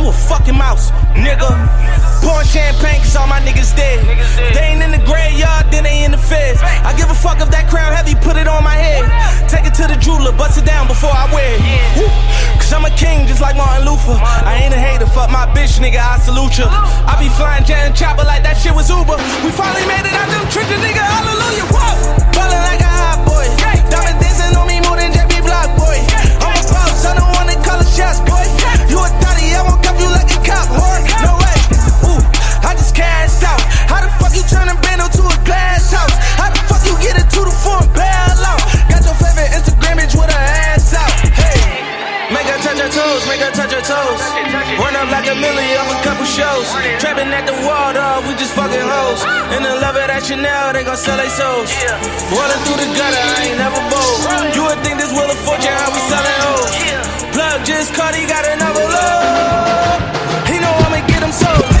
You a fucking mouse, nigga. Pouring champagne cause all my niggas dead. If they ain't in the graveyard, then they in the feds. I give a fuck if that crown heavy, put it on my head. Take it to the jeweler, bust it down before I wear it. Woo. Cause I'm a king just like Martin Luther. I ain't a hater, fuck my bitch, nigga, I salute you. I be flying jet and chopper like that shit was Uber. We finally made it out them trenches, nigga, hallelujah. Whoa! Ballin' like a hot boy. Diamond dancing on me more than JB Block, boy. I'm a boss, I don't wanna call a shots, boy. You a thotty, I won't cuff you like a cop, boy. No way. Ooh, I just cashed out. How the fuck you turn a bando to a glass house? How the fuck you get it to four and bail? Got your favorite Instagram bitch with her ass out. Hey. Make her touch her toes, make her touch her toes. Run up like a million off a couple shows. Trapping at the wall, dog, we just fucking hoes. And the love it at Chanel, they gon' sell their souls. Rolling through the gutter, I ain't never bold. You would think this will of Fortune, how we selling hoes. Just caught, he got another load. He know I'ma get him sold.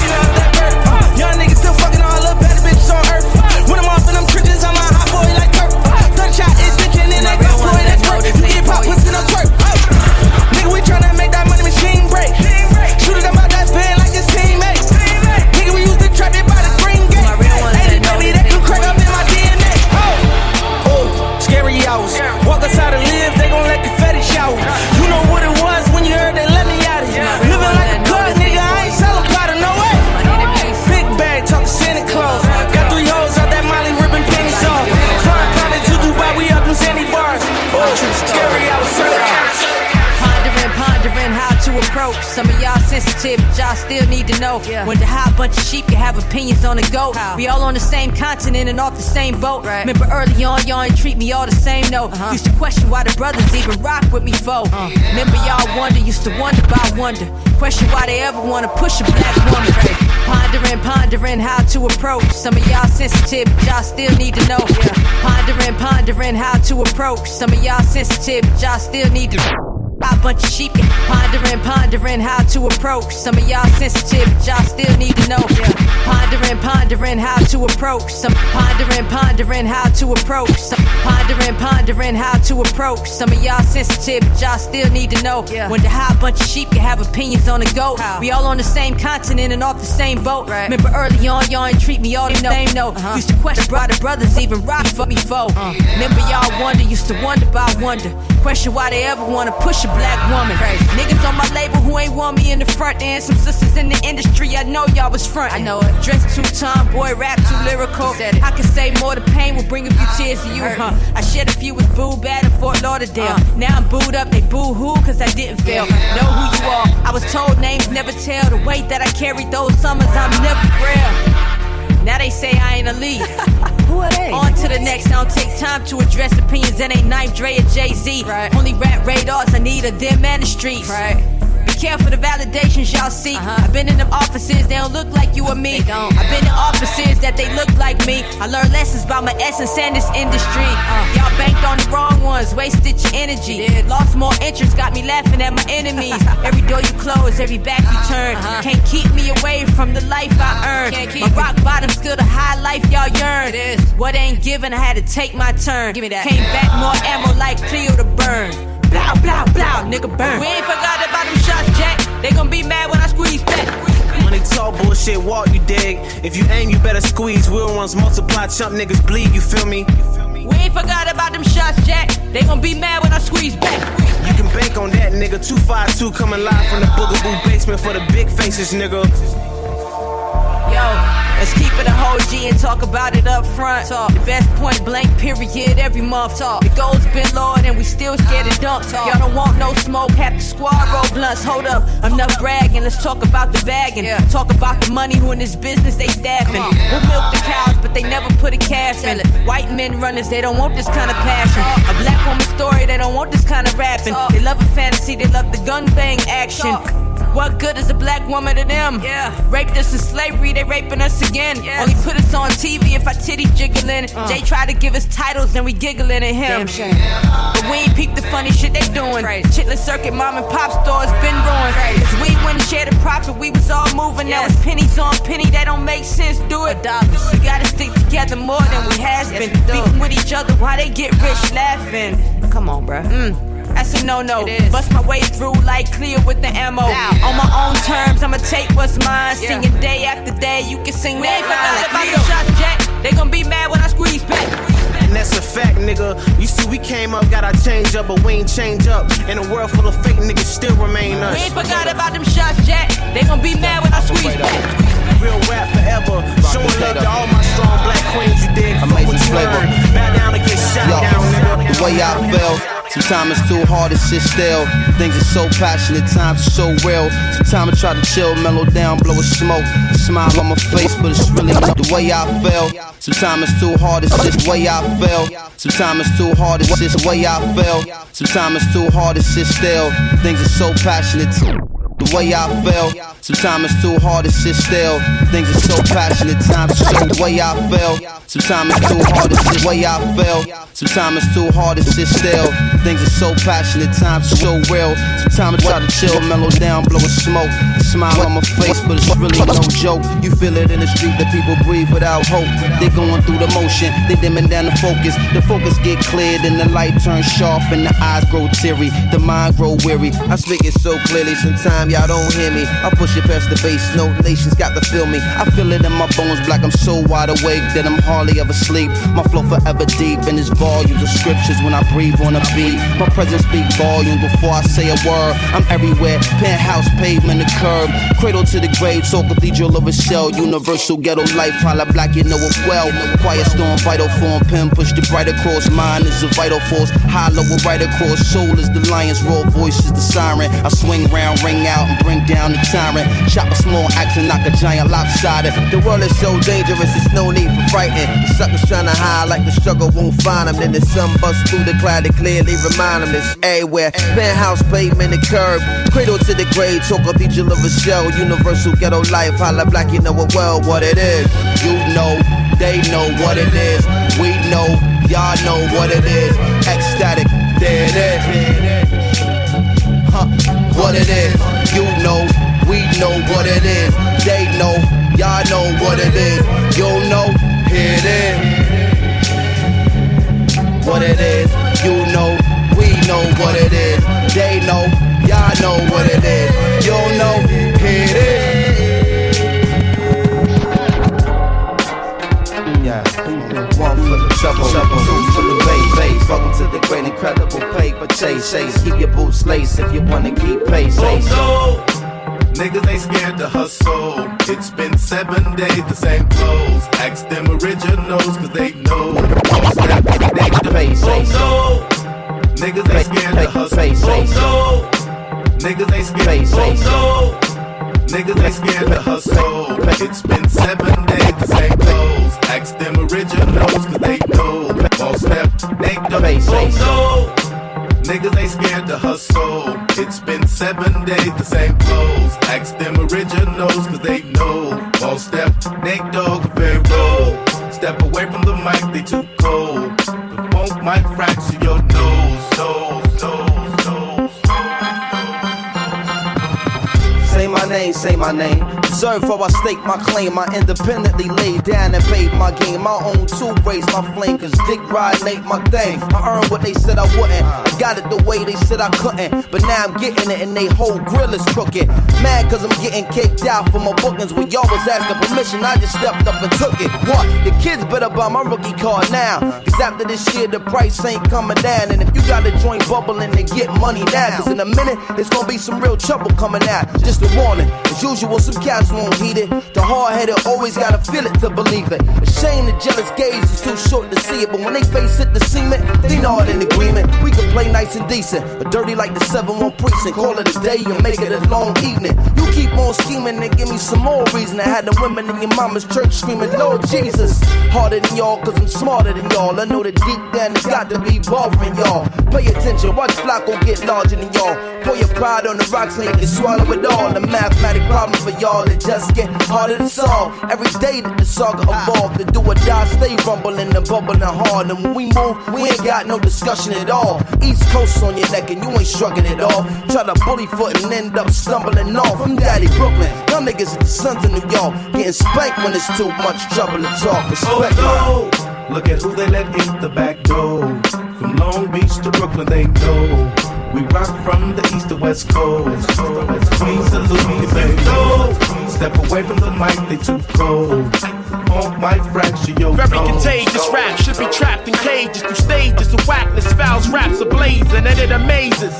Sensitive, but y'all still need to know. Wonder how a bunch of sheep can have opinions on the goat. We all on the same continent and off the same boat. Remember early on, y'all ain't treat me all the same, no. Uh-huh. Used to question why the brothers even rock with me, foe. Uh. Remember y'all wonder, used to wonder about wonder. Question why they ever wanna push a black woman. Pondering, pondering how to approach. Some of y'all sensitive, but y'all still need to know. Pondering, pondering how to approach. Some of y'all sensitive, but y'all still need to. A bunch of sheep pondering, pondering how to approach. Some of y'all sensitive, but y'all still need to know. Pondering, pondering how to approach. Some pondering, pondering how to approach. Some pondering, pondering how to approach. Some of y'all sensitive, but y'all still need to know. Wonder how a bunch of sheep can have opinions on the goat. We all on the same continent and off the same boat. Remember early on, y'all ain't treat me all the same. No, used to question why the brothers even rock for me foe. Remember y'all wonder, used to wonder about wonder. Question why they ever wanna push a black woman. Niggas on my label who ain't want me in the front, and some sisters in the industry. I know y'all was front. I know it. Dressed too tomboy, rap too uh-huh. lyrical. I can say more. The pain will bring a few uh-huh. tears to you, huh? I shed a few with boo bad in Fort Lauderdale. Uh-huh. Now I'm booed up, they boo hoo, cause I didn't fail. Know who you are. I was told names never tell. The weight that I carried those summers, I'm never frail. Now they say I ain't a lead. Who are they? On to the next. I don't take time to address opinions that ain't Knife Dre or Jay Z. Right. Only rap radars. I need a them and the streets. Right. Be careful the validations y'all see. Uh-huh. I've been in them offices, they don't look like you or me. I've been in offices that they look like me. I learned lessons about my essence and this industry. Uh. Y'all banked on the wrong ones, wasted your energy. Lost more interest, got me laughing at my enemies. every door you close, every back you turn. Uh-huh. Can't keep me away from the life I earned. My rock bottom still the high life y'all yearn. What ain't given, I had to take my turn. Give me that. Came back more ammo like Cleo to burn. Blow, blow, blow, nigga burn. We ain't forgot about them shots, Jack. They gon' be mad when I squeeze back. Money talk, bullshit walk, you dig. If you aim, you better squeeze. Real ones multiply, chump niggas bleed, you feel me? We ain't forgot about them shots, Jack. They gon' be mad when I squeeze back. You can bank on that, nigga. 252 coming live from the Boogaboo basement for the big faces, nigga. Yo, let's keep it a whole G and talk about it up front. Talk. The best point blank period every month. Talk. The goals been lowered and we still scared to dump. Talk. Y'all don't want no smoke, have the squad roll blunts. Hold up, enough bragging. Let's talk about the bagging. Yeah. Talk about the money who in this business they staffing. We'll milk the cows, but they never put a calf in. it. White men runners, they don't want this kind of passion. A black woman story, they don't want this kind of rapping. They love a fantasy, they love the gun bang action. What good is a black woman to them? Yeah. Raped us in slavery, they raping us again. Yes. Only put us on TV if our titties jiggling. Uh. Jay tried to give us titles and we giggling at him. Damn shame. But we ain't peep the funny shit they doing. Chitlin circuit, mom and pop stores been ruined. Cause we wouldn't share the profit, we was all moving. Yes. Now it's pennies on penny, that don't make sense. Do it. We gotta stick together more than we has yes, been. Beefing with each other while they get rich laughing. Come on, bruh. Mm. That's a no no. Bust my way through like clear with the ammo. On my own terms, I'ma take what's mine. Yeah. Singing day after day, you can sing we that line. About the shots, Jack. They gon' be mad when I squeeze back. And that's a fact, nigga. You see, we came up, got our change up, but we ain't change up. In a world full of fake niggas, still remain us. We ain't forgot about them shots, Jack. They gon' be mad when I squeeze back. Real rap forever. Showing love to all my strong black queens, you dig? Amazing flavor. Bow down and get shot Yo, down, nigga. The way I feel. Sometimes it's too hard to sit still. Things are so passionate, times are so real. Sometimes I try to chill, mellow down, blow a smoke. A smile on my face, but it's really not the way I feel. Sometimes it's too hard to sit the way I feel. Sometimes it's too hard to sit the way I feel. Sometimes it's too hard to sit still. Things are so passionate the way I feel. Sometimes it's too hard to sit still. Things are so passionate, times so the way I feel. Sometimes it's too hard to sit the way I feel. Sometimes it's too hard to sit still. Things are so passionate, times so real. Sometimes I try to chill, mellow down, blow a smoke. Smile on my face, but it's really no joke. You feel it in the street that people breathe without hope. They're going through the motion, they dimming down the focus. The focus get cleared and the light turns sharp and the eyes grow teary. The mind grow weary. I speak it so clearly, sometimes y'all don't hear me. I push it past the base, no nations got to feel me. I feel it in my bones, black. I'm so wide awake that I'm hardly ever sleep. My flow forever deep in this volumes of scriptures when I breathe on a beat. My presence speak volumes before I say a word. I'm everywhere, penthouse, pavement, the curb, cradle to the grave, so cathedral of a shell, universal ghetto life. Holla black, you know it well. Quiet storm, vital form, pen push the bright across. Mine is a vital force, hollow right across. Soul is the lion's roar, voice is the siren. I swing round, ring out out and bring down the tyrant. Chop a small axe and knock a giant lopsided. The world is so dangerous, there's no need for frightening. The suckers trying to hide like the struggle won't find them. Then the sun busts through the cloud to clearly remind them it's everywhere. Penthouse, pavement, and curb. Cradle to the grave, talk cathedral of a shell. Universal ghetto life, holla black, you know it well what it is. You know, they know what it is. We know, y'all know what it is. Ecstatic, there it is. Huh, what it is. You know, what it is. They know, y'all know what it is. You know, here it is. What it is. You know, we know what it is. They know, y'all know what it is. You know, here it is. Yeah, one for the trouble, two for the bass, bass. Welcome to the great incredible paper chase, chase. Keep your boots laced if you wanna keep pace. Oh no! Niggas ain't scared to hustle. It's been seven days, the same clothes. Ask them originals, cause they know. Oh no! Niggas ain't scared to hustle. Oh no! Niggas ain't scared. Oh no! Niggas ain't scared to hustle. It's been seven days, the same clothes. Ask them originals, cause they know. All step, they know. Oh no! Niggas ain't scared to hustle. It's been seven days, the same clothes. Ask them originals, cause they know. All step, Nate Dogg, very roll. Step away from the mic, they too cold. The funk might fracture your nose, nose, nose, nose. Say my name, say my name. Deserve for I stake my claim. I independently laid down and paid my game. My own two race, my flame. Cause dick riding ain't my thing. I earned what they said I wouldn't. I got it the way they said I couldn't. But now I'm getting it and they whole grill is crooked. Mad cause I'm getting kicked out for my bookings. When y'all was asking permission, I just stepped up and took it. What? The kids better buy my rookie card now. Cause after this year, the price ain't coming down. And if you got a joint bubbling, then get money now. Cause in a minute, it's gonna be some real trouble coming out. Just a warning. As usual, some cats won't heed it. The hard headed always gotta feel it to believe it. A shame the jealous gaze is too short to see it. But when they face it, the cement, they it in agreement. We can play nice and decent, but dirty like the 7 1 precinct. Call it a day and make it a long evening. You keep on scheming and give me some more reason. I had the women in your mama's church screaming, Lord Jesus. Harder than y'all, cause I'm smarter than y'all. I know that deep down it's got to be bothering y'all. Pay attention, watch Flacco get larger than y'all. Pour your pride on the rocks and you swallow it all. The mathematic problem for y'all, it just get harder to solve. Every day that the saga evolved, the do or die stay rumbling and bubbling hard. And when we move, we ain't got no discussion at all. East Coast on your neck and you ain't shrugging it off. Try to bully foot and end up stumbling off. I'm Daddy Brooklyn, y'all niggas are the sons of New York. Getting spanked when it's too much trouble to talk. Oh, Respect Oh no! Look at who they let in the back door. From Long Beach to Brooklyn, they know. We rock from the east to west coast. Queens to Louis, they know. Step away from the mic, they too cold. Oh, Funk might fracture your Very nose. contagious rap should be trapped in cages through stages of whackness, fouls, raps ablaze, and it amazes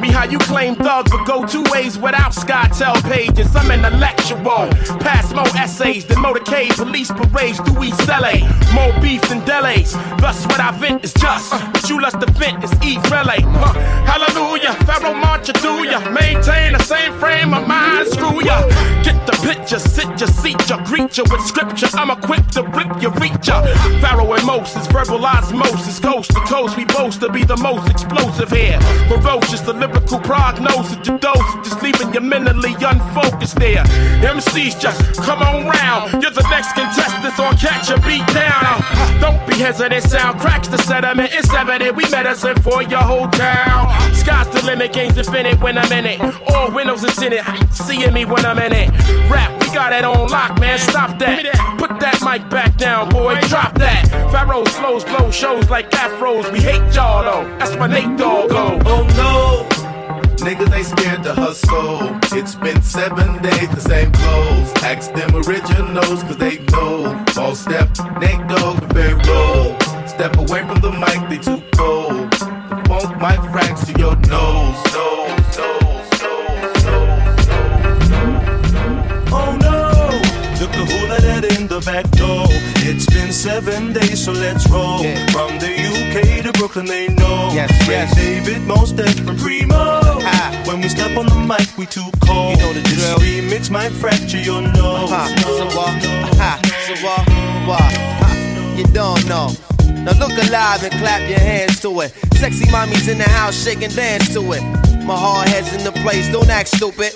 me how you claim thugs but go two ways without SkyTel pages. I'm intellectual, pass more essays than motorcade, police parades through East LA. More beef than delays. Thus, what I vent is just what you lust to vent is eat relay. Huh. Hallelujah, Pharaoh march do ya. Maintain the same frame of mind, screw ya. Get the picture, sit ya, seat ya, greet ya with scripture. I'm equipped to rip ya, reach ya. Pharaoh and Moses, verbal osmosis, coast to coast. We boast to be the most explosive here. Ferocious, the lyrical prognosis, your dose, just leaving you mentally unfocused there. MCs just come on round. You're the next contestant on Catch a Beat Down. Don't be hesitant, sound cracks the sediment. It's evident we medicine for your whole town. Sky's the limit, game's infinite when I'm in it. All windows is in it, seeing me when I'm in it. Rap, got that on lock, man. Stop that. Put that mic back down, boy. Drop that. Pharaoh slows, blow shows like afros. We hate y'all though. That's my Nate Dogg. Oh, oh no. Niggas ain't scared to hustle. It's been seven days, the same clothes. Ask them originals, cause they know. Ball step, Nate Dogg, very roll. Step away from the mic, they too cold. The funk might fracture your nose. nose, nose, seven days, so let's roll. From the UK to Brooklyn, they know. Yes, Ray yes. David, most from Primo. When we step on the mic, we too cold. You know the drill. This remix might fracture your nose. Uh-huh. So? Uh-huh. So? Uh, you don't know. Now look alive and clap your hands to it. Sexy mommies in the house, shake and dance to it. My hard head's in the place, don't act stupid.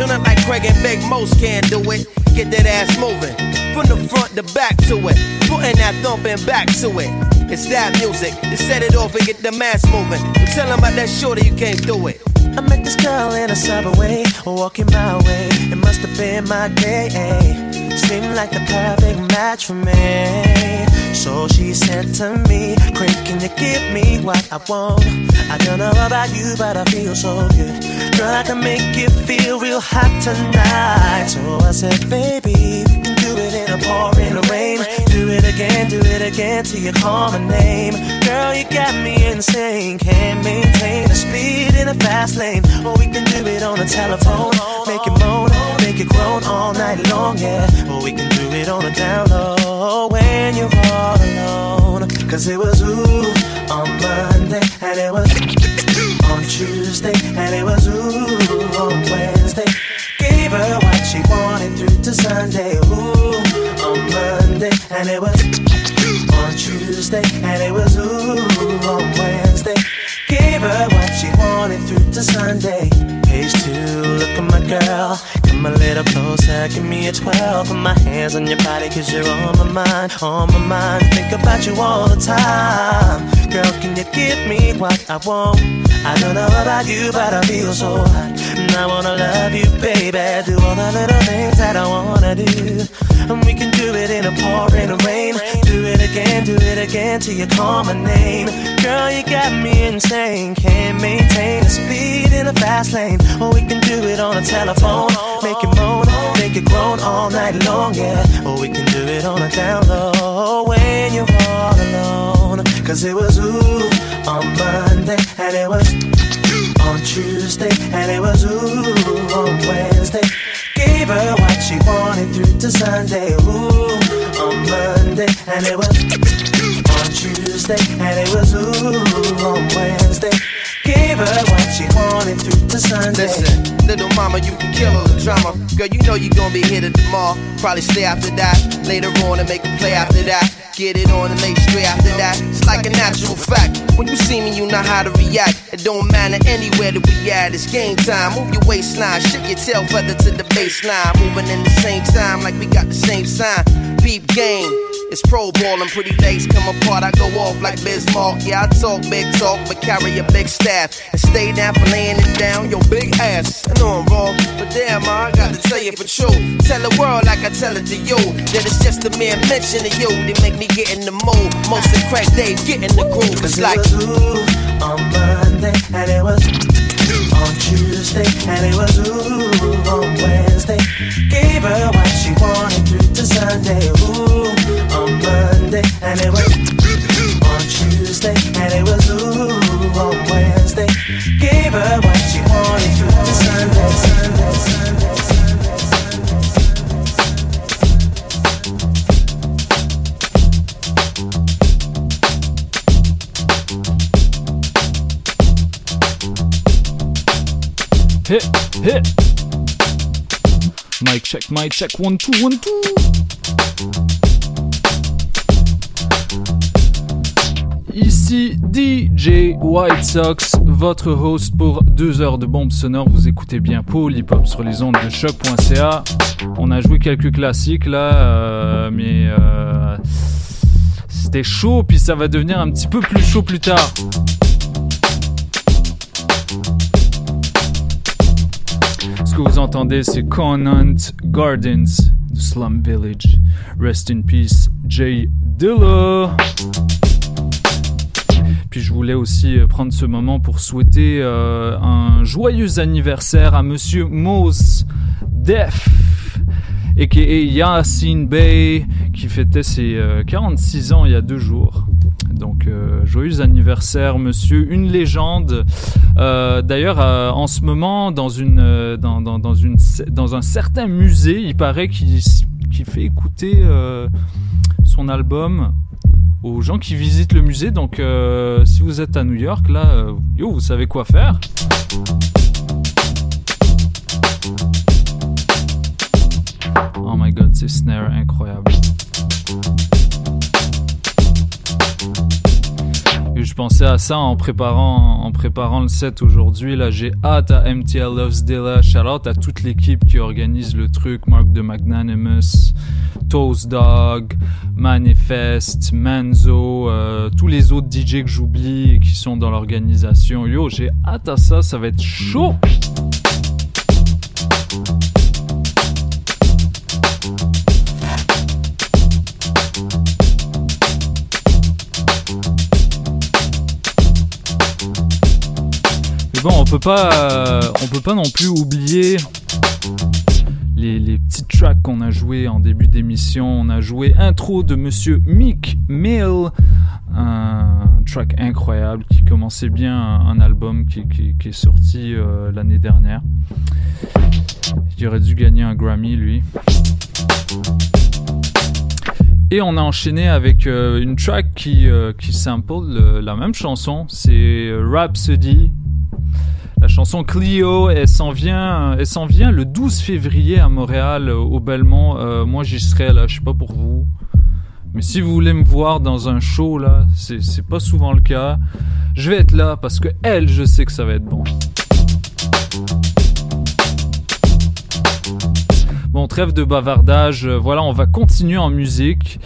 Don't act like Craig and Big Most can't do it. Get that ass moving. From the front to back to it. Putting that thumping back to it. It's that music. To set it off and get the mass moving. You tell them about that shorty, you can't do it. I met this girl in a subway, walking my way. It must have been my day. Eh? Seemed like the perfect match for me. So she said to me, Craig, can you give me what I want? I don't know about you, but I feel so good. Girl, I can make you feel real hot tonight. So I said, baby, we can do it in a pouring rain. Do it again, do it again till you call my name. Girl, you got me insane. Can't maintain the speed in a fast lane. Or we can do it on the telephone. Make it moan, make it groan all night long, yeah. Or we can do it on the down low when you're all alone. Cause it was ooh on Monday, and it was on Tuesday, and it was ooh on Wednesday. Gave her what she wanted through to Sunday, ooh on Monday, and it was on Tuesday, and it was ooh on Wednesday. Gave her what she wanted through to Sunday. Page two, look at my girl. Come a little closer, give me a 12. Put my hands on your body, cause you're on my mind, on my mind. Think about you all the time. Girl, can you give me what I want? I don't know about you, but I feel so hot. And I wanna love you, baby. Do all the little things that I wanna do. And we can do it in a pouring rain. Do it again, do it again till you call my name. Girl, you got me insane. Can't maintain the speed in a fast lane. Or we can do it on a telephone. Make it moan, make it groan all night long, yeah. Or we can do it on a down low when you're all alone. Cause it was ooh on Monday, and it was on Tuesday, and it was ooh on Wednesday. Gave her what she wanted through to Sunday, ooh on Monday, and it was on Tuesday, and it was ooh on Wednesday. Gave her what she wanted through to Sunday. Listen, little mama, you can kill all the drama. Girl, you know you gon' be here to tomorrow. Probably stay after that. Later on and make a play after that. Get it on and lay straight after that. It's like a natural fact. When you see me, you know how to react. It don't matter anywhere that we at. It's game time. Move your waistline, shake your tail feather to the baseline. Moving in the same time, like we got the same sign. Beep game. It's pro ballin', pretty legs come apart. I go off like Bismarck. Yeah, I talk big talk, but carry a big staff. And stay down for laying it down, your big ass. I know I'm wrong, but damn, I got to tell you for true. Tell the world like I tell it to you. That it's just a mere mention of you that make me get in the mood. Most of crack days get in the groove. It's like. It was ooh on Monday, and it was on Tuesday, and it was ooh on Wednesday. Gave her what she wanted through to Sunday, ooh on Monday, and it was Through Sunday. Hit, hit. Mic check, mic check, one, two, one, two. DJ White Sox, votre host pour deux heures de bombes sonores. Vous écoutez bien Paul Hip Hop sur les ondes de choc.ca. On a joué quelques classiques là, euh, mais euh, c'était chaud, puis ça va devenir un petit peu plus chaud plus tard. Ce que vous entendez, c'est Conant Gardens de Slum Village. Rest in peace, Jay Dilla. Puis je voulais aussi euh, prendre ce moment pour souhaiter euh, un joyeux anniversaire à Monsieur Mose Def, a.k.a. Yassine Bey, qui fêtait ses euh, 46 ans il y a deux jours. Donc euh, joyeux anniversaire, monsieur, une légende. Euh, D'ailleurs, euh, en ce moment, dans une, euh, dans, dans, un certain musée, il paraît qu'il fait écouter euh, son album aux gens qui visitent le musée. Donc euh, si vous êtes à New York, là, euh, yo, vous savez quoi faire. Oh my god, ces snares incroyables. Je pensais à ça en préparant, en préparant le set aujourd'hui. Là, j'ai hâte à MTL Loves Dilla. Shout out à toute l'équipe qui organise le truc. Mark de Magnanimous, Toast Dog, Manifest, Manzo, euh, tous les autres DJ que j'oublie et qui sont dans l'organisation. Yo, j'ai hâte à ça. Ça va être chaud. Bon, on peut pas, euh, peut pas non plus oublier les, petites tracks qu'on a joué en début d'émission. On a joué intro de Monsieur Mick Mill, un track incroyable qui commençait bien un, album qui, est sorti euh, l'année dernière. Il aurait dû gagner un Grammy lui. Et on a enchaîné avec euh, une track qui, sample le- la même chanson. C'est Rhapsody. La chanson Clio, elle s'en vient, elle s'en vient le 12 février à Montréal, euh, au Belmont. Euh, moi, j'y serai là, je sais pas pour vous. Mais si vous voulez me voir dans un show, là, c'est pas souvent le cas. Je vais être là parce que elle, je sais que ça va être bon. Bon, trêve de bavardage. euh, Voilà, on va continuer en musique.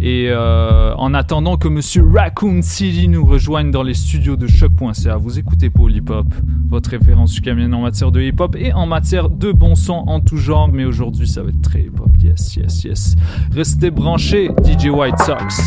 Et euh, en attendant que Monsieur Raccoon City nous rejoigne dans les studios de choc.ca, vous écoutez Polypop, votre référence sucamienne en matière de hip-hop et en matière de bon son en tout genre. Mais aujourd'hui, ça va être très hip-hop. Yes, yes, yes. Restez branchés, DJ White Sox.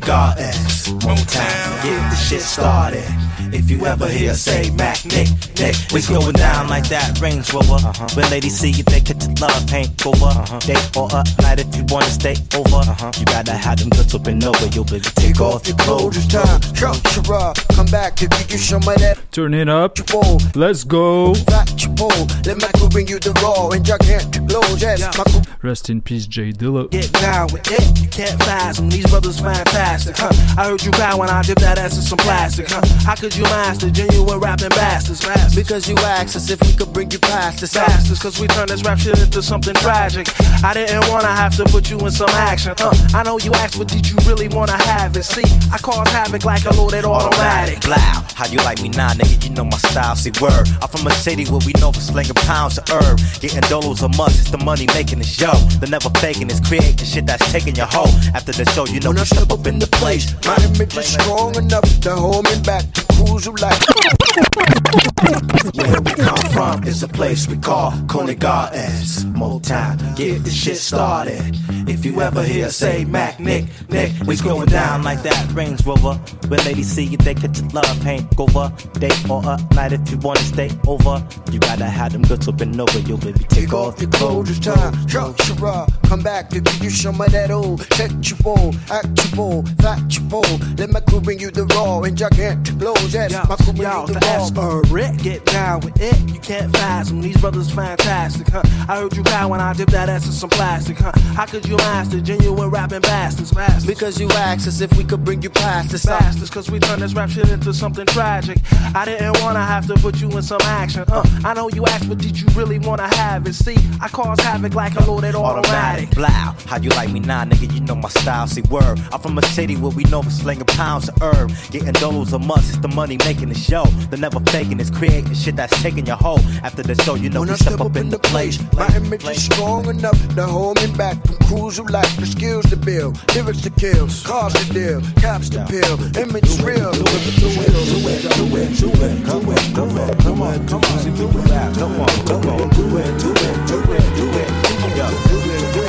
Call Coney Gardens. Motown, get the shit started. If you ever hear say Mac, Nick, Nick, it's going down like that Range Rover. Uh-huh. When ladies see you, they get to love hangover. Uh-huh. Day or a night if you wanna stay over. Uh-huh. You gotta have them goods open over. You'll be take off your clothes. It's time, show come back to give you some of that Turn it up. Let's go. fat you pull. Let my crew bring you the raw and gigantic blows. Yes, my crew Rest in peace, Jay Dilla. Get down with it, you can't fathom. These brothers fantastic, huh? I heard you bow when I dip that ass in some plastic, huh? How could you master genuine rapping bastards? bastards? Because you asked us if we could bring you past this Bastards, cause we turned this rap shit into something tragic. I didn't wanna have to put you in some action, huh? I know you asked, but did you really wanna have it? See, I cause havoc like a loaded automatic. Blow, how you like me now, nigga? You know my style. See, word. I'm from a city where we know for slinging pounds of herb. Getting dolos a month, it's the money making the show. The never faking is creating shit that's taking your hoe. After the show, you know When I we step up in the place, my image is strong enough to hold me back. You like. Where we come from is a place we call Coney Gardens. More Motown, get the shit started. If you ever hear say Mac, Nick, Nick, we going down like that Range Rover. When ladies see you, they catch to love hangover. Day or a night if you wanna stay over. You gotta have them goods open over, yo baby. Take off your Clothes, it's time, show Shara, come back to give you some of that old sexual, actual, factual. Let my crew bring you the raw and gigantic blows. Yes, my crew bring Yo, the raw. a Rick. Get down with it. You can't fathom. These brothers fantastic, huh? I heard you cry when I dip that ass in some plastic, huh? How could you master genuine rapping bastards? bastards? Because you asked us if we could bring you past this Bastards, cause we turned this rap shit into something tragic. I didn't wanna have to put you in some action, huh? I know you asked, but did you really wanna have it? See, I cause havoc like a loaded automatic. automatic. Blow, how you like me now, nigga? You know my style. See, word. I'm from a city where we know for slinging pounds of herb. Getting dollars a month, it's the money making the show. The never faking is creating shit that's taking your hoe. After the show, you know When I step up in the place, my image is strong enough to hold me back from crews who lack the skills to build, lyrics to kill, cars to deal, caps to peel, image real. Do it, do it, do it, do it, do it, come on, come on, come on, come on, do it, come on, come on, do it, do it, do it, do it, do it, do it, do it, do it,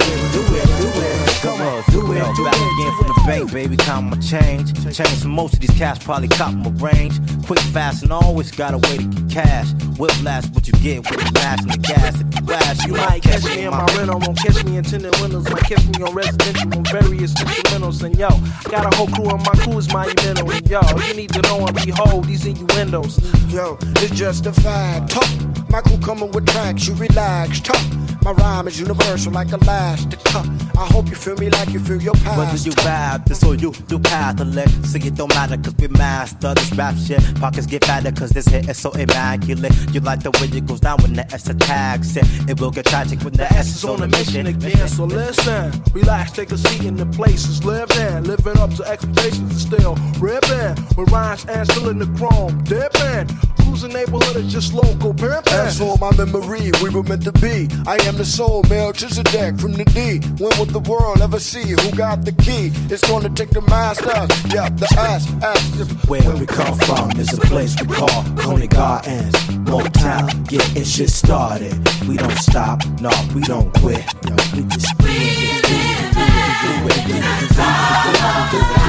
come on, do it, do Back it, again from the bank, baby, count my change. Change for most of these cats, probably cop my range. Quick, fast, and always got a way to get cash. Whiplash, what you get with the mash and the gas. If you flash, You might catch me in my rental, won't catch me in tinted windows. Might catch me on residential on various instrumentals. And yo, I got a whole crew, and my crew is monumental. And yo, you need to know and behold these innuendos. Yo, it's justified. Talk. My crew coming with tracks, you relax. Talk. My rhyme is universal like elastic. Huh. I hope you feel me like you feel your past. Whether you Baptist or you do Catholic, see it don't matter cause we master this rap shit. Pockets get fatter cause this hit is so immaculate. You like the way it goes down when the S attacks it. It will get tragic when the, The S is on a mission again, so listen. Relax, take a seat in the places. Live in, living up to expectations and still ripping. With rhymes and still in the chrome, dipping. Cruising neighborhood is just local pimping. That's all my memory, we were meant to be. I am the soul, male Melchizedek from the D. When will the world ever see who got the key? It's gonna take the masters, yeah, the ass, ass. Where we come from is a place we call Coney Gardens, Motown, getting shit started. We don't stop, no, we don't quit. Yo, we just do it, do it, do it, do it, do it, do it, do Acura.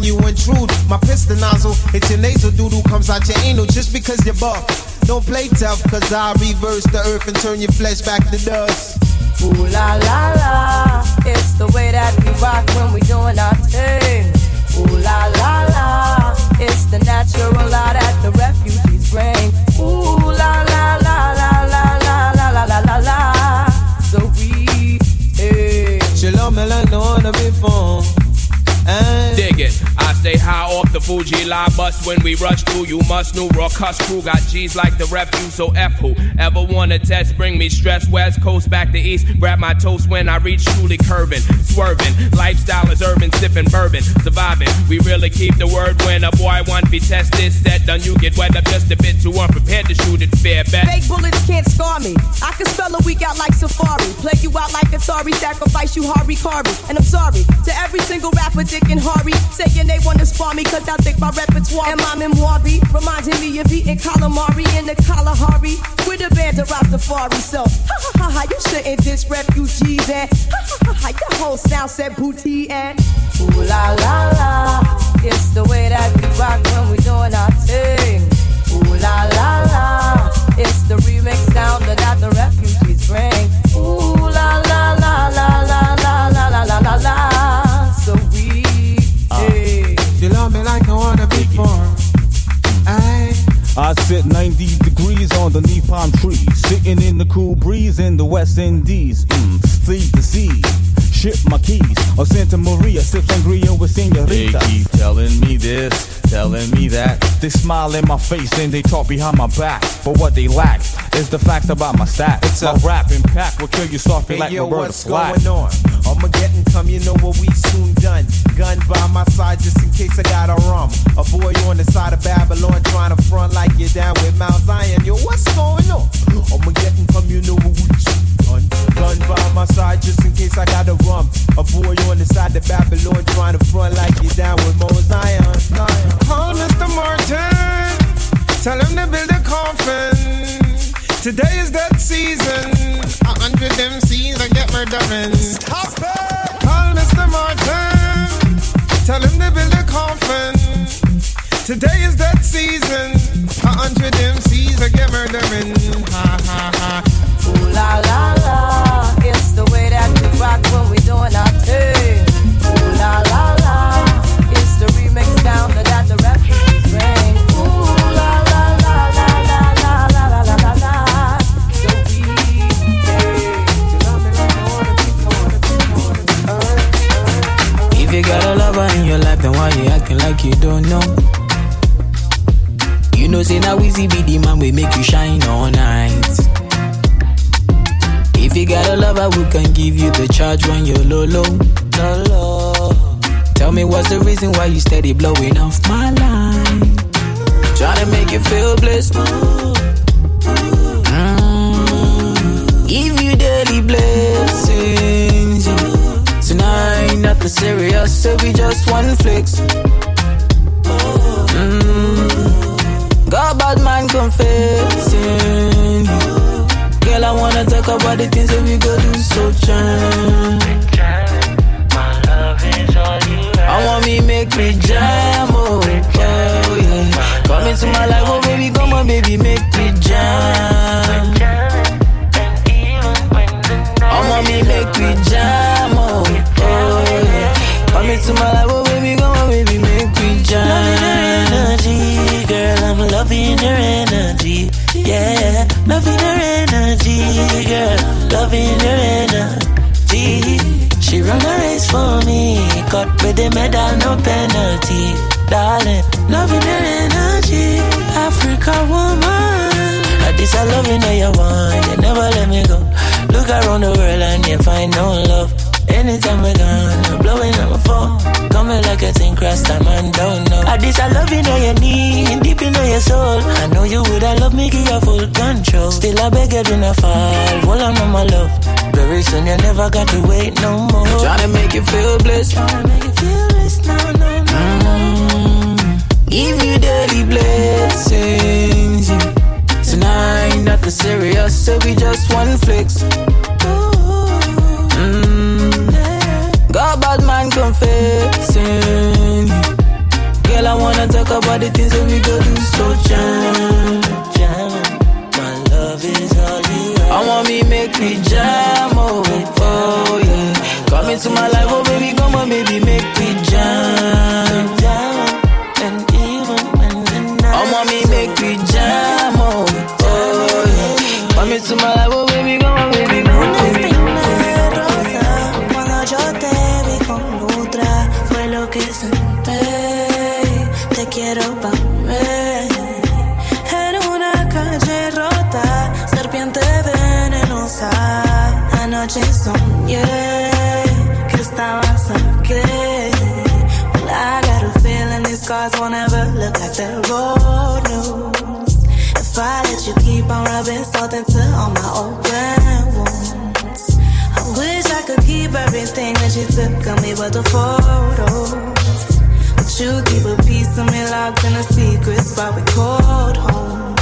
When you intrude. My pistol nozzle, it's your nasal doodle comes out your anal just because you're buff. Don't play tough, cause I reverse the earth and turn your flesh back to dust. Ooh la la la, it's the way that we rock when we doing our thing. Ooh la la la, it's the natural law that the refugees bring. Ooh la la la la la la la la la la la. So we, hey. Shalom, Melanona, before. Dig it. I stay high off the Fuji line bus when we rush through. You must know raw cuss crew got G's like the refuse. So F who ever wanna test? Bring me stress. West Coast back to East. Grab my toast when I reach truly curving, swerving. Lifestyle is urban, sipping bourbon, surviving. We really keep the word when a boy want be tested. Set done, you get wet up just a bit too unprepared to shoot it. Fair bet. Fake bullets can't scar me. I can spell a week out like Safari. Play you out like Atari. Sacrifice you Harvey Carvey. And I'm sorry to every single rapper, Dick and Harvey. Saying they wanna spar me cause I think my repertoire and my memoir be reminding me of eating calamari in the Kalahari. With a band of Rastafari. So, ha ha ha ha, you shouldn't diss refugees and ha ha ha ha, your whole sound said booty and ooh la la la. It's the way that we rock when we doing our thing. Ooh la la la. It's the remix sound that the refugees bring. I sit 90 degrees underneath palm trees, sitting in the cool breeze in the West Indies. Mm, sleep the sea, ship my keys. Or Santa Maria, sip sangria with They senorita. keep telling me this, telling me that. They smile in my face and they talk behind my back. But what they lack is the facts about my stats. my rap impact will kill you softly Hey like yo, Roberta what's Flack. going on? I'ma get and come, you know what we soon done. Gun by my side just in case I got a rum. A boy on the side of Babylon trying to front like you're down with Mount Zion. Yo, what's going on? I'ma get and come, you know what we soon done. Gun by my side just in case I got a rum. A boy on the side of Babylon trying to front like you're down with Mount Zion. Call Mr. Martin, tell him to build a coffin. Today is that season. A hundred MCs I get murdering. Stop it! Call Mr. Martin. Tell him to build a coffin. Today is that season. A hundred MCs I get murdering. Ha ha ha. You know, say now Wheezy the man we make you shine all night. If you got a lover who can give you the charge when you're low, low, low, low. Tell me what's the reason why you steady blowing off my line? Trying to make you feel blessed. Mm. Give you daily blessings. Tonight, nothing serious, so we just one flex. Mm. God, bad man confessing. Girl, I wanna talk about the things that we go do so jam. I want me make with the medal, no penalty. Darling, loving your energy, Africa woman. Like this, I love you, know you want, you never let me go. Look around the world and you find no love. Anytime we're gone, I'm blowing up my phone. Coming like a thing cross time and don't know. At this, I love you, know you need, deep in your soul. I know you would, I love me, give you full control. Still, I beg you, do not fall. Hold on, my love. Very soon, you never got to wait no more. Trying to make you feel blessed. Trying to make you feel this, no, no, no. Mm. Give you daily blessings. yeah. Tonight, nothing serious, so we just one flex. Mm. God, bad man confessing. Girl, I wanna talk about the things that we go do so jam. Jam, love is all you I want me make me jam, oh, oh yeah. Come into my life, oh baby, come on, baby, make me jam. And even when the night I want me make me jam, oh, oh yeah. Come into my life, oh on rubbing salt into all my open wounds. I wish I could keep everything that you took of me but the photos. But you keep a piece of me locked in a secret spot we called home.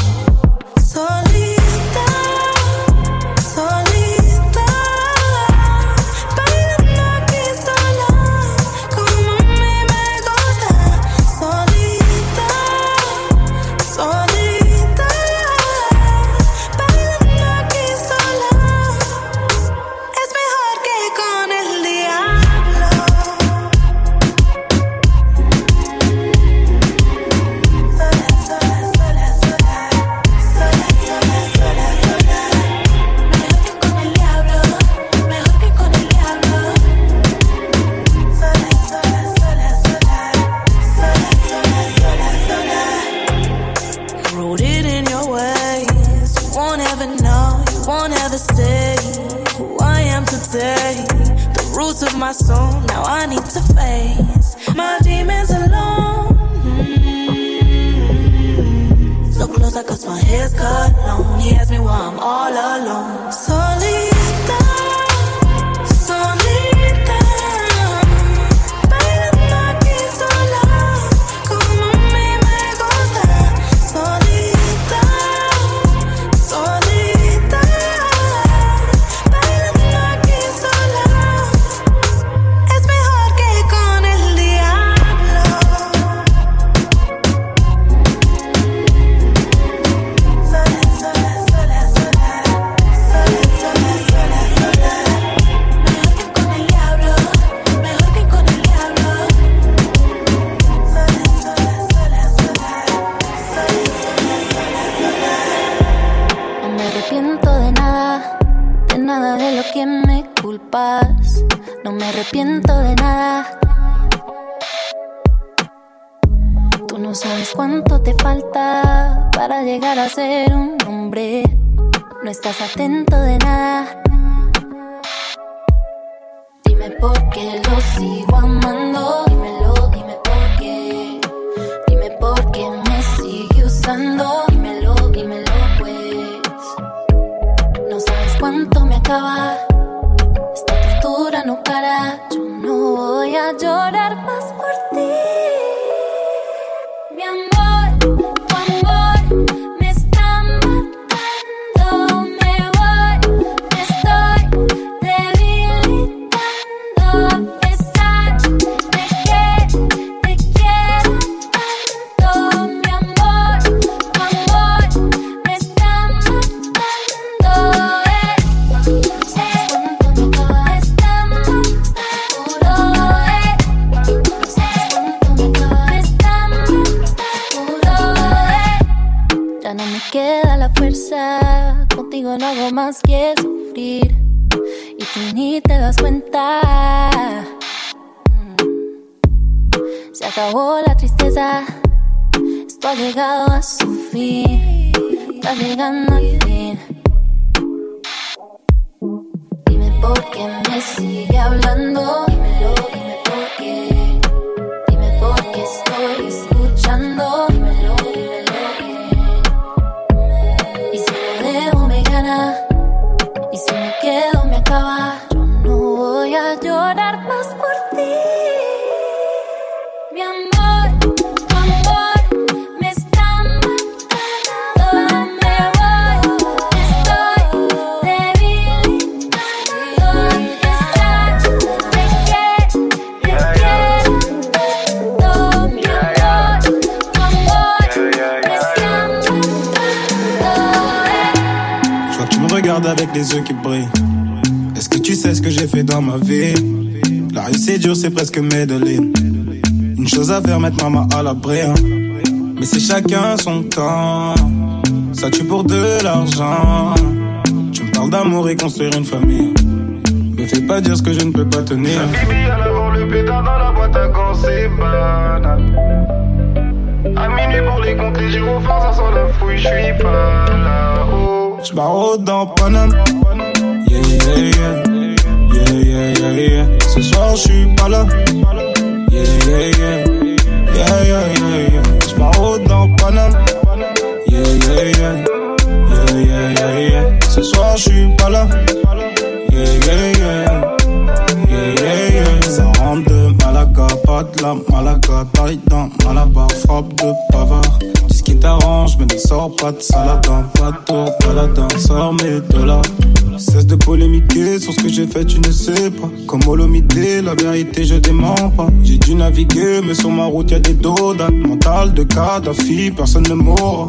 fait, tu ne sais pas. Comme Holomidé, la vérité, je dément pas. J'ai dû naviguer, mais sur ma route, y a des dodanes. Mental de Kadhafi, personne ne mourra.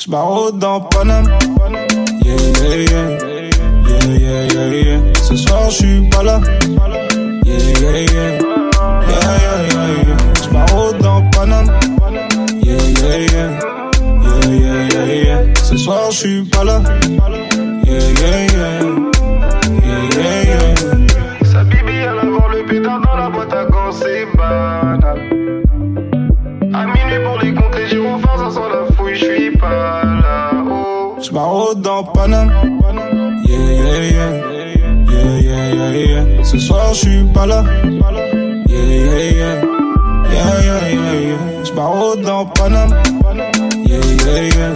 J'barrode dans Paname. Yeah, yeah, yeah. Yeah, yeah, yeah, yeah. Ce soir, j'suis pas là. Yeah, yeah, yeah. Yeah, yeah, yeah, yeah. J'barrode dans Paname. Yeah, yeah, yeah. Yeah, yeah, yeah, yeah. Ce soir, j'suis pas là. Yeah, yeah, yeah yeah, yeah, Sa bibi, elle avoir le pétard dans la boîte à gants, c'est banal. À minuit pour les comptes, les gyrophares, ça sent la fouille, j'suis pas là-haut. J'maraude dans Paname, yeah, yeah, yeah. Yeah, yeah, yeah, yeah. Ce soir, j'suis pas là, yeah, yeah, yeah. Yeah, yeah, yeah, yeah. J'maraude dans Paname, yeah, yeah, yeah.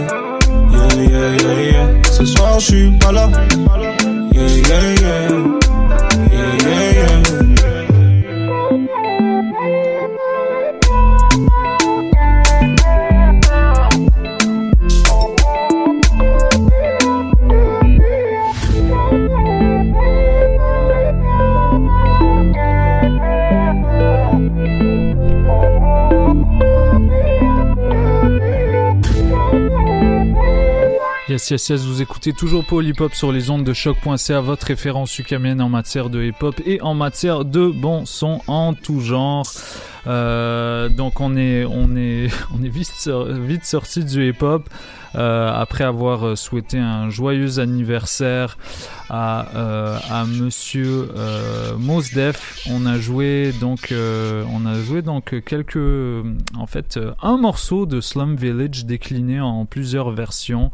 Yeah, yeah, yeah, yeah. Ce soir, j'suis pas là. yeah, yeah. Yes, yes, yes, vous écoutez toujours Paul Hip Hop sur les ondes de choc.ca, votre référence ukamienne en matière de hip hop et en matière de bon son en tout genre. Euh, donc on est, on est, on est vite, vite sorti du hip hop. Euh, après avoir euh, souhaité un joyeux anniversaire à, euh, à Monsieur Mosdef, on a joué donc, on a joué donc quelques, en fait, un morceau de Slum Village décliné en plusieurs versions.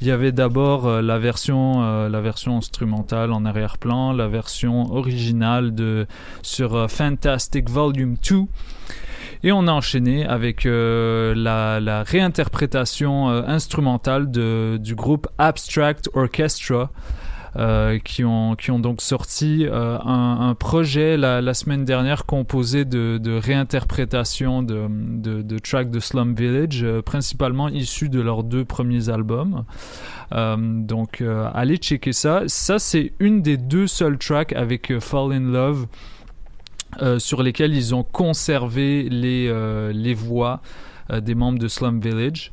Il y avait d'abord la version, la version instrumentale en arrière-plan, la version originale de sur Fantastic Volume 2. Et on a enchaîné avec euh, la, réinterprétation euh, instrumentale du groupe Abstract Orchestra. euh, qui, ont, qui ont donc sorti un, projet la, semaine dernière composé de, réinterprétations de, de, tracks de Slum Village, principalement issus de leurs deux premiers albums. Donc allez checker ça. Ça c'est une des deux seules tracks avec Fall in Love euh, sur lesquels ils ont conservé les, euh, les voix euh, des membres de Slum Village.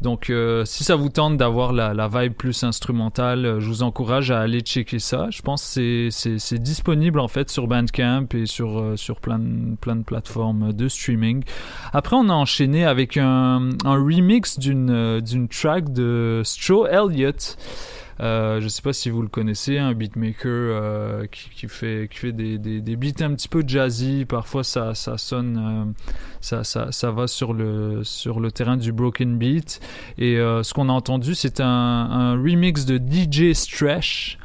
Donc, euh, si ça vous tente d'avoir la, la vibe plus instrumentale, euh, je vous encourage à aller checker ça. Je pense que c'est- disponible en fait sur Bandcamp et sur, sur plein, plein de plateformes de streaming. Après, on a enchaîné avec un, un remix d'une d'une track de Stro Elliott. Euh, je sais pas si vous le connaissez, un beatmaker euh, qui, fait, qui fait des, beats un petit peu jazzy. Parfois, ça, ça sonne, euh, ça, ça, ça va sur le, sur le terrain du broken beat. Et euh, ce qu'on a entendu, c'est un, remix de DJ Stresh.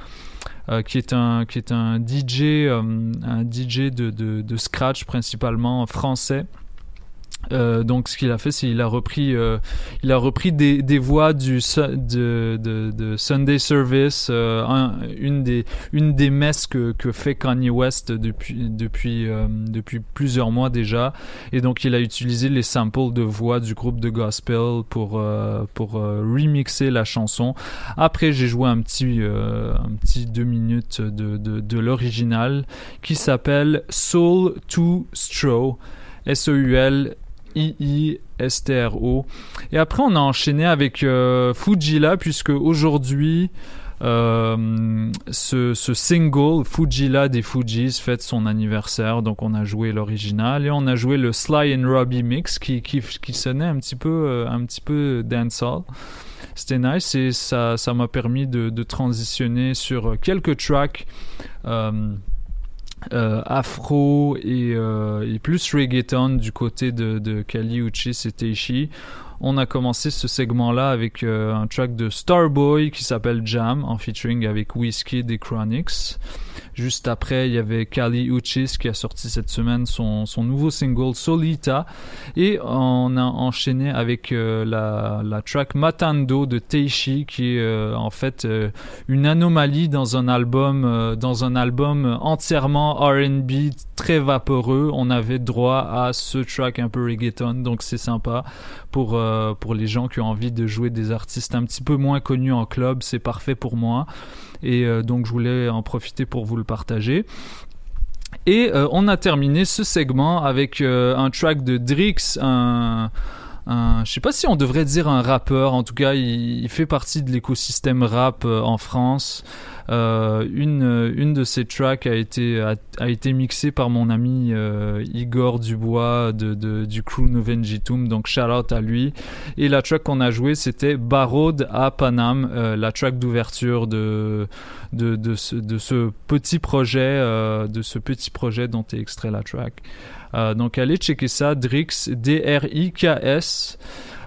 euh, qui est un qui est un DJ un DJ de, de scratch principalement français euh, donc ce qu'il a fait c'est il a repris euh, il a repris des, des voix du de, de, Sunday Service euh, un- une des une des messes que, que fait Kanye West depuis depuis depuis plusieurs mois déjà. Et donc il a utilisé les samples de voix du groupe de gospel pour pour remixer la chanson. Après j'ai joué un petit un petit deux minutes de de, l'original qui s'appelle Soul to Stro S-O-U-L I-I-S-T-R-O. Et après, on a enchaîné avec euh, Fujila, puisque aujourd'hui, euh, ce, ce single, Fujila des Fujis, fête son anniversaire. Donc, on a joué l'original et on a joué le Sly and Robbie mix qui, qui, qui sonnait un petit peu, euh, un petit peu dancehall. C'était nice et ça m'a permis de, de transitionner sur quelques tracks. Euh, afro et, euh, et plus reggaeton du côté de, de Kali Uchis et Teishi. On a commencé ce segment-là avec euh, un track de Starboy qui s'appelle Jam en featuring avec Whiskey des Chronics. Juste après, il y avait Kali Uchis qui a sorti cette semaine son, nouveau single Solita. Et on a enchaîné avec euh, la, track Matando de Teishi qui est euh, en fait euh, une anomalie dans un album entièrement R&B très vaporeux. On avait droit à ce track un peu reggaeton donc c'est sympa pour pour les gens qui ont envie de jouer des artistes un petit peu moins connus en club, c'est parfait pour moi. Et euh, donc je voulais en profiter pour vous le partager. Et euh, on a terminé ce segment avec euh, un track de Drix, un, un, je sais pas si on devrait dire un rappeur, en tout cas il, fait partie de l'écosystème rap euh, en France. Euh, une, euh, une de ces tracks a été, a, été mixée par mon ami Igor Dubois de, du crew Novenjitum, donc shout out à lui. Et la track qu'on a jouée c'était Barod à Panam, euh, la track d'ouverture de, de, de, ce, de ce petit projet, de ce petit projet dont est extrait la track. Euh, donc allez checker ça, Drix, D-R-I-K-S.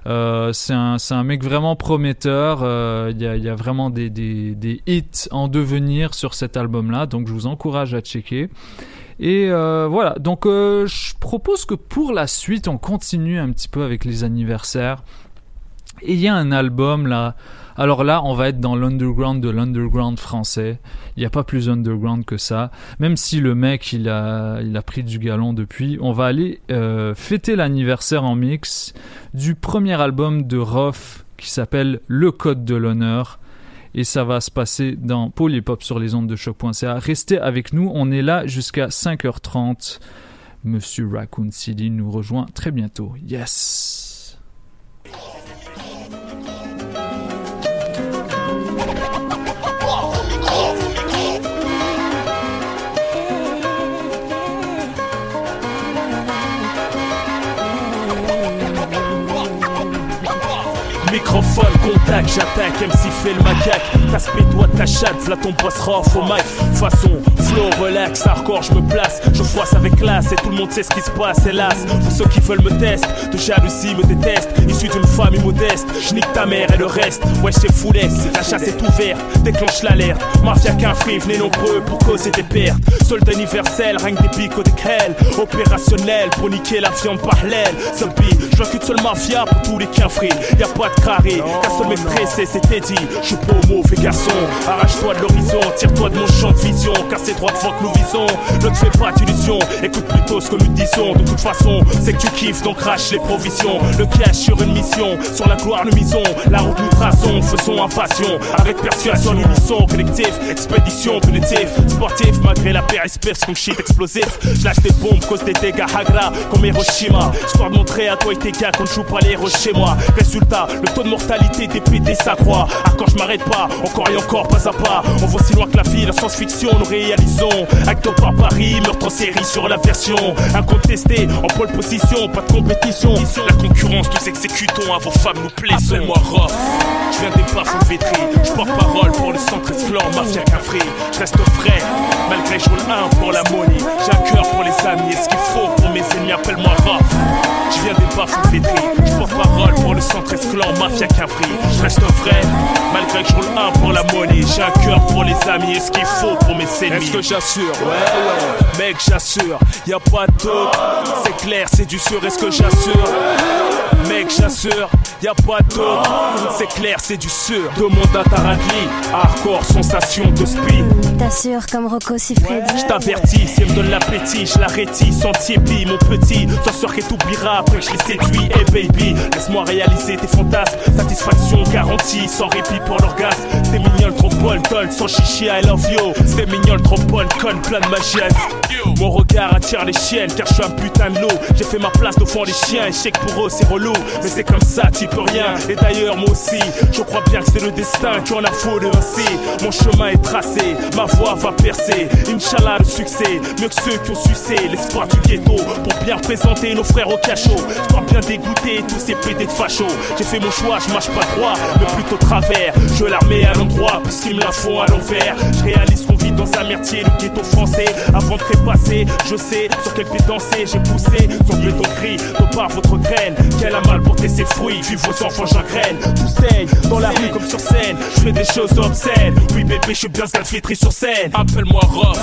Euh, c'est un, un mec vraiment prometteur. Euh, Il y, a, y a vraiment des, des, des hits en devenir sur cet album-là, donc je vous encourage à checker. Et voilà, donc je propose que pour la suite, on continue un petit peu avec les anniversaires. Et il y a un album là. Alors là, on va être dans l'underground de l'underground français. Il n'y a pas plus underground que ça. Même si le mec, il a, il a pris du galon depuis. On va aller euh, fêter l'anniversaire en mix du premier album de Roth qui s'appelle Le Code de l'honneur. Et ça va se passer dans Polypop sur les ondes de choc.ca. Restez avec nous. On est là jusqu'à 5h30. Monsieur Raccoon City nous rejoint très bientôt. Yes! Microphone, contact, j'attaque, MC fait le macaque. T'as toi ta chatte, v'là ton boss rough au mic. Façon, flow, relax, hardcore, je me place. Je froisse avec classe et tout le monde sait ce qui se passe, hélas. Pour ceux qui veulent me tester, de jalousie me détestent. Issu d'une famille modeste, je nique ta mère et le reste. Ouais, c'est foulé, la chasse est ouverte, déclenche l'alerte. Mafia qu'un free, venez nombreux pour causer des pertes. Soldat universel, règne des pics des crêles. Opérationnel pour niquer la viande par l'aile. Zombie, je qu'une seule mafia pour tous les free. Y a pas de carré, seul mec pressé, c'était dit. Je suis pas mauvais garçon, arrache-toi de l'horizon, tire-toi de mon champ de vision. Car c'est droit devant que nous visons. Ne te fais pas d'illusions, écoute plutôt ce que nous disons. De toute façon, c'est que tu kiffes, donc crache les provisions. Le cash sur une mission, sur la gloire nous misons. La route nous traçons, faisons invasion. Avec persuasion, unissons, collectif, expédition punitive. Sportif, malgré la périspèce, comme shit explosif. Je lâche des bombes, cause des dégâts Hagra, comme Hiroshima. Histoire de montrer à toi et tes gars qu'on ne joue pas les chez moi. Résultat, le taux de mortalité des PD s'accroît. Ah, quand je m'arrête pas, encore et encore, pas à pas. On voit si loin que la vie, la science-fiction, nous réalisons. Acte par Paris, meurtre en série sur la version. Incontesté, en pole position, pas de compétition. La concurrence, tous exécutons, à vos femmes nous plaisons. Appelle-moi Rof, je viens des bas vétrés. Je porte parole pour le centre esclore, mafia café. Je reste frais, malgré je roule un pour la. J'ai un cœur pour les amis, et ce qu'il faut pour mes ennemis, appelle-moi Rof. Je viens des bas vétrés. Je porte parole pour le centre esclore, mafia café. Je reste vrai, malgré que je roule un pour la money. J'ai un cœur pour les amis, et ce qu'il faut pour mes ennemis? Est-ce que j'assure? Ouais, ouais, mec, j'assure. Y a pas de doute, c'est clair, c'est du sûr. Est-ce que j'assure? Mec, j'assure, y a pas doute, c'est clair, c'est du sûr. Demande à Taradli, hardcore, sensation de speed. T'assures comme Rocco Siffredi. Je t'avertis, si elle me donne l'appétit, je la rétis, sans tiépi, mon petit. Sois sûr qu'elle t'oubliera après que je l'ai séduit. Hey baby, laisse-moi réaliser tes fantasmes. Satisfaction garantie, sans répit pour l'orgasme. C'était mignon le trop Bolton, sans chichi, I love you. C'était mignon le trop con, plein de magie. Mon regard attire les chiennes, car je suis un putain de loup. J'ai fait ma place devant les chiens, et je sais que pour eux c'est relou. Mais c'est comme ça, tu peux rien. Et d'ailleurs, moi aussi, je crois bien que c'est le destin qui en a faute ainsi. Mon chemin est tracé, ma voix va percer. Inch'Allah, le succès, mieux que ceux qui ont sucé l'espoir du ghetto. Pour bien représenter nos frères au cachot. Je bien dégoûter tous ces pédés de fachos. J'ai fait mon choix, je marche pas droit, mais plutôt travers. Je l'armée à l'endroit, puisqu'ils me la font à l'envers. Je réalise qu'on vit dans un mertier, le ghetto français. Avant de trépasser, je sais sur quel pied danser. J'ai poussé sur le béton gris, de par votre graine. Qu'elle mal porté ses fruits, puis vos enfants j'engraine. Tout saigne, dans la rue comme sur scène. Je fais des choses obscènes. Oui, bébé, je suis bien scalfétri sur scène. Appelle-moi Rof,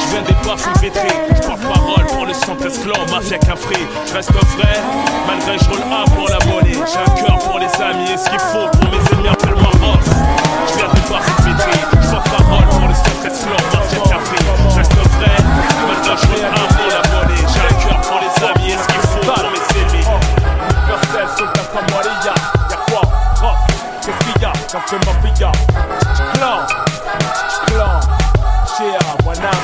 je viens des parfums vétrés. Je porte parole pour le centre esclan, mafia café. Je reste vrai, malgré je roule un pour la monnaie. J'ai un cœur pour les amis et ce qu'il faut pour mes ennemis. Qu'il y a Quand fait ma fille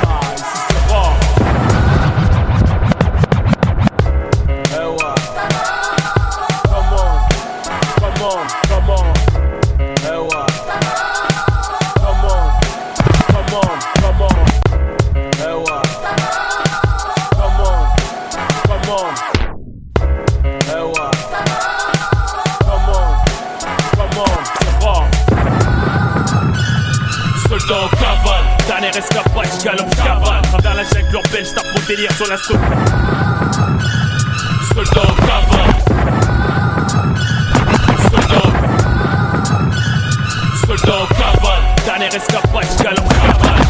escapade, j'galope, j'cavale Travers la jungle urbaine, j'tape mon délire sur la soupe. Soldat en cavale. Soldat. Soldat en cavale, dernière escapade, j'galope, j'cavale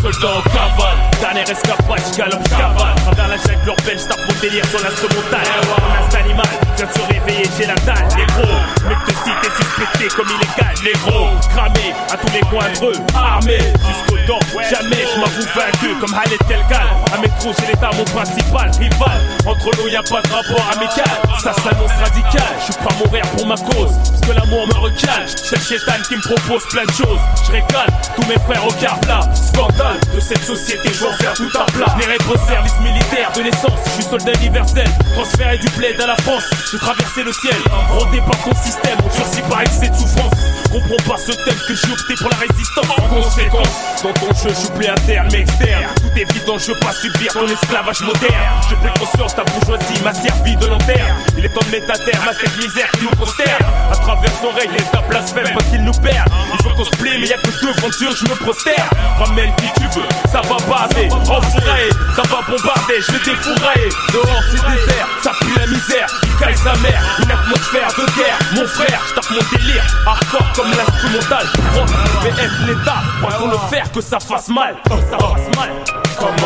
Soldat en cavale, dernière escapade, j'galope, j'cavale Travers la jungle urbaine, j'tape mon délire sur l'instrumental Mon instinct animal, vient de se réveiller, j'ai la dalle gros, mec de cité suspecté comme illégal Les gros, cramés à tous les coins de rue Armés jusqu'au dents, jamais je m'avoue vaincu Comme Halet Telgal, à mes trous j'ai l'état mon principal rival. Entre nous y a pas de rapport amical. Ça s'annonce radical, je suis pas à mourir pour ma cause. Parce que l'amour me recale, c'est chétan qui me propose plein de choses. Je régale tous mes frères au quart Scandale de cette société, je vais faire tout un plat. Je au service militaire de naissance, je suis soldat universel Transféré du bled à la France, j'ai traversé le ciel Rondé par ton système, on durcit par excès de souffrance Comprends pas ce thème que j'ai opté pour la résistance. En conséquence, dans ton jeu, je interne mais externe. Tout est évident, je veux pas subir ton esclavage moderne. J'ai pris conscience, ta bourgeoisie m'a servi de lanterne. Il est temps de mettre à terme à cette misère qui nous prosterne. À travers son règne, l'état blasphème parce qu'il nous perd. Il faut qu'on se plaît, mais y'a que devant Dieu, je me prosterne. Ramène qui tu veux, ça va baser. Enfourailler, ça va bombarder, je vais défourailler. Dehors c'est désert, ça pue la misère. Il caille sa mère, une atmosphère de guerre. Mon frère, je mon délire. Hardcore comme l'instrumental. Rock, VS l'état? Poisson le faire que ça fasse mal. Ça fasse mal. Comment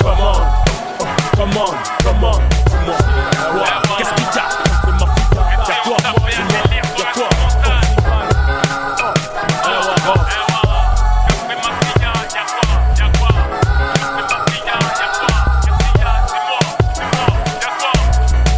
Comment Comment Comment Dis-moi. Qu'est-ce qu'il y a?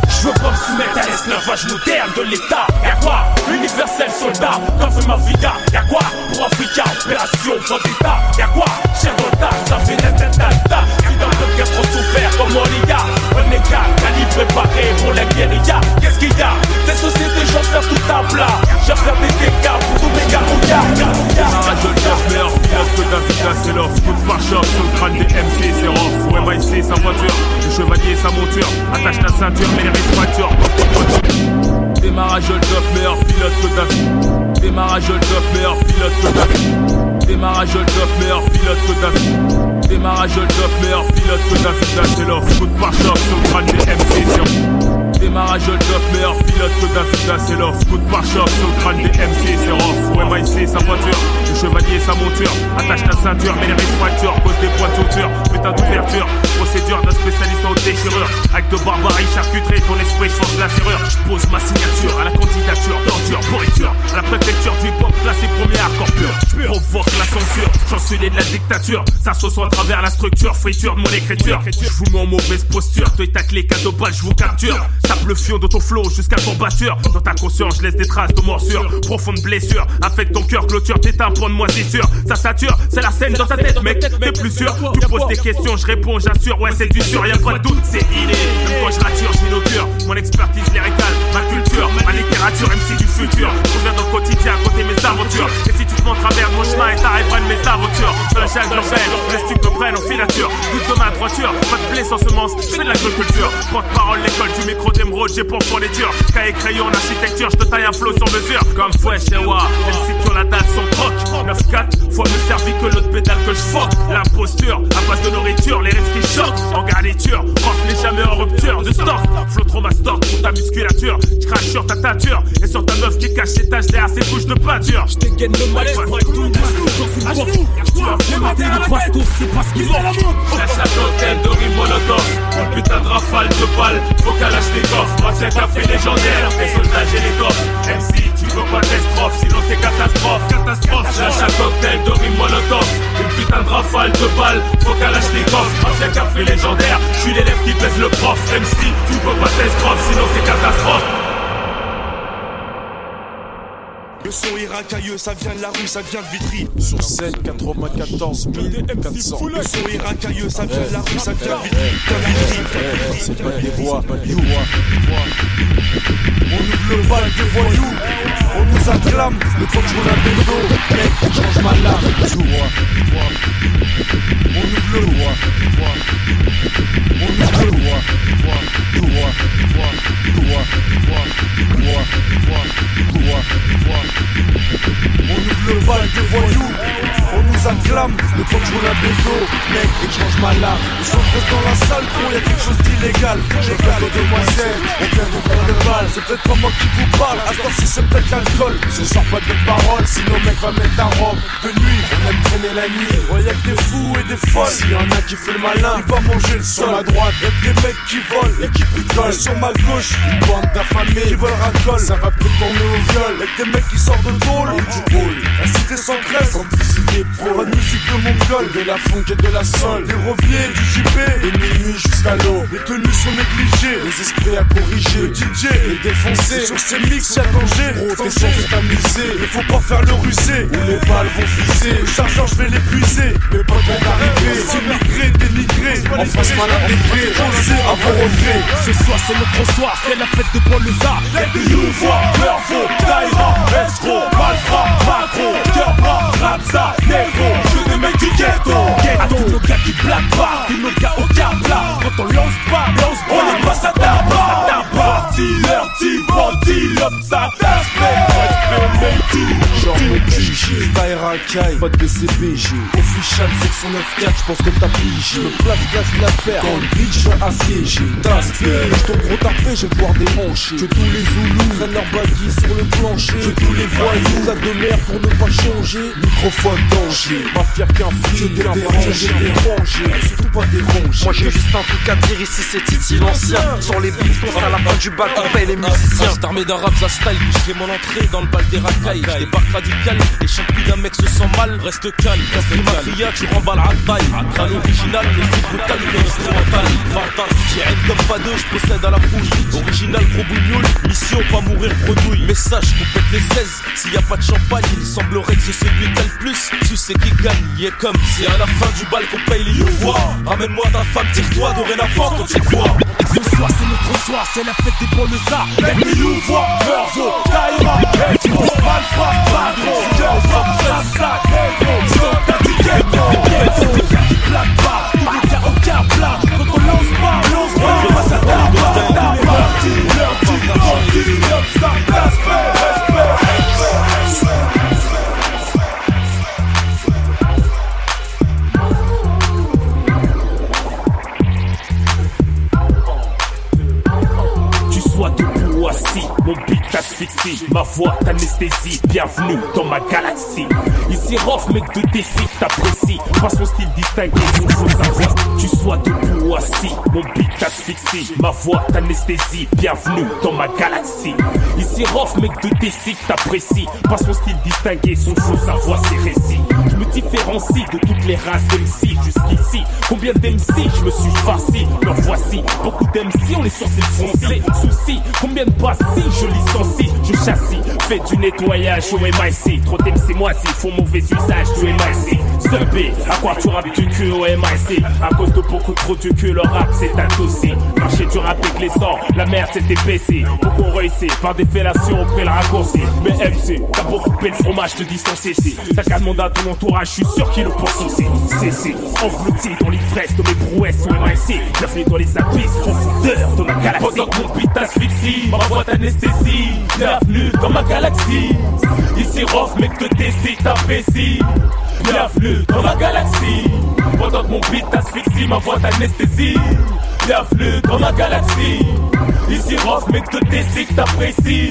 Je veux pas me soumettre à l'esclavage moderne de l'État. Y'a quoi? Universel soldat, quand fait ma vida. Y'a quoi? Pour Africa, opération Vendetta. Y'a quoi? Cher Dolta, ça fait ta Si dans le cœur trop souffert comme Oliga. Un égal, calibre préparé pour la guérilla. Qu'est-ce qu'il y a? Des sociétés, j'en faire tout à plat. J'en faire des dégâts pour tous mes garouillards. Jeune chef meilleur pilote que David Hasselhoff Coup de pare-choc sur le crâne des MC, c'est rough Ouais, MIC, sa voiture, le chevalier, sa monture Attache ta ceinture, mais les fracture Démarrage hold up, meilleur pilote que David Démarrage hold up, meilleur pilote que David Démarrage hold up, meilleur pilote que David Démarrage hold up, meilleur pilote que David Hasselhoff Coup de pare-choc sur le crâne des MC, Démarrage hold up, meilleur pilote que David Hasselhoff Coup de pare-choc sur le crâne des MC, c'est rough Ouais, MIC, sa voiture, le chevalier, sa monture. Attache ta ceinture, mais les risques fracture Cause des points de suture, putain d'ouverture Procédure d'un spécialiste en déchirure. Acte de barbarie, charcuterie, ton esprit change la serrure. Je pose ma signature à la candidature Torture, pourriture, à la préfecture du hip-hop Classé premier hardcore pur, je provoque la censure Chancelier de la dictature, ça sauce à travers la structure Friture de mon écriture, je vous mets en mauvaise posture Toi taclé, cadeau balle, je vous capture. Tape le fion de ton flow jusqu'à ton batture. Dans ta conscience, je laisse des traces de morsure. Profonde blessure, affecte ton cœur, clôture tes tympans de moisissure. Ça sature, c'est la scène dans ta tête mec, t'es plus sûr. Tu poses des questions, je réponds, j'assure Ouais c'est du sûr, y'a pas de doute, c'est inné. Même quand je rature, j'inaugure Mon expertise lyricale, ma culture, ma littérature MC du futur. Je viens dans le quotidien à côté mes aventures. Et si tu te montres à travers mon chemin et t'arriveras de mes aventures. Sur la chaîne urbaine, laisse tu me prennes en filature. Doute de ma droiture, pas de blé sans semence, je fais de l'agriculture. Porte-parole l'école du micro d'émeraude, j'ai pour les durs. Cahier crayon architecture, je te taille un flow sur mesure. Comme fouet chez Wa, même si tu la dalle son croc 9-4, faut me servir que l'autre pédale que je fuck L'imposture, à base de nourriture, les risques qui choquent En garniture, prof n'est jamais en rupture. De stock Flow trop ma stock pour ta musculature. Je crache sur ta teinture. Et sur ta meuf qui cache ses taches derrière ses couches de peinture. Je dégaine le malaise pour être tout dans une boîte Tu as fait mater le bastos, c'est parce qu'il manque Lâche la cocktail de rime Une putain de rafale de balles, faut qu'elle lâche les coffres. Café légendaire, les soldats j'ai les coffres. MC, tu veux pas des strophes, sinon c'est catastrophe. Catastrophe, lâche un cocktail de rime molotov. Une putain de rafale de balles, faut qu'elle lâche les coffres. Mafia café légendaire, je suis l'élève qui pèse le prof. MC, tu veux pas des strophes, sinon c'est catastrophe Le son est racailleux, ça vient de la rue, ça vient de Vitry. Sur scène 94 400. Le son est racailleux, ça vient de la rue, ça vient de Vitry. C'est pas des voix. On ouvre le bal de voyous, on nous acclame, le à bédo, mec, change ma lame, sous. On ouvre le roi, on ouvre le roi, roi, roi, roi, roi, roi, roi, On ouvre le bal de voyous, on nous acclame, le contrôle à bédo, mec, et change ma lame. Ils sont tous dans la salle, gros, y'a quelque chose d'illégal. Je perds de demoiselles, on vient d'ouvrir le bal, c'est peut-être pas moi qui vous parle, à temps-ci c'est peut-être l'alcool. Je sors pas de paroles, sinon mec va mettre ta robe. De nuit, on aime traîner la nuit, ouais y'a que des fous et des folles. S'il y en a qui fait le malin, il va manger le sol. Ma droite, y'a que des mecs qui volent et qui picolent. Sur ma gauche, une bande d'affamés qui veulent racole. Ça va plus tourner au viol, y'a que des mecs qui sortent de tôle et du rôle. La cité des pros. Pas de musique de mon col, de la funk et de la sol. Des reviers, du JP, de minuit jusqu'à l'eau. Les tenues sont négligées, les esprits à corriger. Le DJ est défoncé, sur ces mix y'a danger. Gros, t'es sans t'amuser, il faut pas faire le rusé. Ou les balles vont fuser, le chargeur je vais l'épuiser. Mes potes vont arriver, immigrés, dénigrés. En face mal intégré, oser à vos regrets. Ce soir c'est notre soir, c'est la fête de Paulusa Y'a des Youvois, Mervo, Daïra, Escro, Malfra, Macro, Cœur bras, Rapsa, Negro, que des mecs du ghetto. À tous nos gars qui blaguent pas, tous nos gars au câble Quand on lance pas, lance pas, On les passe à tabac. Parti, leur team, parti, l'homme, ça matey. Genre mon cliché, Daïra, Kai, pas de BCBG. Official section 9-4, j'pense que t'as pigé. Me place, place l'affaire, quand le beat, j'suis assiégé. T'aspect, ton gros tapé, je vais devoir déhancher. Que tous les Zoulous prennent leur baggy sur le plancher. Que tous les voyous, la de mer pour ne pas changer. Microphone danger, mafia qu'un flic, je dérange, j'ai dérangé. Surtout pas dérangé. Moi j'ai juste un truc à dire ici c'est Titi l'ancien Sur les beats on à la fin du bac on paye les musiciens Cette armée d'arabes à style, je fais mon entrée dans le bal des racailles. Je débarque radical, et chaque plus d'un mec se sent mal. Reste calme, casse mafia, tu remballes à taille. À l'original, le c'est brutal, le instrumental. Vartas, j'ai comme pas deux, je possède à la fouille. Original, gros bougnoul, mission, pas mourir bredouille. Message, pète les 16. S'il y a pas de champagne, il semblerait que c'est celui qui a le plus. Tu sais qui gagne, il est comme. C'est à la fin du bal qu'on paye les youvois. Ramène-moi ta femme, tire-toi dorénavant quand tu vois. Ce soir c'est notre soir, c'est la fête des Paulusa Y'a des Youvois, Mervo, Daïra, Escro, Malfra, Macro, ma voix t'anesthésie, bienvenue dans ma galaxie. Ici Rof, mec de défi, t'apprécie, pas son style distingué, son faut savoir. Tu sois debout ou assis, mon beat t'asphyxie, ma voix t'anesthésie, bienvenue dans ma galaxie. Ici Rof, mec de défi, t'apprécie, pas son style distingué, son faut savoir ses récits. Je me différencie de toutes les races d'MC jusqu'ici. Combien d'MC je me suis farci, leur voici. Beaucoup d'MC, on les sourcils foncés. Souci, combien de passis je licencie, je chassis. Fais du nettoyage au MIC. Trop d'MC moisi, font mauvais usage du MIC. B, à quoi tu rappes du cul au MIC À cause de beaucoup trop du cul, le rap c'est un dossier. Marcher du rap avec les sangs, la merde c'est épaissé. Beaucoup réussi, par des fellations, on le raccourci. Mais MC, t'as beaucoup coupé le fromage, te distancer. T'as qu'à demander à ton entourage, je suis sûr qu'il le pense aussi. CC, englouti dans l'ivresse de mes prouesses au MIC. Bienvenue dans les abysses, profondeurs de ma galaxie. Pendant que mon beat t'asphyxie, ma voix t'anesthésie. Bienvenue dans ma galaxie. Ici Rof, mec de DC, t'apprécie. Bienvenue dans ma galaxie. Pendant que mon beat t'asphyxie, ma voix t'anesthésie. Bienvenue dans ma galaxie. Ici Rof, mec de DC, t'apprécie.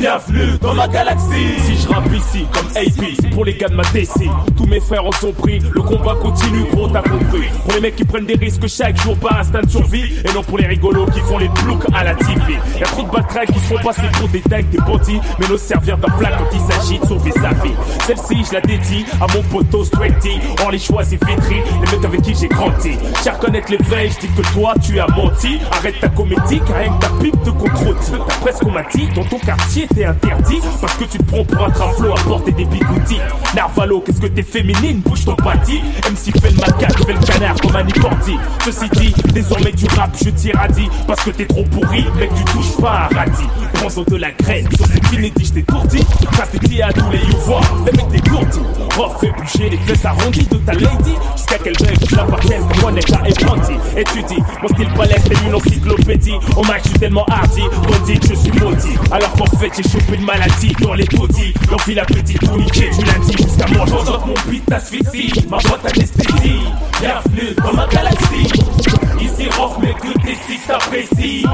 Bienvenue dans ma galaxie. Si je rappe ici comme AP, c'est pour les gars de ma DC. Tous mes frères en sont pris, le combat continue, gros t'as compris. Pour les mecs qui prennent des risques chaque jour par instinct de survie. Et non pour les rigolos qui font les ploucs à la TV. Y'a trop de baltraques qui se font passer pour des dingues, des bandits. Mais nos servir d'un plat quand il s'agit de sauver sa vie. Celle-ci, je la dédie à mon poteau Straighty. On les choisit vitri, les mecs avec qui j'ai grandi. J'ai reconnaître les vrais, je dis que toi tu as menti. Arrête ta comédie, car rien ta pipe te contredit. D'après ce qu'on m'a dit, dans ton quartier t'es interdit. Parce que tu te prends pour un traflo à porter des bigoudis. Narvalo, qu'est-ce que t'es féminine, bouge ton bâti. MC fait le macaque, fait le canard comme un Cordy. Ceci dit, désormais du rap, je t'irradie. Parce que t'es trop pourri, mec, tu touches pas à radis. Prends-en de la graine, sur cette inédit, je t'ai tourdi. Passe tes pieds à tous les youvois, les mecs dégourdis. Oh, fais bouger les fesses arrondies de ta lady. Jusqu'à qu'elle veuille que je la partaise, moi n'est pas épandie. Et tu dis, mon style balèze, t'es une encyclopédie. Au match, je suis tellement hardy, on dit que je suis maudit. Alors qu'en fait, j'ai chopé une maladie dans les taudis. L'envie la petite, tout niqué du lundi jusqu'à moi. Pendant que mon beat t'asphyxie, ma boîte anesthésie. Bienvenue dans ma galaxie. Ici, Rof, mais que tes six t'apprécient.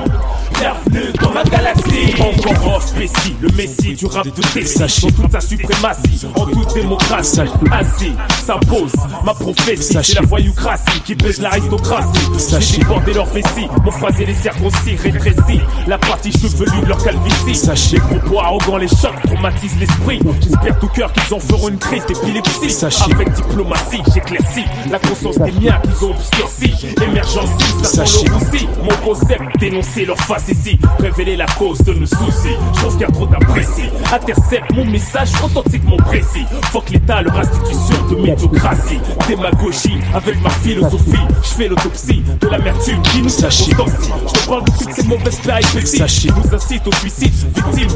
Bienvenue dans ma galaxie. Encore off, Messi, le Messi du rap de Tessie. Dans toute sa suprématie, en toute démocratie. Assis, ça pose ma prophétie. C'est la voyoucratie qui baise l'aristocratie. J'ai débordé leur vessie, mon phrasé les circoncis, rétrécis. La partie chevelue de leur calvitie. Sachez, les propos arrogants, les chocs traumatisent l'esprit. J'espère tout cœur qu'ils en feront une crise d'épilepsie. Sachez, avec diplomatie, j'éclaircis la conscience des miens qu'ils ont obscurci. Émergence, ça sent roussi. Mon concept, dénoncer leur face ici. Révéler la cause de nos soucis. Je trouve qu'il y a trop d'apprécie. Intercepte mon message authentiquement précis. Fuck l'état, leur institution de médiocratie. Démagogie avec ma philosophie. Je fais l'autopsie de l'amertume qui nous Sachez. Je te parle de toutes ces mauvaises. Sachez. nous incite au suicide,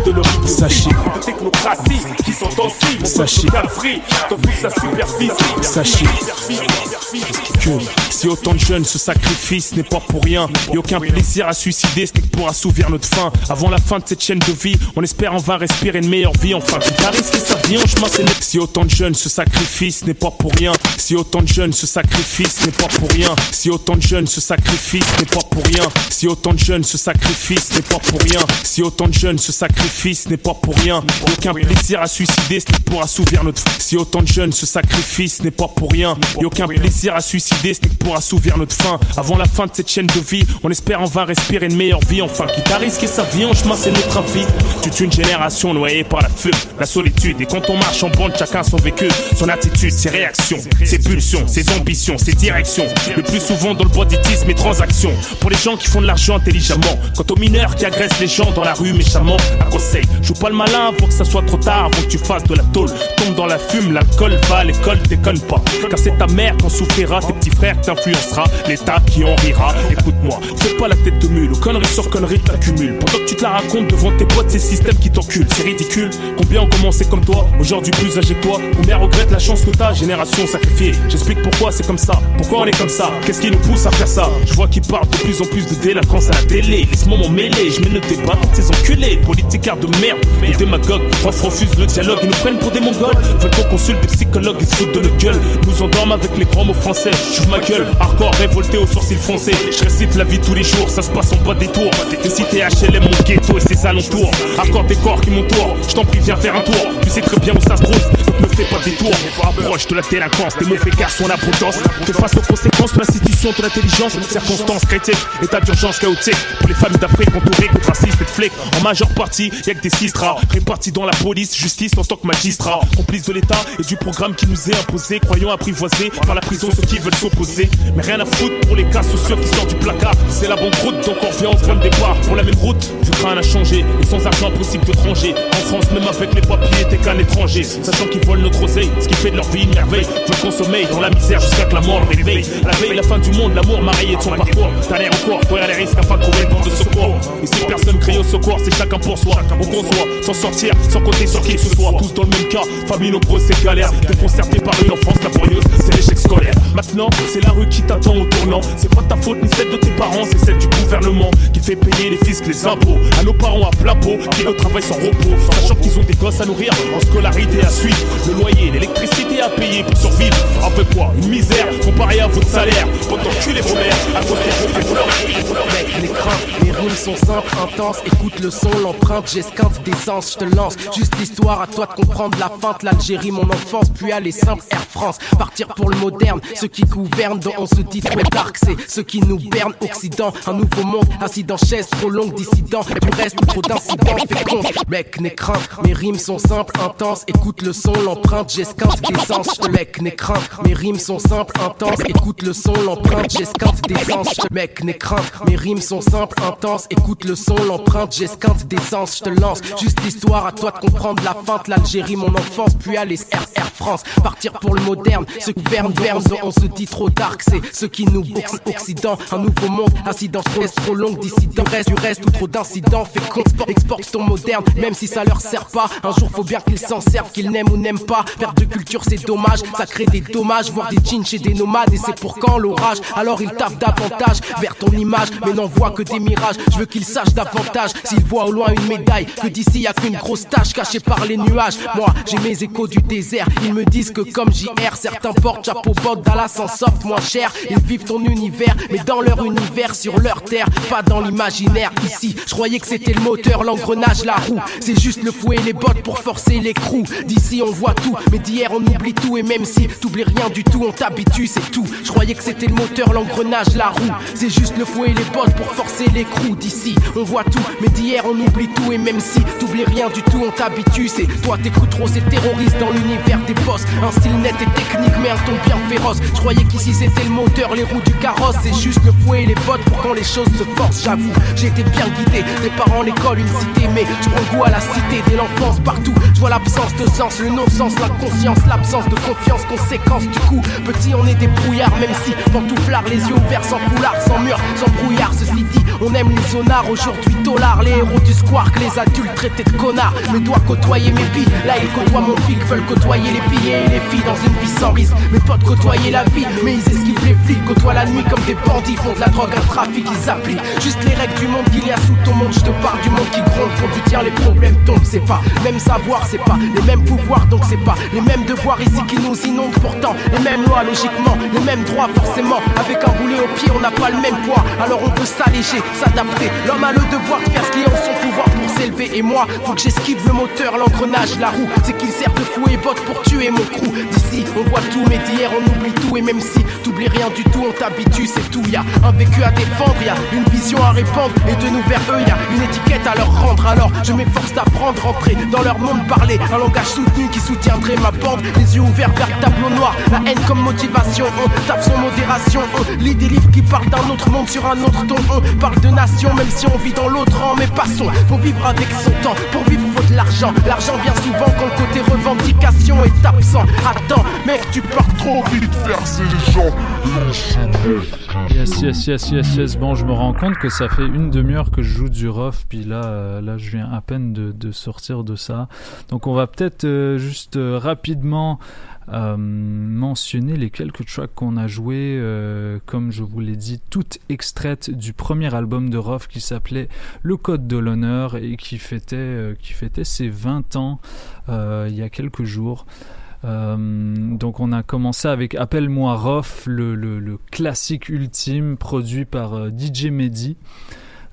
de leur Sachez. de technocratie qui sont en cible. Sachez. Sa superficie. Sachez que si autant de jeunes se sacrifient, ce n'est pas pour rien. Et aucun plaisir à suicider, ce n'est que pour assouvir notre faim. Avant la fin de cette chaîne de vie, on espère en vain respirer une meilleure vie. Enfin, qui risque sa vie en chemin, c'est Si autant de jeunes se sacrifient, ce n'est pas pour rien. Si autant de jeunes se sacrifient, ce n'est pas pour rien. Si autant de jeunes se sacrifient, ce n'est pas pour rien. Si autant de jeunes se sacrifient, ce n'est pas pour rien. Si autant de jeunes se sacrifient, ce n'est pas pour rien. Aucun plaisir à suicider, n'est pour assouvir notre faim. Si autant de jeunes ce n'est pas pour rien. Et aucun plaisir à suicider, que pour assouvir notre faim. Avant la fin de cette chaîne de vie, on espère en vain respirer une meilleure vie. Enfin, quitte à risquer sa vie en chemin, c'est notre avis. Toute une génération noyée par la fume, la solitude. Et quand on marche en bande, chacun son vécu, son attitude, ses réactions, ses pulsions, ses ambitions, ses directions. Le plus souvent dans le banditisme et transactions. Pour les gens qui font de l'argent intelligemment. Quant aux mineurs qui agressent les gens dans la rue méchamment, conseil, joue pas le malin pour que ça soit trop tard, avant que tu fasses de la tôle. Tombe dans la fume, l'alcool va l'école, déconne pas. Car c'est ta mère qu'on souffrira, tes petits frères t'influencera, l'État qui en rira. Écoute-moi, fais pas la tête de mule, conneries sur conneries t'accumules. Pendant que tu te la racontes devant tes potes, ces systèmes qui t'enculent, c'est ridicule. Combien ont commencé comme toi, aujourd'hui plus âgé que toi Combien regrettent la chance que ta génération sacrifiée J'explique pourquoi c'est comme ça, pourquoi on est comme ça, qu'est-ce qui nous pousse à faire ça? Je vois qu'ils parlent de plus en plus de délinquance à la télé. Laisse-moi m'en mêler, je mets le débat contre ces enculés, de merde, les démagogues, prof refusent le dialogue, ils nous prennent pour des mongols, veulent qu'on consulte des psychologues, ils se foutent de notre gueule, nous endorment avec les grands mots français, je ma gueule, hardcore révolté aux sourcils foncés, je récite la vie tous les jours, ça se passe en pas des tours, des cités HLM, mon ghetto et ses alentours, hardcore des corps qui m'entourent, je t'en prie viens faire un tour, tu sais très bien où ça se trouve, donc ne fais pas des tours, approche de la délinquance, tes mauvais garçons la prudence, te face aux conséquences de l'institution de l'intelligence, circonstances critiques, état d'urgence chaotique, pour les familles d'Afrique entourées contre racisme et de en majeure partie, y'a que des sistras, répartis dans la police, justice en tant que magistrat, complice de l'État et du programme qui nous est imposé, croyant apprivoisés par la prison ceux qui veulent s'opposer, mais rien à foutre pour les cas sociaux qui sortent du placard, c'est la bonne route, donc on revient au de départ, pour la même route, que rien n'a changé, et sans argent impossible de ranger, en France même avec les papiers t'es qu'un étranger, sachant qu'ils volent notre oseille, ce qui fait de leur vie une merveille, veulent consommer dans la misère jusqu'à que la mort réveille, la veille, la fin du monde, l'amour marié de son parcours, t'as l'air encore, courir les risques afin de trouver le de secours, et si personne crie au secours, c'est chacun pour soi, on conçoit, sans sortir, sans compter sur qui que ce soit, tous dans le même cas, famille nombreuse c'est galère, déconcerté par une enfance laborieuse, c'est l'échec scolaire, maintenant c'est la rue qui t'attend au tournant, c'est pas ta faute ni celle de tes parents, c'est celle du gouvernement, qui fait payer les fiscs, les impôts, à nos parents à plat pot, qui ne travaillent sans repos, sachant qu'ils ont des gosses à nourrir, en scolarité à suivre, le loyer, l'électricité à payer pour survivre, un peu quoi, une misère, comparé à votre salaire, pendant que les vos mères, à cause des L'écran, les rimes sont simples, intenses, écoute le son, l'empreinte, j'esquinte d'essence, je te lance, juste l'histoire à toi de comprendre la feinte, l'Algérie, mon enfance, puis aller simple, Air France, partir pour le moderne, ceux qui gouvernent, dont on se dit très dark, c'est ceux qui nous bernent, Occident, un nouveau monde, assis dans chaise, trop longue, dissident, du reste, trop d'incidents, fait con, mec, n'aie crainte, mes rimes sont simples, intenses, écoute le son, l'empreinte, j'esquinte je te mec, n'aie crainte, mes rimes sont simples, intenses, écoute le son, l'empreinte, j'esquinte je te mec, n'aie crainte, mes rimes sont simples, intenses, écoute le son, l'empreinte, j'esquinte d'essence, je lance, juste l'histoire à toi de comprendre la feinte, l'Algérie, mon enfance, puis aller Air France, partir pour le moderne, ceux qui gouvernent, on se dit trop dark, c'est ceux qui nous boxent, Occident, un nouveau monde, dans trop, trop longue, dissident, reste, du reste ou trop d'incidents, fait qu'on exporte ton moderne, même si ça leur sert pas. Un jour faut bien qu'ils s'en servent, qu'ils n'aiment ou n'aiment pas. Perte de culture c'est dommage, ça crée des dommages, voir des jeans chez des nomades et c'est pour quand l'orage? Alors ils tapent davantage vers ton image, mais n'en voient que des mirages. Je veux qu'ils sachent davantage. S'ils voient au loin une médaille, que d'ici y a qu'une grosse tache cachée par les nuages. Moi j'ai mes échos du désert, ils me disent que comme JR, certains portent chapeau bot, Dallas en sortent moins cher. Ils vivent ton univers, mais dans leur univers, sur leur terre, pas dans l'imaginaire. Ici, je croyais que c'était le moteur, l'engrenage, la roue. C'est juste le fouet et les bottes pour forcer l'écrou. D'ici on voit tout, mais d'hier on oublie tout. Et même si t'oublies rien du tout, on t'habitue, c'est tout. Je croyais que c'était le moteur, l'engrenage, la roue. C'est juste le fouet et les bottes pour forcer l'écrou. D'ici on voit tout, mais d'hier on oublie tout. Et même si t'oublies rien du tout, on t'habitue. C'est toi t'écoutes trop ces terroristes dans l'univers des boss. Un style net et technique, mais un ton bien féroce. Je croyais qu'ici c'était le moteur, les roues du carrosse. C'est juste le fouet et les bottes pour quand les choses se forcent. J'avoue, j'ai été bien guidé. Des parents, l'école, une cité, mais je prends goût à la cité dès l'enfance partout. Je vois l'absence de sens, le non-sens, la conscience, l'absence de confiance, conséquence du coup. Petit, on est des brouillards, même si pantouflard, les yeux ouverts, sans foulard, sans mur, sans brouillard. Ceci dit, on aime les zonards, aujourd'hui dollars, les héros du squark, les adultes traités de connards. Mais dois côtoyer mes billes, là ils côtoient mon pic, veulent côtoyer les billets et les filles dans une vie sans risque. Mes potes côtoyer la vie, mais ils esquivent les flics, côtoient la nuit comme des bandits, font de la drogue, un trafic, ils appliquent juste les règles du monde qu'il y a sous ton monde. Je te parle du monde qui gronde quand tu tiens les problèmes tombent. C'est pas même savoir, c'est pas les mêmes pouvoirs, donc c'est pas les mêmes devoirs ici qui nous inondent. Pourtant, les mêmes lois, logiquement, les mêmes droits, forcément. Avec un boulet au pied, on n'a pas le même poids. Alors on peut s'alléger, s'adapter. L'homme a le devoir de faire ce qui est en son pouvoir pour s'élever. Et moi, faut que j'esquive le moteur, l'engrenage, la roue. C'est qu'il sert de fou et botte pour tuer mon crew. D'ici, on voit tout, mais d'hier, on oublie tout. Et même si t'oublies rien du tout, on t'habitue, c'est tout. Y a un vécu à défendre, y a une vision à répandre. Et de nous vers eux, y a une étiquette à leur rendre. Alors je m'efforce d'apprendre, rentrer dans leur monde, parler un langage soutenu qui soutiendrait ma bande. Les yeux ouverts vers le tableau noir, la haine comme motivation. On tape son modération, on lit des livres qui parlent d'un autre monde sur un autre ton. On parle de nation, même si on vit dans l'autre rang. Mais passons, faut vivre avec son temps. Pour vivre, faut de l'argent. L'argent vient souvent quand le côté revendication est absent. Attends, mec, tu pars trop vite vers ces gens. Yes, yes, yes, yes, yes. Bon, je me rends compte que ça fait une demi-heure que je joue du rough, puis là, euh, là, je viens à peine de, de sortir de ça. Donc, on va peut-être euh, juste euh, rapidement euh, mentionner les quelques tracks qu'on a joués, euh, comme je vous l'ai dit, toutes extraites du premier album de Roth qui s'appelait Le Code de l'honneur et qui fêtait, euh, ses 20 ans il y a quelques jours. Euh, donc on a commencé avec Appelle-moi Rof, le, classique ultime produit par euh, DJ Mehdi.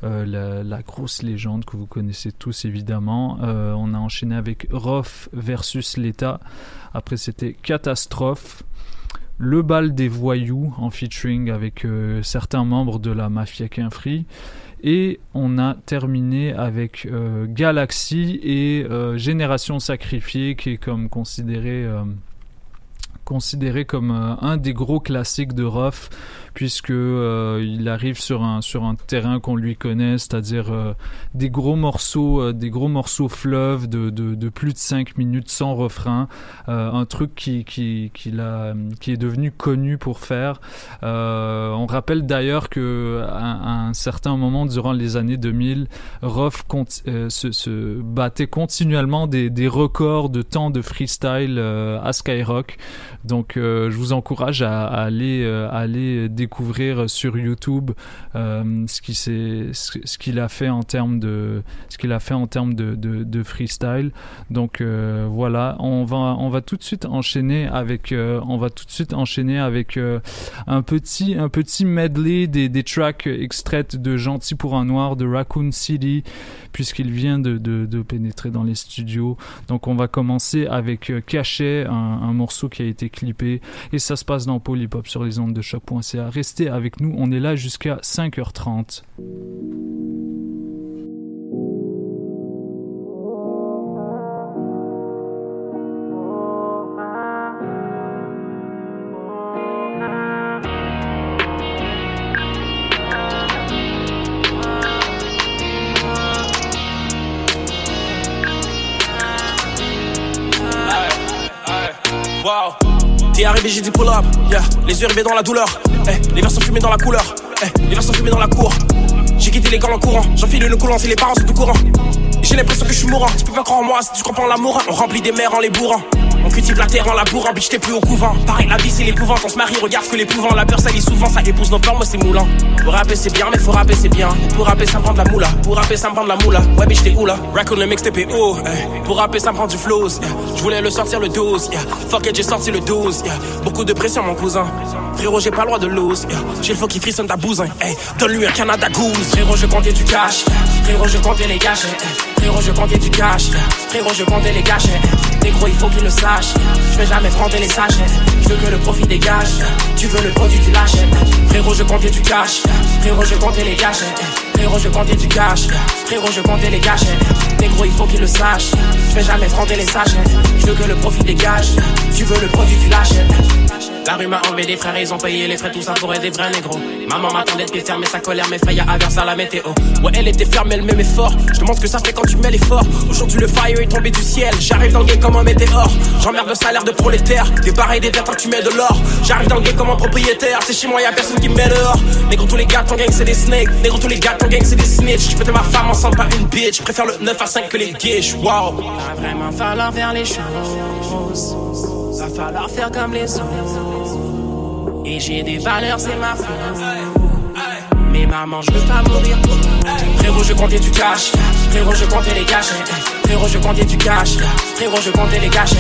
Euh, la, grosse légende que vous connaissez tous évidemment. on a enchaîné avec Rof versus l'État. Après c'était Catastrophe. Le bal des voyous en featuring avec certains membres de la mafia Quinfree. Et on a terminé avec euh, Galaxy et euh, Génération Sacrifiée, qui est comme considéré, euh, considéré comme un des gros classiques de Ruff puisque euh, il arrive sur un sur un terrain qu'on lui connaît, c'est-à-dire euh, des gros morceaux, euh, des gros morceaux fleuves de, de, plus de 5 minutes sans refrain, un truc qui qui qui, qui est devenu connu pour faire. on rappelle d'ailleurs que un certain moment durant les années 2000, Ruff se, battait continuellement des, des records de temps de freestyle à Skyrock. Donc je vous encourage à, à aller à aller découvrir sur YouTube euh, ce qui s'est ce qu'il a fait en termes de ce qu'il a fait en termes de, freestyle. Donc euh, voilà, on va on va tout de suite enchaîner avec euh, on va tout de suite enchaîner avec un petit un petit medley des, tracks extraites de Gentil pour un noir de Raccoon City puisqu'il vient de, pénétrer dans les studios. Donc on va commencer avec Cachet, un, un morceau qui a été clippé et ça se passe dans Polypop sur les ondes de choc.ca restez avec nous, on est là jusqu'à 5h30. Wow. T'es arrivé, j'ai dit pull up. Les yeux rivés dans la douleur, eh. Les verres sont fumés dans la couleur, eh. Les verres sont fumés dans la cour. J'ai quitté l'école en courant, j'enfile une coulance et les parents sont tout courant. J'ai l'impression que je suis mourant. Tu peux pas croire en moi si tu crois pas en l'amour. On remplit des mers en les bourrant. On cultive la terre en labourant, bitch t'es plus au couvent Pareil la vie c'est l'épouvante, on se marie, regarde que l'épouvant La peur salit souvent, ça épouse nos plans, moi c'est moulant Pour rapper c'est bien, mais faut rapper c'est bien Pour rapper ça me prend de la moula, pour rapper ça me prend de la moula Ouais bitch t'es où là, Raccoon le est haut eh. Pour rapper ça me prend du flows, yeah. Je voulais le sortir le 12, yeah. Fuck it j'ai sorti le 12, yeah. Beaucoup de pression mon cousin Frérot j'ai pas le droit de lose, yeah. J'ai le faux qui frissonne ta hey. Donne-lui un Canada Goose Frérot je comptais du cash, frérot je comptais les gâches Frérot je comptais du cash, frérot je comptais les gâches Négro il faut qu'il le sache, je vais jamais prendre les sachets. Je veux que le profit dégage. Tu veux le produit, tu l'achètes. Frérot, je comptais du cash. Frérot, je comptais les gâchettes. Frérot, je comptais du cash. Frérot, je comptais les gâchettes. Négro, il faut qu'il le sache. Je vais jamais prendre les sachets. Je veux que le profit dégage. Tu veux le produit, tu l'achètes. La rue m'a enlevé des frères, ils ont payé les frais, tout ça pour des vrais négros. Maman m'attendait de fermer sa colère, mes frères, averse à la météo. Ouais, elle était ferme, elle m'aimait fort. Je demande ce que ça fait quand tu mets l'effort. Aujourd'hui, le fire est tombé du ciel. J'arrive dans le game comme un météore. J'emmerde le salaire de prolétaire. Des barres et des verres, tu mets de l'or. J'arrive dans le game comme un propriétaire. C'est chez moi, y'a personne qui me met dehors. Négro, tous les gars, ton gang, c'est des snakes. Négro, tous les gars, ton gang, c'est des snitch. Je ma femme ensemble, pas une bitch. Préfère le 9 à 5 que les guiches. Wow. Va vraiment falloir faire les choses. Va falloir faire comme les autres. Et j'ai des valeurs, c'est ma faute. Mais maman, je veux pas mourir. Frérot, je comptais du cash. Frérot, je comptais les gâchettes. Frérot, je comptais du cash. Frérot, je comptais les gâchettes.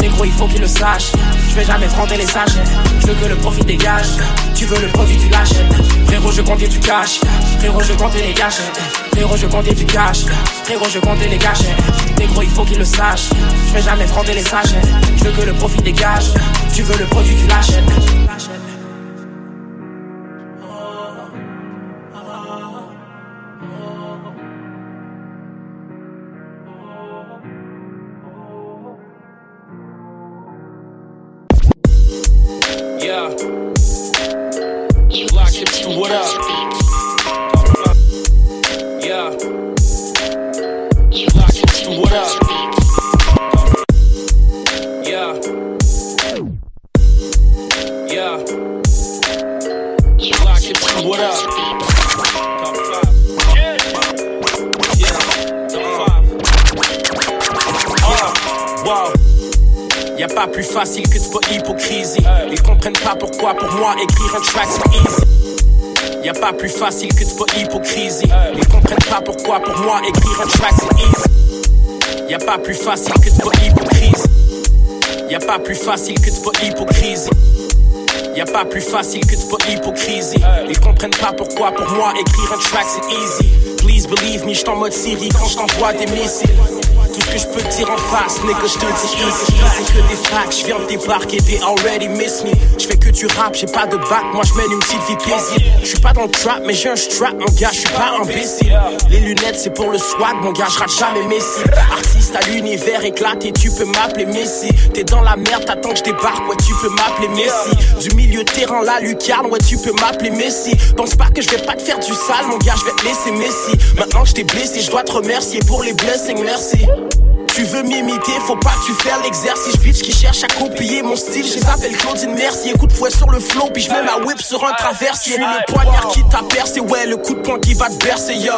Négro, il faut qu'il le sache. Je vais jamais fronter les sachets. Je veux que le profit dégage. Tu veux le produit, tu l'achètes. Frérot, je comptais du cash. Frérot, je comptais les gâchettes. Frérot, je comptais du cash. Frérot, je comptais les gâchettes. Négro, il faut qu'il le sache. Je vais jamais fronter les sachets. Je veux que le profit dégage. Tu veux le produit, tu l'achètes. Écrire un track c'est easy. Y'a pas plus facile que de pas hypocrisie. Ils comprennent pas pourquoi pour moi écrire un track c'est easy. Y'a pas plus facile que de pas hypocrisie. Y'a pas plus facile que de pas hypocrisie. Y'a pas plus facile que de pas hypocrisie. Ils comprennent pas pourquoi pour moi écrire un track c'est easy. Please believe me, j'suis en mode Siri quand j't'envoie des missiles. Tout ce que je peux dire en face, nigga, je te dis. C'est que des facts, je viens de débarquer, they already miss me. Je fais que du rap, j'ai pas de bac, moi je mène une petite vie paisible. Je suis pas dans le trap, mais j'ai un strap, mon gars, je suis pas imbécile. Les lunettes, c'est pour le swag, mon gars, je rate jamais Messi. Artiste à l'univers éclaté, tu peux m'appeler Messi. T'es dans la merde, t'attends que je débarque, ouais, tu peux m'appeler Messi. Du milieu terrain, la lucarne, ouais, tu peux m'appeler Messi. Pense pas que je vais pas te faire du sale, mon gars, je vais te laisser Messi. Maintenant que je t'ai blessé, je dois te remercier pour les blessings, merci. Tu veux m'imiter, faut pas que tu fasses l'exercice. Bitch qui cherche à copier mon style. Je s'appelle Claudine Mercier Coup de fouet sur le flow Puis je mets ma whip sur un traversier. Le poignard qui t'a percé Ouais le coup de poing qui va te bercer yo.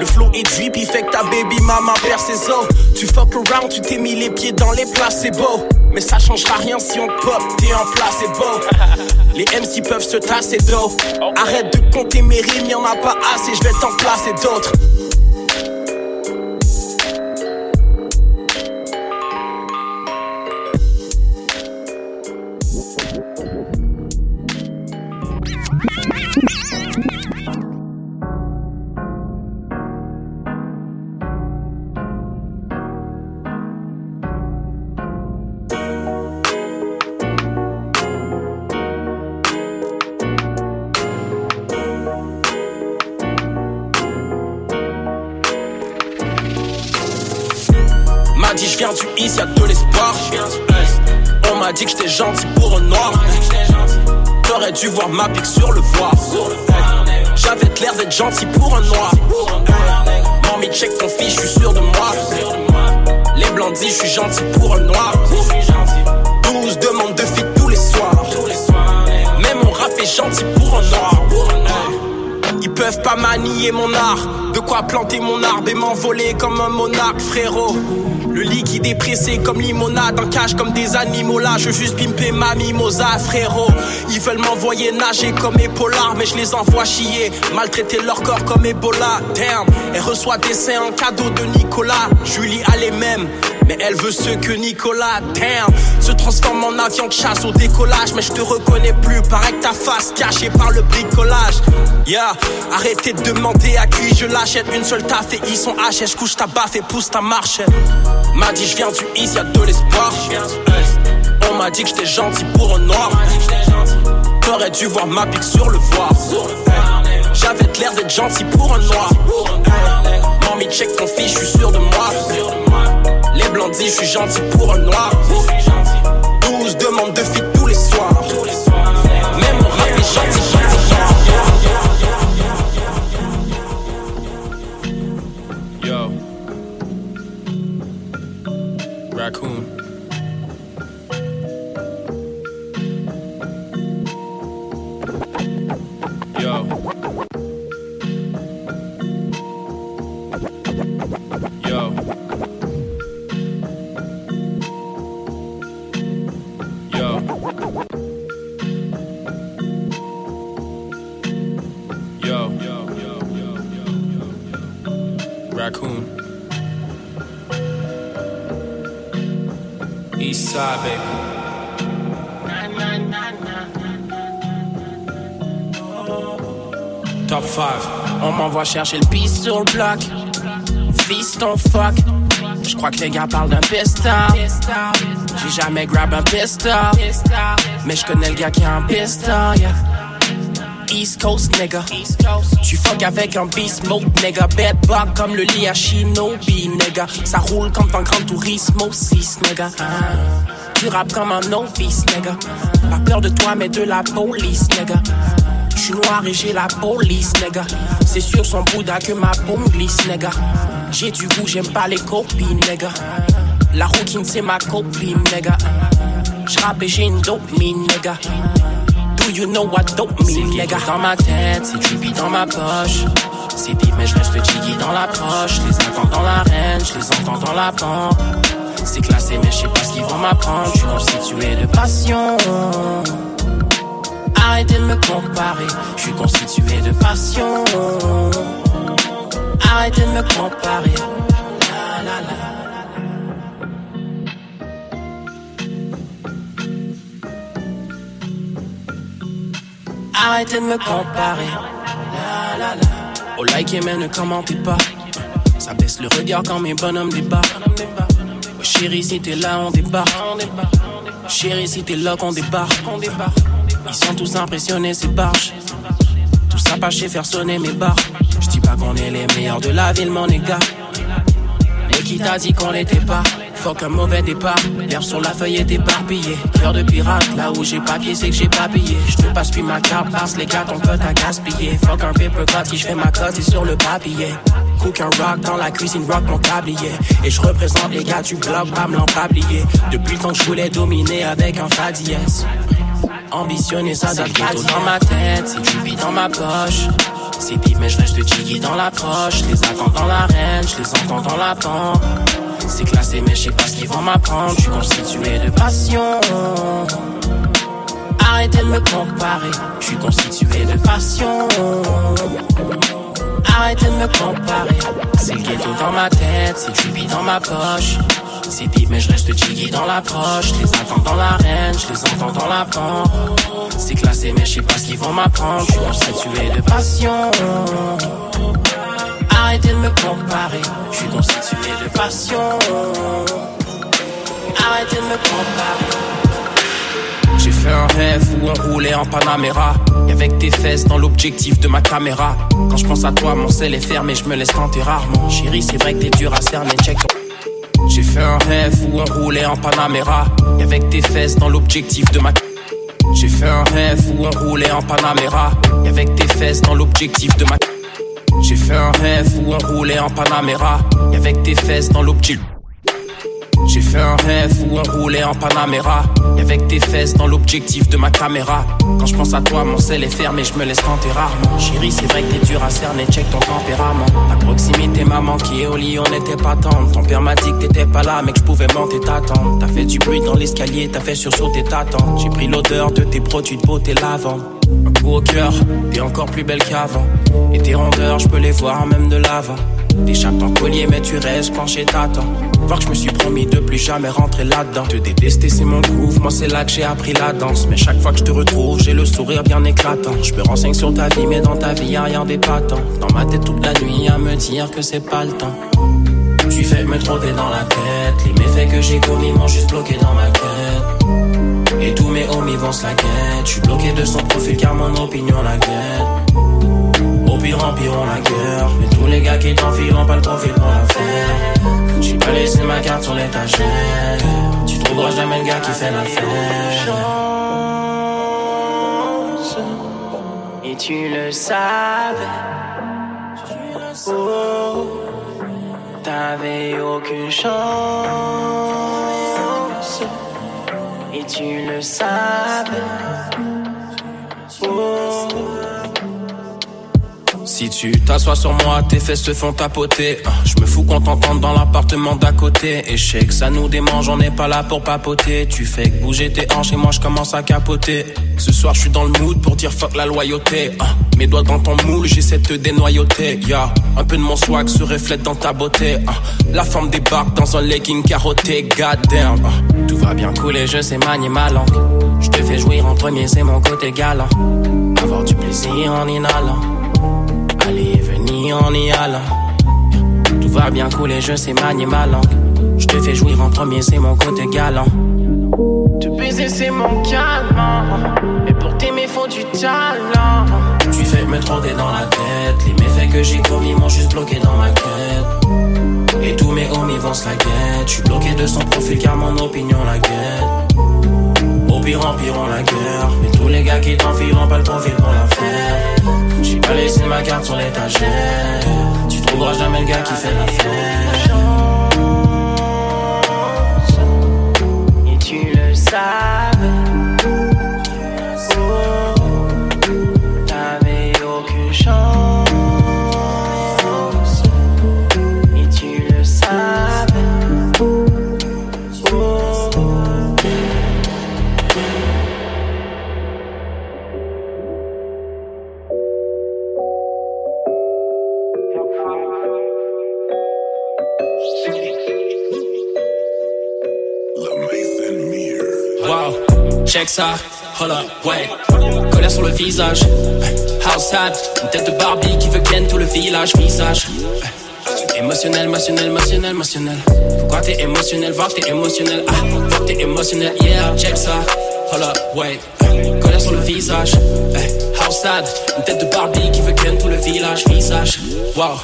Le flow est drip Il fait que ta baby mama perce ses os. Tu fuck around Tu t'es mis les pieds dans les plats C'est beau Mais ça changera rien si on pop T'es en place c'est beau Les MC peuvent se tasser d'eau. Arrête de compter mes rimes Y'en a pas assez Je vais t'en placer d'autres voir ma pique sur le voir. J'avais l'air d'être gentil pour un noir. Mamie, check ton fils, je suis sûr de moi. Les blancs disent je suis gentil pour un noir. 12 demandes de filles tous les soirs. Mais mon rap est gentil pour un noir. Il peuvent pas manier mon art. De quoi planter mon arbre et m'envoler comme un monarque, frérot. Le liquide est pressé comme limonade, en cage comme des animaux là. Je juste pimper ma mimosa, frérot. Ils veulent m'envoyer nager comme Ebola, mais je les envoie chier. Maltraiter leur corps comme Ebola, damn. Elle reçoit des seins en cadeau de Nicolas. Julie a les mêmes. Mais elle veut ce que Nicolas, damn, se transforme en avion de chasse au décollage. Mais je te reconnais plus, paraît que ta face cachée par le bricolage. Yeah, arrêtez de demander à qui je l'achète. Une seule taf et ils sont HS. Couche ta baffe et pousse ta marche. M'a dit, je viens du East, y'a de l'espoir. On m'a dit que j'étais gentil pour un noir. T'aurais dû voir ma pique sur le voir. J'avais l'air d'être gentil pour un noir. Mamie, check ton fils, je suis sûr de moi. Je suis gentil pour un noir. Chercher le piste sur le bloc. Fiston fuck. Je crois que les gars parlent d'un pistol. J'ai jamais grab un pistol. Mais je connais le gars qui a un pistol. yeah. East Coast, nigga. Tu fuck avec un beast mode, nigga. Bad bug comme le lit à Shinobi, nigga. Ça roule comme dans Grand Turismo 6, nigga. Tu rappes comme un novice, nigga. Pas peur de toi, mais de la police, nigga. Suis noir et j'ai la police, nigga. C'est sur son Bouddha que ma bombe glisse, nigga. J'ai du goût, j'aime pas les copines, nigga. La rouquine, c'est ma copine, nigga. J'rappe et j'ai une dope mine, nigga. Do you know what dope mean, nigga? dans ma tête, c'est trippy dans ma poche. C'est deep, mais je reste jiggy dans l'approche. Je les attends dans l'arène, je les entends dans la pente. C'est classé, mais je sais pas ce qu'ils vont m'apprendre. Je suis constitué de passion. Arrêtez de me comparer, je suis constitué de passion. Arrêtez de me comparer. Arrêtez de me comparer. La, la, la. Oh, likez, mais ne commentez pas. Ça baisse le regard quand mes bonhommes débarquent. Oh, chérie, si t'es là, on débarque. Chérie, si t'es là, qu'on débarque. Ils sont tous impressionnés, ces barges. Tout ça pas chez faire sonner mes barres. Je dis pas qu'on est les meilleurs de la ville, mon gars. Mais qui t'a dit qu'on l'était pas? Fuck un mauvais départ, l'herbe sur la feuille est éparpillée. Cœur de pirate, là où j'ai papier, c'est que j'ai pas payé. Je te passe plus ma carte, parce les gars, ton code à gaspiller. Fuck un paper cut, si je fais ma cote, c'est sur le papier. Cook un rock dans la cuisine, rock mon tablier. Et je représente les gars du bloc, pas me l'empablier. Depuis le temps que je voulais dominer avec un fa dièse. Ambitionner ça, ça ghetto dans ma tête, c'est du dans ma poche. C'est deep, mais je reste jiggy dans l'approche. Les attends dans l'arène, je les entends dans la pente. C'est classé, mais je sais pas ce qu'ils vont m'apprendre. Je suis constitué de passion. Arrêtez de me comparer, je suis constitué de passion. Arrêtez de me comparer. C'est le ghetto dans ma tête, c'est du dans ma poche. C'est deep, mais je reste jiggy dans l'approche. Je les attends dans l'arène, je les entends dans la pente. C'est classé, mais je sais pas ce qu'ils vont m'apprendre. Je suis constitué de passion. Arrêtez de me comparer, je suis constitué de passion. Arrêtez de me comparer. J'ai fait un rêve où on roulait en Panamera. Et avec tes fesses dans l'objectif de ma caméra. Quand je pense à toi, mon sel est fermé, je me laisse tenter rarement. Chérie, c'est vrai que t'es dur à cerner, check J'ai fait un rêve où on roulait en Panamera. Et avec tes fesses dans l'objectif de ma J'ai fait un rêve où on roulait en Panamera. Et avec tes fesses dans l'objectif de ma J'ai fait un rêve où on roulait en Panamera. Et avec tes fesses dans l'objectif J'ai fait un rêve où on roulait en Panamera. Et avec tes fesses dans l'objectif de ma caméra. Quand je pense à toi, mon sel est fermé, je me laisse tenter rarement. Chérie, c'est vrai que t'es dur à cerner, check ton tempérament. À proximité, maman qui est au lit, on n'était pas tendre. Ton père m'a dit que t'étais pas là, mais que je pouvais monter t'attendre. T'as fait du bruit dans l'escalier, t'as fait sursauter ta. J'ai pris l'odeur de tes produits de beauté lavande. Un coup au cœur, t'es encore plus belle qu'avant. Et tes rondeurs, je peux les voir même de l'avant. T'échappes ton collier, mais tu restes penché, t'attends. Voir que je me suis promis de plus jamais rentrer là-dedans. Te détester, c'est mon groove, moi c'est là que j'ai appris la danse. Mais chaque fois que je te retrouve, j'ai le sourire bien éclatant. Je me renseigne sur ta vie, mais dans ta vie, y'a rien d'épatant. Dans ma tête toute la nuit, à me dire que c'est pas le temps. Tu fais me trotter dans la tête. Les méfaits que j'ai commis m'ont juste bloqué dans ma tête. Et tous mes homies vont se la quête. Je suis bloqué de son profil car mon opinion la guette. Au pire, empirons la guerre. Mais tous les gars qui t'enfilent ont pas le profil pour la faire. J'ai pas laissé ma carte sur l'étagère. Tu trouveras jamais le gars qui fait l'affaire. Et tu le savais. Oh, t'avais aucune chance. Et tu le savais. Si tu t'assois sur moi, tes fesses se font tapoter. Ah, Je me fous qu'on t'entende dans l'appartement d'à côté. Que ça nous démange, on n'est pas là pour papoter. Tu fais que bouger tes hanches et moi je commence à capoter. Ce soir, je suis dans le mood pour dire fuck la loyauté. Ah, Mes doigts dans ton moule, j'essaie de te dénoyauter. Ya, un peu de mon swag se reflète dans ta beauté. Ah, La femme débarque dans un legging carotté. God damn. Tout va bien couler, je sais manier ma langue. Je te fais jouir en premier, c'est mon côté galant. Avoir du plaisir en inhalant. En y allant. Tout va bien couler, je sais manier ma langue. Je te fais jouir en premier, c'est mon côté galant. Te baiser, c'est mon calme. Et pour t'aimer, faut du talent. Tu fais me trotter dans la tête. Les méfaits que j'ai commis m'ont juste bloqué dans ma quête. Et tous mes homies vont se la guette. Je suis bloqué de son profil car mon opinion la guette. Au pire, empirons la guerre. Mais tous les gars qui t'enfilent pas le profil pour la faire. J'ai pas laissé ma carte sur l'étagère. Tu trouveras jamais le gars qui fait l'affaire. Et tu le savais. Ça, hold up, wait. Colère sur le visage, house hat, une tête de Barbie qui veut ken tout le village, visage. Émotionnel, émotionnel, émotionnel, émotionnel. Pourquoi t'es émotionnel, voir t'es émotionnel, ah, voir t'es émotionnel, yeah, check ça, hold up, wait. Sur le visage, house hat, une tête de Barbie qui veut ken tout le village, visage. Wow,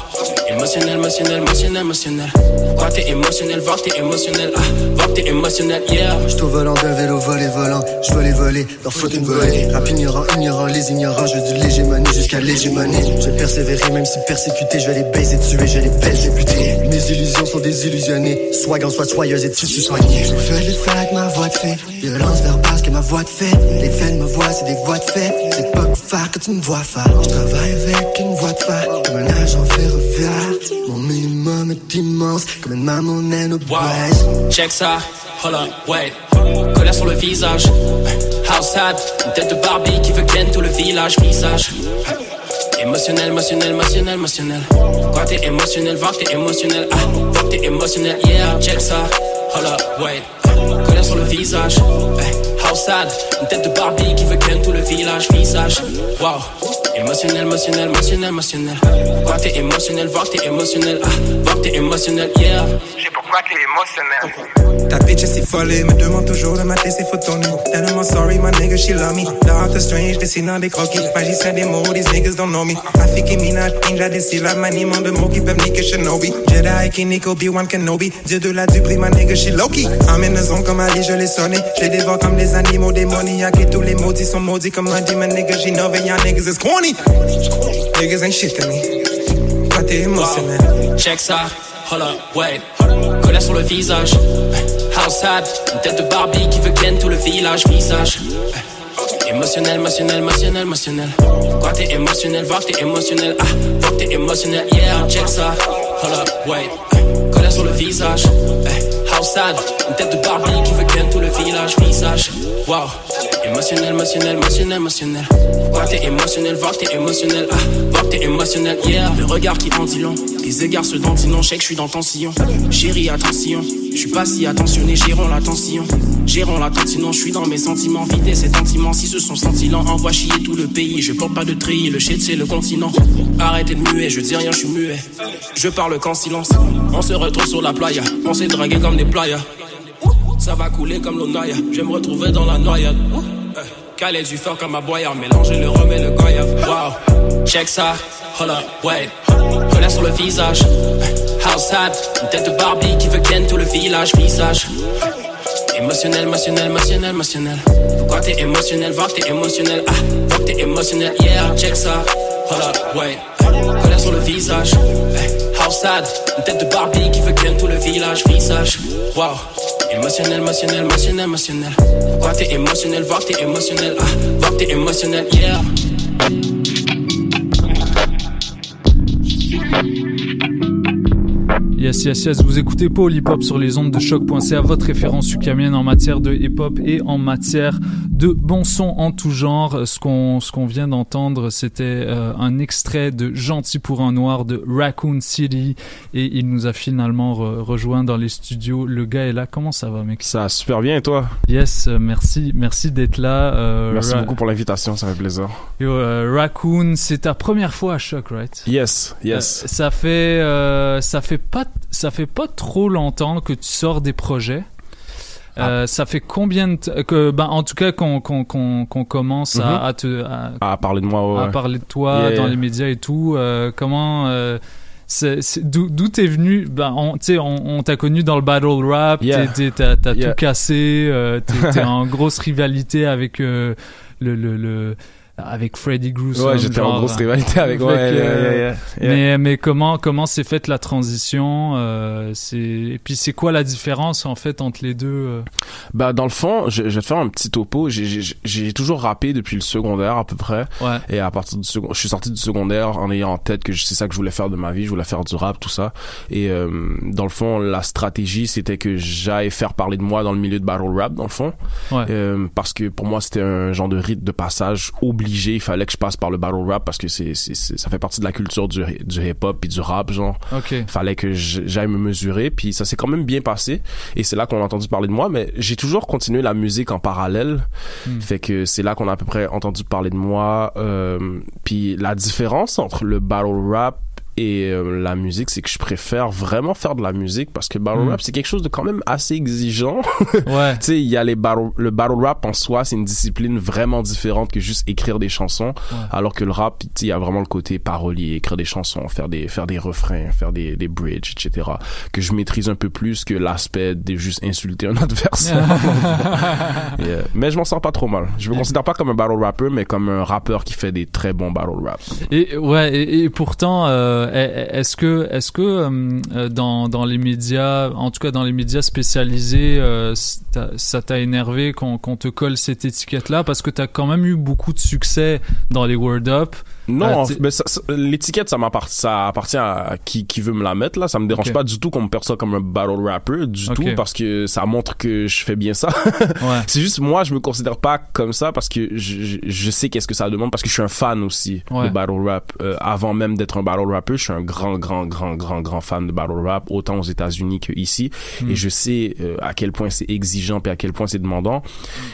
émotionnel, émotionnel, émotionnel, émotionnel. Pourquoi t'es émotionnel, voir t'es émotionnel, ah, voir t'es émotionnel, yeah. J'suis volant d'un vélo volé volant, je veux les voler, leur faute une volée. Rap ignorant, ignorant les ignorants, je du l'hégémonie jusqu'à l'hégémonie. Je vais persévérer, même si persécuté, je vais les baiser, tuer, je les belles députés. Mes illusions sont désillusionnées, swag en soi soyeuse et tissu soigné. Je fais le avec ma voix de fait, violence verbale que ma voix de fait. Les faits me c'est des voix de fait. C'est pas que faire que tu me vois faire. Je travaille avec une voix de fer, comme un agent ferroviaire. Mon minimum est immense, comme une maman naine au Wow, check ça, hold up, wait. Colère sur le visage, house hat, une tête de Barbie qui veut ken tout le village, visage. Émotionnel, émotionnel, émotionnel, émotionnel. Pourquoi t'es émotionnel, voir que t'es émotionnel, ah, voir que t'es émotionnel, yeah, check ça, hold up, wait. Colère sur le visage, house hat, une tête de Barbie qui veut ken tout le village, visage. Wow, émotionnel, émotionnel, émotionnel, émotionnel. Pourquoi t'es émotionnel, voir t'es émotionnel, ah, voir t'es émotionnel, yeah. J'ai pourquoi t'es émotionnel. Ta bitch est si folle, me demande toujours de mater ses photos nues. Tellement sorry, my nigga, she love me. Doctor Strange, dessinant des croquis. Magicien des mots, these niggas don't know me. Rafik et Minaj, Indra des syllabes, maniement de mots qui peuvent niquer Shinobi. Jedi, Kinnick, Obi-Wan Kenobi. Dieu de la duperie, my nigga, she Loki. I'm in the zone comme Je l'ai sonné. Je les dévore comme des animaux démoniaques et tous les maudits sont maudits comme un demon, nigga, j'innove et y'all niggas is corny. Niggas ain't shit to me. Toi t'es émotionnel. Check ça, hold up, wait. colère sur le visage. House hat, une tête de Barbie qui veut ken tout le village. Visage. Émotionnel, émotionnel, émotionnel, émotionnel. Quoi t'es émotionnel, que t'es émotionnel. Ah, que t'es émotionnel, yeah, check ça. Hold up, wait. Sur le visage. House sad, une tête de Barbie qui veut ken tout le village. Visage. Wow. Émotionnel, émotionnel, émotionnel, émotionnel. Quoi t'es émotionnel, que t'es émotionnel. Ah, que t'es émotionnel, yeah. Le regard qui en dit. Les égards se dont non, je sais que je suis dans ton sillon. Chérie, attention. Je suis pas si attentionné, gérons l'attention. Gérons l'attention, je suis dans mes sentiments. Vider ces sentiments, si ce sont sentiments, envoie chier tout le pays. Je porte pas de tri, le shit c'est le continent. Arrêtez de muer, je dis rien, je suis muet. Je parle qu'en silence. On se retrouve sur la playa, on s'est dragué comme des playas. Ça va couler comme l'onaya, je vais me retrouver dans la noyade. Caler du fort comme un boyard, mélanger le rhum et le goyave. Wow, check ça, hold up, wait. Colère sur le visage, house hat, une tête de Barbie qui veut ken tout le village. Visage, émotionnel, émotionnel, émotionnel, émotionnel. Pourquoi t'es émotionnel, que t'es émotionnel, ah, que t'es émotionnel, yeah, check ça, hold up, wait. Colère sur le visage, une tête de Barbie qui veut ken tout le village. Visage, wow. Émotionnel, émotionnel, émotionnel, émotionnel. Pourquoi t'es émotionnel, que t'es émotionnel, ah, que t'es émotionnel, yeah. Yes, yes, yes. Vous écoutez Paul Hip Hop sur les ondes de choc.ca, votre référence ukamienne en matière de hip hop et en matière de bon son en tout genre. Ce qu'on ce qu'on vient d'entendre, c'était euh, un extrait de Gentil pour un noir de Raccoon City et il nous a finalement re- rejoint dans les studios. Le gars est là. Comment ça va, mec? Ça va super bien et toi? Yes, euh, merci, merci d'être là. Euh, Merci beaucoup pour l'invitation, ça fait plaisir. Yo, Raccoon, c'est ta première fois à Choc, right? Yes, yes. Ça fait ça fait pas ça fait pas trop longtemps que tu sors des projets. Ah. Euh, ça fait combien de que ben en tout cas qu'on qu'on qu'on commence à, Mhm. à te à, À parler de moi, ouais. à parler de toi Yeah. dans les médias et tout. euh, comment euh, d'où t'es venu? Ben on tu on, on t'a connu dans le battle rap. Yeah. T'as t'as Yeah. tout cassé. t'es en grosse rivalité avec le le le avec Freddy Gruesome. Ouais, j'étais en grosse rivalité avec- ouais, que, yeah, yeah, yeah, yeah. Mais mais comment comment s'est faite la transition euh, C'est et puis c'est quoi la différence en fait entre les deux euh? Bah dans le fond, je, je vais te faire un petit topo. J'ai toujours rappé depuis le secondaire à peu près. Ouais. Et à partir du second, je suis sorti du secondaire en ayant en tête que c'est ça que je voulais faire de ma vie. Je voulais faire du rap, tout ça. Et euh, dans le fond, la stratégie c'était que j'aille faire parler de moi dans le milieu de battle rap, dans le fond. Ouais. Euh, parce que pour moi c'était un genre de rite de passage obligé. Il fallait que je passe par le battle rap parce que c'est ça fait partie de la culture du, du hip hop et du rap genre. Ok. Fallait que j'aille me mesurer, puis ça s'est quand même bien passé. Et c'est là qu'on a entendu parler de moi, mais j'ai toujours continué la musique en parallèle. Hmm. Fait que c'est là qu'on a à peu près entendu parler de moi. Euh, puis la différence entre le battle rap et euh, la musique, c'est que je préfère vraiment faire de la musique parce que battle Hmm. rap, c'est quelque chose de quand même assez exigeant. Ouais. tu sais, il y a les battle, le battle rap en soi, c'est une discipline vraiment différente que juste écrire des chansons. Alors que le rap, tu sais, il y a vraiment le côté parolier, écrire des chansons, faire des, faire des refrains, faire des, des bridges, etc. Que je maîtrise un peu plus que l'aspect de juste insulter un adversaire. Euh, mais je m'en sors pas trop mal. Je me considère pas comme un battle rapper, mais comme un rappeur qui fait des très bons battle rap. Et ouais, et, et pourtant, euh, est-ce que, est-ce euh, euh, dans les médias, en tout cas dans les médias spécialisés, euh, ça- t'a énervé qu'on te colle cette étiquette-là? Parce que t'as quand même eu beaucoup de succès dans les Word Up. Non, Euh, mais ça- ça- l'étiquette, ça m'appartient, ça appartient à qui, qui veut me la mettre, là. Ça me dérange pas du tout qu'on me perçoive comme un battle rapper, du tout, parce que ça montre que je fais bien ça. Ouais. C'est juste, moi, je me considère pas comme ça parce que je, je, je sais qu'est-ce que ça demande, parce que je suis un fan aussi Ouais. de battle rap. Euh, avant même d'être un battle rapper, je suis un grand, grand, grand, grand, grand fan de battle rap, autant aux États-Unis qu'ici. Hmm. Et je sais euh, à quel point c'est exigeant et à quel point c'est demandant.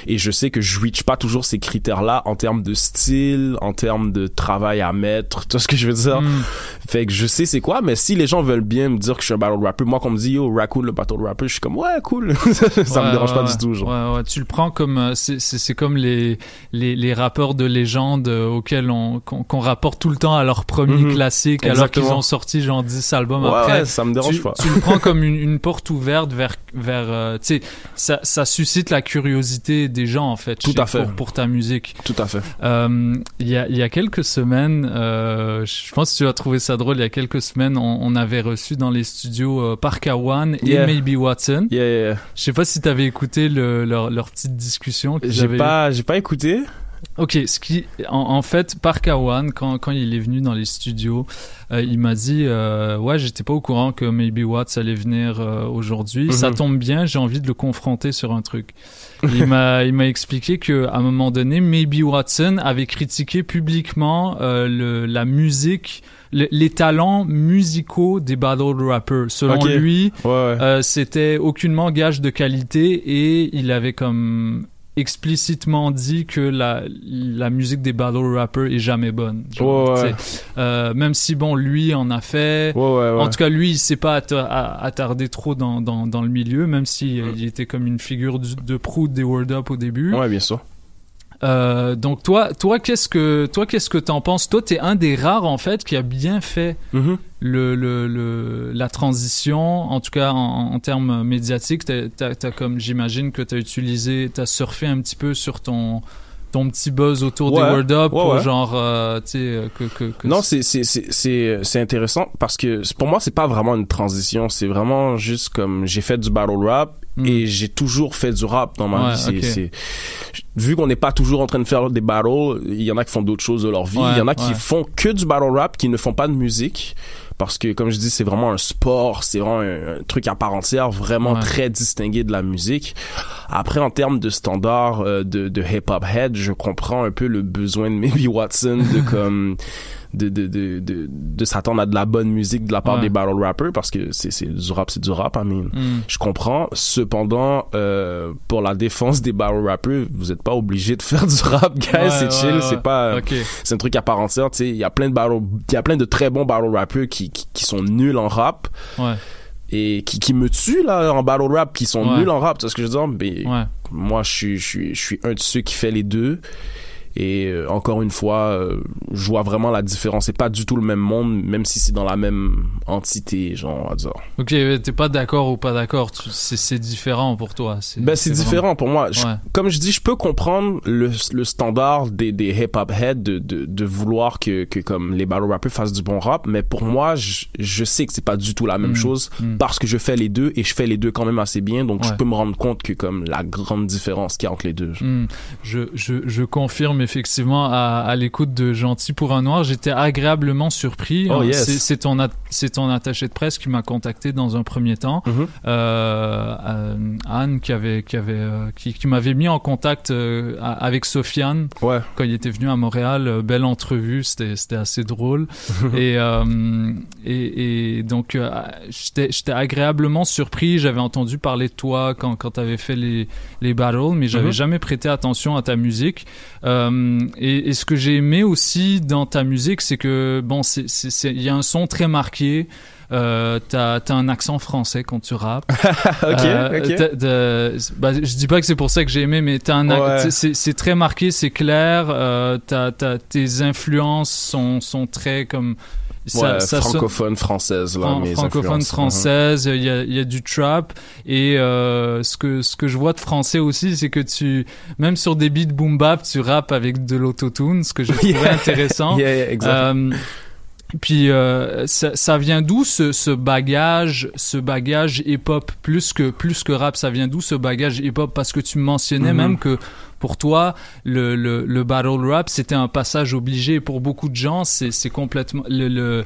Et je sais que je reach pas toujours ces critères-là en termes de style, en termes de travail à mettre, vois ce que je veux dire? Hmm. Fait que je sais c'est quoi, mais si les gens veulent bien me dire que je suis un battle rapper, moi qu'on me dit yo, Raccoon le battle rapper, je suis comme ouais, cool. ça me Ouais, dérange ouais, pas ouais. du tout, genre. Ouais, ouais, tu le prends comme euh, c'est comme les les les rappeurs de légende euh, auxquels on qu'on rapporte tout le temps à leur premier Mhm. classique alors qu'ils ont sorti genre 10 albums après. ouais, ça me dérange tu, pas. Tu le prends comme une, une porte ouverte vers vers euh, tu sais ça ça suscite la curiosité des gens en fait Tout à fait. pour, pour ta musique. Tout à fait. Euh, Il y a il y a quelques semaines euh, je pense que tu as trouvé ça drôle. Il y a quelques semaines, on, on avait reçu dans les studios euh, Parker One et Yeah. Maybe Watson. Yeah, yeah. Je sais pas si tu avais écouté le, leur, leur petite discussion. J'ai pas, j'ai pas écouté. Ok, ce qui, en, en fait, Parker One, quand, quand il est venu dans les studios, euh, il m'a dit, euh, ouais, j'étais pas au courant que Maybe Watts allait venir euh, aujourd'hui. Mhm. Ça tombe bien, j'ai envie de le confronter sur un truc. Il m'a, il m'a expliqué que à un moment donné, Maybe Watson avait critiqué publiquement euh, le, la musique, le- les talents musicaux des battle rappers. Selon lui, Ouais, ouais. euh, c'était aucunement gage de qualité et il avait comme explicitement dit que la, la musique des battle rappers est jamais bonne. Genre, Ouais, ouais. tu sais, euh, même si bon, lui en a fait. Ouais. En tout cas, lui, il s'est pas attardé trop dans, dans, dans le milieu, même si euh, il était comme une figure du- de proue des Word Up au début. Ouais, bien sûr. Euh, donc toi, toi, qu'est-ce que toi, qu'est-ce que t'en penses? Toi, t'es un des rares en fait qui a bien fait Mhm. le, le, le- la transition, en tout cas en, en termes médiatiques. T'as, comme j'imagine que t'as utilisé, t'as surfé un petit peu sur ton ton petit buzz autour des Ouais, Word Up ouais, genre, euh, tu sais, euh, que, que, que Non, c'est c'est c'est c'est c'est intéressant parce que pour moi c'est pas vraiment une transition, c'est vraiment juste comme j'ai fait du battle rap et j'ai toujours fait du rap dans ma. Ouais, vie. Vu qu'on n'est pas toujours en train de faire des battles, il y en a qui font d'autres choses de leur vie, il y en a qui ouais. font que du battle rap, qui ne font pas de musique. Parce que, comme je dis, c'est vraiment un sport, c'est vraiment un, un truc à part entière, vraiment très distingué de la musique. Après, en termes de standard euh, de, de hip-hop head, je comprends un peu le besoin de Maybe Watson de comme de de de de, de s'attendre à de la bonne musique de la part Ouais. des battle rappers parce que c'est c'est du rap, c'est du rap. I mean, Mm. je comprends. Cependant, euh, pour la défense des battle rappers, vous êtes pas obligé de faire du rap, guys. Ouais, c'est chill, ouais. c'est pas. C'est un truc à part entière. Tu sais, il y a plein de battle, il y a plein de très bons battle rappers qui qui, qui sont nuls en rap Ouais. et qui, qui me tuent là en battle rap qui sont Ouais. nuls en rap tu vois ce que je veux dire? Mais Ouais. moi je suis je suis je suis un de ceux qui fait les deux et euh, encore une fois euh, je vois vraiment la différence c'est pas du tout le même monde même si c'est dans la même entité genre on va dire Ok, t'es pas d'accord ou pas d'accord C'est différent pour toi. Ben c'est vraiment- différent pour moi Je- Ouais. comme je dis je peux comprendre le, le standard des, des hip hop heads de, de, de vouloir que, que comme les battle rappers fassent du bon rap mais pour moi je, je sais que c'est pas du tout la même Mm. chose Mm. parce que je fais les deux et je fais les deux quand même assez bien donc je peux me rendre compte que comme la grande différence qu'il y a entre les deux Hmm. Je, je, je confirme effectivement à, à l'écoute de Gentil pour un noir, j'étais agréablement surpris. Oh, Euh, yes. C'est ton, at- c'est ton attaché de presse qui m'a contacté dans un premier temps. Mhm. Euh, euh, Anne qui avait, qui avait, euh, qui, qui m'avait mis en contact avec Sofiane Ouais. quand il était venu à Montréal. Belle entrevue, c'était, c'était assez drôle. et, et, et donc j'étais, j'étais agréablement surpris. J'avais entendu parler de toi quand, quand tu avais fait les, les battles, mais j'avais Mhm. jamais prêté attention à ta musique. Euh, et, et ce que j'ai aimé aussi dans ta musique, c'est que bon, il y a un son très marqué. Euh, t'as, t'as un accent français quand tu rappes. Ok, Euh, bah, je dis pas que c'est pour ça que j'ai aimé, mais t'as un, Ouais. c'est, très marqué, c'est clair. Euh, t'as, t'as- tes influences sont, sont très comme ouais, sonne- francophone française là Fran- mes francophone française, il y y a du trap et euh, ce que ce que je vois de français aussi, c'est que tu même sur des beats boom bap, tu rappes avec de l'autotune, ce que je trouvais Yeah. intéressant. Yeah, yeah, exact. Euh, puis euh, ça, ça vient d'où ce, ce bagage, ce bagage hip-hop? Plus que plus que rap, ça vient d'où ce bagage hip-hop? Parce que tu mentionnais Mhm. même que pour toi le, le, le battle rap c'était un passage obligé pour beaucoup de gens. C'est c'est complètement le, le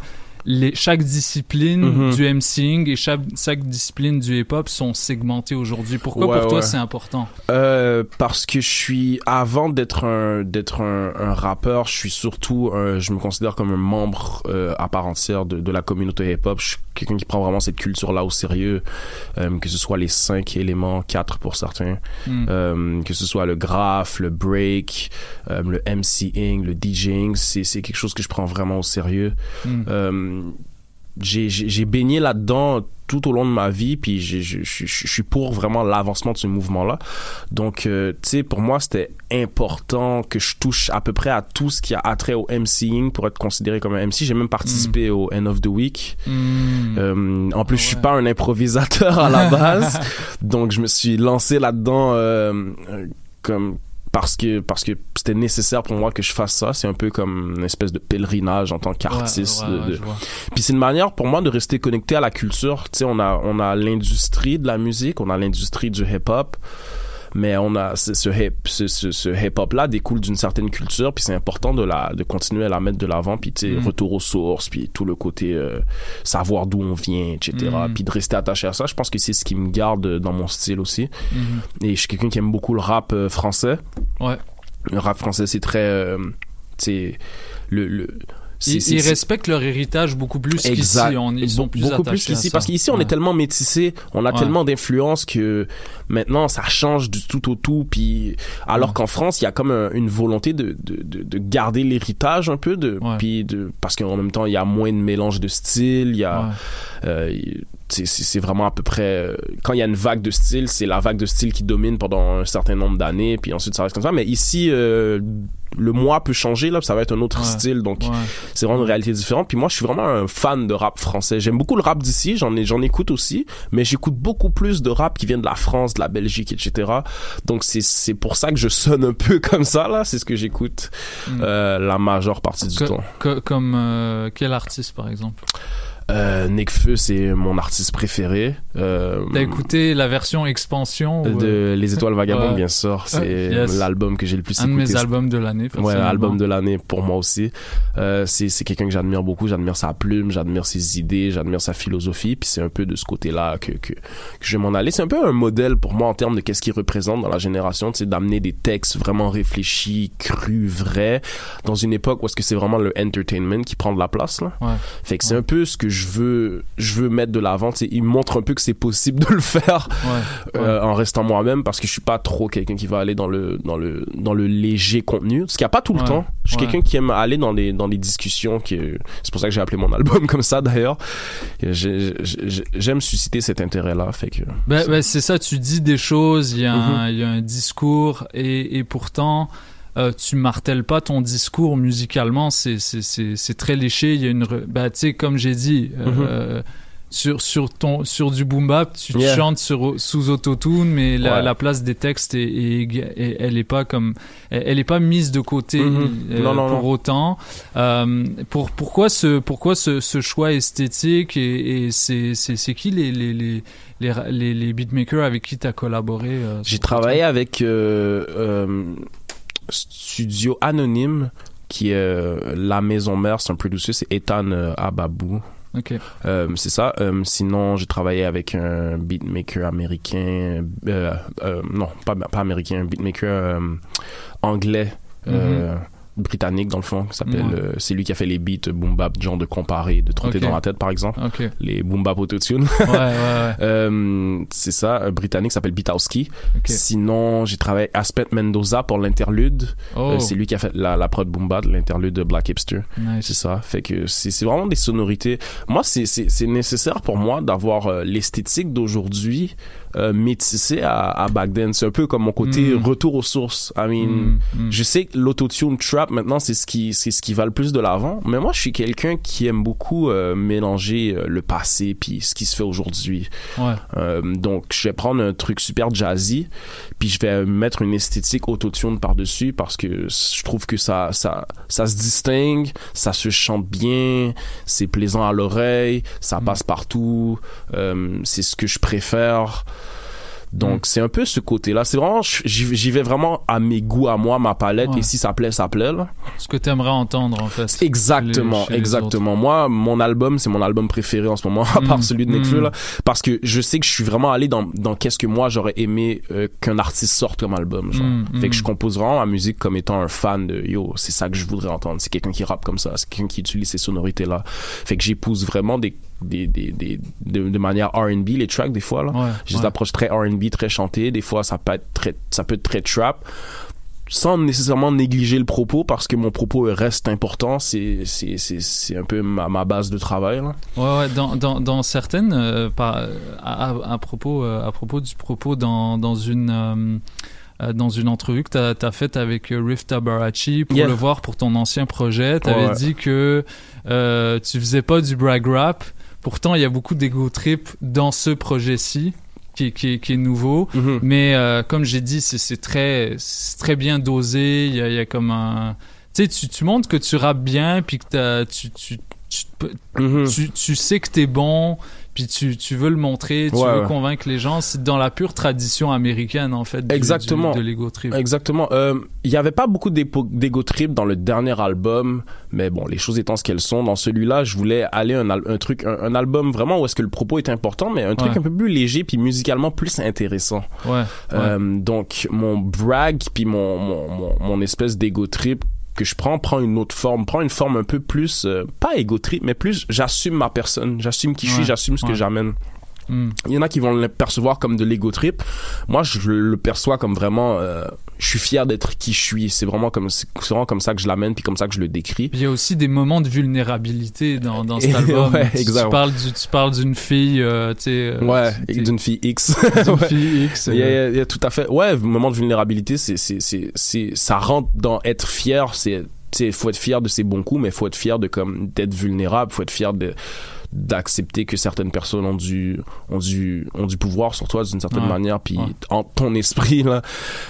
les, chaque discipline Mhm. du MCing et chaque, chaque discipline du hip-hop sont segmentées aujourd'hui. Pourquoi Ouais, pour toi ouais. c'est important? Euh, parce que je suis avant d'être un d'être un, un rappeur, je suis surtout un- je me considère comme un membre euh, à part entière de, de la communauté hip-hop. Je suis quelqu'un qui prend vraiment cette culture là au sérieux, euh, que ce soit les cinq éléments, quatre pour certains, Mm. euh, que ce soit le graph, le break, euh, le MCing, le DJing, c'est c'est quelque chose que je prends vraiment au sérieux. Mm. J'ai baigné là-dedans tout au long de ma vie puis je suis pour vraiment l'avancement de ce mouvement là donc euh, tu sais pour moi c'était important que je touche à peu près à tout ce qui a attrait au MCing pour être considéré comme un MC j'ai même participé au End of the Week. Mm. euh, en plus je suis pas un improvisateur à la base. Donc je me suis lancé là-dedans euh, comme parce que parce que c'était nécessaire pour moi que je fasse ça. C'est un peu comme une espèce de pèlerinage en tant qu'artiste. Ouais, ouais, de-. Puis c'est une manière pour moi de rester connecté à la culture. Tu sais, on a on a l'industrie de la musique, on a l'industrie du hip-hop. Mais on a ce, ce hip ce, ce, ce hip-hop là découle d'une certaine culture puis c'est important de la de continuer à la mettre de l'avant puis tu sais Mm. retour aux sources puis tout le côté euh, savoir d'où on vient etc Mm. puis de rester attaché à ça je pense que c'est ce qui me garde dans mon style aussi Mhm. et je suis quelqu'un qui aime beaucoup le rap euh, français Ouais. le rap français c'est très euh, tu sais le, le c'est- Ils, c'est- ils c'est- respectent leur héritage beaucoup plus qu'ici. On- Ils sont plus beaucoup attachés plus qu'ici parce qu'ici on Ouais. est tellement métissé, on a Ouais. tellement d'influence que maintenant ça change du tout au tout puis alors qu'en France il y a comme un- une volonté de, de, de, de garder l'héritage un peu de puis de parce qu'en même temps il y a moins de mélange de styles, il y a euh, il- c'est vraiment à peu près euh, quand il y a une vague de style c'est la vague de style qui domine pendant un certain nombre d'années puis ensuite ça reste comme ça. Mais ici euh, le mois peut changer là ça va être un autre Ouais. style donc Ouais. c'est vraiment une réalité différente. Puis moi je suis vraiment un fan de rap français. J'aime beaucoup le rap d'ici j'en j'en écoute aussi mais j'écoute beaucoup plus de rap qui vient de la France de la Belgique etc donc c'est pour ça que je sonne un peu comme ça là. C'est ce que j'écoute Mm. euh, la majeure partie du temps. co- comme euh, quel artiste par exemple? Euh, Nekfeu c'est mon artiste préféré euh, T'as écouté la version expansion ou, de euh, Les Étoiles Vagabondes, bien sûr. Ah, C'est yes. l'album que j'ai le plus Un de écouté. mes albums de l'année. Ouais, album de l'année pour moi aussi. Euh, c'est c'est quelqu'un que j'admire beaucoup. J'admire sa plume, j'admire ses idées, j'admire sa philosophie. Puis c'est un peu de ce côté-là que, que, que je vais m'en aller. C'est un peu un modèle pour moi en termes de qu'est-ce qu'il représente dans la génération, sais, d'amener des textes vraiment réfléchis, crus, vrais, dans une époque où est-ce que c'est vraiment le entertainment qui prend de la place, là. Ouais. Fait que c'est un peu ce que je veux, je veux mettre de l'avant. Il montre un peu que c'est possible de le faire Ouais. euh, en restant moi-même parce que je suis pas trop quelqu'un qui va aller dans le dans le dans le léger contenu ce qu'il n'y a pas tout le Ouais. temps je suis quelqu'un qui aime aller dans des dans des discussions qui c'est pour ça que j'ai appelé mon album comme ça d'ailleurs j'aime susciter cet intérêt là fait que Ben, ben, c'est ça, tu dis des choses, il y, a un- il y a un discours, et, et pourtant, euh, tu martèles pas ton discours musicalement, c'est- c'est c'est- c'est très léché. Il y a une. Ben, tu sais, comme j'ai dit, euh, sur, sur, ton, sur du boom bap, tu Mhm. Yeah. chantes sur, sous autotune, mais la, Ouais. la place des textes, est, est éga- est- elle est pas comme. Elle, est pas mise de côté Mhm. euh, Non, non, pour non. autant. Euh, pour, pourquoi ce, pourquoi ce, ce choix esthétique et, et c'est qui les, les, les, les, les, les beatmakers avec qui tu as collaboré euh, j'ai travaillé avec Studio Anonyme qui est euh, la maison mère c'est un producer c'est Ethan euh, Ababou. Euh, c'est ça. Euh, sinon, j'ai travaillé avec un beatmaker américain. euh, non, pas, pas américain, un beatmaker anglais. euh, britannique dans le fond qui s'appelle euh, c'est lui qui a fait les beats boom bap genre de comparer de trotter dans la tête par exemple Ok. les boom bap autotune Ouais, ouais, ouais. Euh, c'est ça un britannique s'appelle Bitowski Ok. sinon j'ai travaillé Aspet Mendoza pour l'interlude Oh. Euh, c'est lui qui a fait la, la prod boom bap l'interlude de Black Hipster Nice. c'est ça fait que c'est vraiment des sonorités moi c'est nécessaire pour moi d'avoir euh, l'esthétique d'aujourd'hui euh, métissée à, à back then c'est un peu comme mon côté Mm. retour aux sources I mean Mm, mm. je sais que l'autotune trap maintenant c'est ce qui c'est ce qui va le plus de l'avant mais moi je suis quelqu'un qui aime beaucoup euh, mélanger euh, le passé puis ce qui se fait aujourd'hui Ouais. euh, donc, je vais prendre un truc super jazzy, puis je vais mettre une esthétique autotune par-dessus parce que je trouve que ça, ça, ça se distingue, ça se chante bien, c'est plaisant à l'oreille, ça passe partout, euh, c'est ce que je préfère. Donc, c'est un peu ce côté-là. C'est vraiment, j'y vais vraiment à mes goûts, à moi, ma palette, Ouais. et si ça plaît, ça plaît, là. Ce que tu aimerais entendre, en fait. Exactement, chez les exactement. Moi, mon album, c'est mon album préféré en ce moment, à part Mm, celui de Nekfeu, mm. là. Parce que je sais que je suis vraiment allé dans, dans qu'est-ce que moi j'aurais aimé euh, qu'un artiste sorte comme album, genre. Mm, fait mm. que je compose vraiment ma musique comme étant un fan de yo, c'est ça que je voudrais entendre. C'est quelqu'un qui rappe comme ça, c'est quelqu'un qui utilise ces sonorités-là. Fait que j'épouse vraiment des, des, des, des, de, de manière R&B, les tracks, des fois, là. Ouais, J'ai ouais. des approches très R&B, très chantées. Des fois, ça peut être très, ça peut être très trap sans nécessairement négliger le propos parce que mon propos reste important c'est c'est c'est c'est un peu ma, ma base de travail là. Ouais, ouais, dans, dans, dans certaines, euh, par- à, propos, euh, à propos du propos dans, dans une, euh, dans une entrevue que tu as, faite avec Riff Tabarachi pour Yeah. le voir pour ton ancien projet, tu avais Ouais. dit que euh, tu faisais pas du brag rap. Pourtant, il y a beaucoup d'ego trip dans ce projet-ci. qui, est- qui, est- qui est nouveau. Mhm. Mais euh, comme j'ai dit, c'est très, très bien dosé. Il y a, il y a comme un. Tu sais, tu, tu montres que tu rappes bien, puis que tu, tu, Mhm. tu, tu sais que t'es bon, puis tu, tu veux le montrer, tu Ouais, veux ouais. convaincre les gens. C'est dans la pure tradition américaine, en fait, du- Exactement. du- de l'ego trip. Exactement. Euh, Il y avait pas beaucoup d'ego trip dans le dernier album, mais bon, les choses étant ce qu'elles sont, dans celui-là, je voulais aller un, un truc, un, un album vraiment où est-ce que le propos est important, mais un truc Ouais. un peu plus léger puis musicalement plus intéressant. Ouais. Euh, donc mon brag puis mon, mon, mon, mon espèce d'ego trip que je prends prend une autre forme, prend une forme un peu plus euh, pas ego trip, mais plus j'assume ma personne, j'assume qui je suis, Ouais. j'assume ce que j'amène. Hmm. Il y en a qui vont le percevoir comme de l'ego trip. Moi, je le perçois comme vraiment. euh, je suis fier d'être qui je suis. C'est vraiment comme c'est vraiment comme ça que je l'amène puis comme ça que je le décris. Puis il y a aussi des moments de vulnérabilité dans, dans cet Et- album. ouais, Tu-. Tu parles du- tu parles d'une fille, euh, tu sais. euh, Ouais, d'une fille X. D'une Ouais. fille X, Il y, a, euh. il y a tout à fait. Ouais, moment de vulnérabilité, c'est c'est c'est c'est ça rentre dans être fier. C'est tu sais, faut être fier de ses bons coups, mais faut être fier de comme d'être vulnérable. Faut être fier de d'accepter que certaines personnes ont du ont du ont du pouvoir sur toi d'une certaine Ouais. manière puis Ouais. en ton esprit là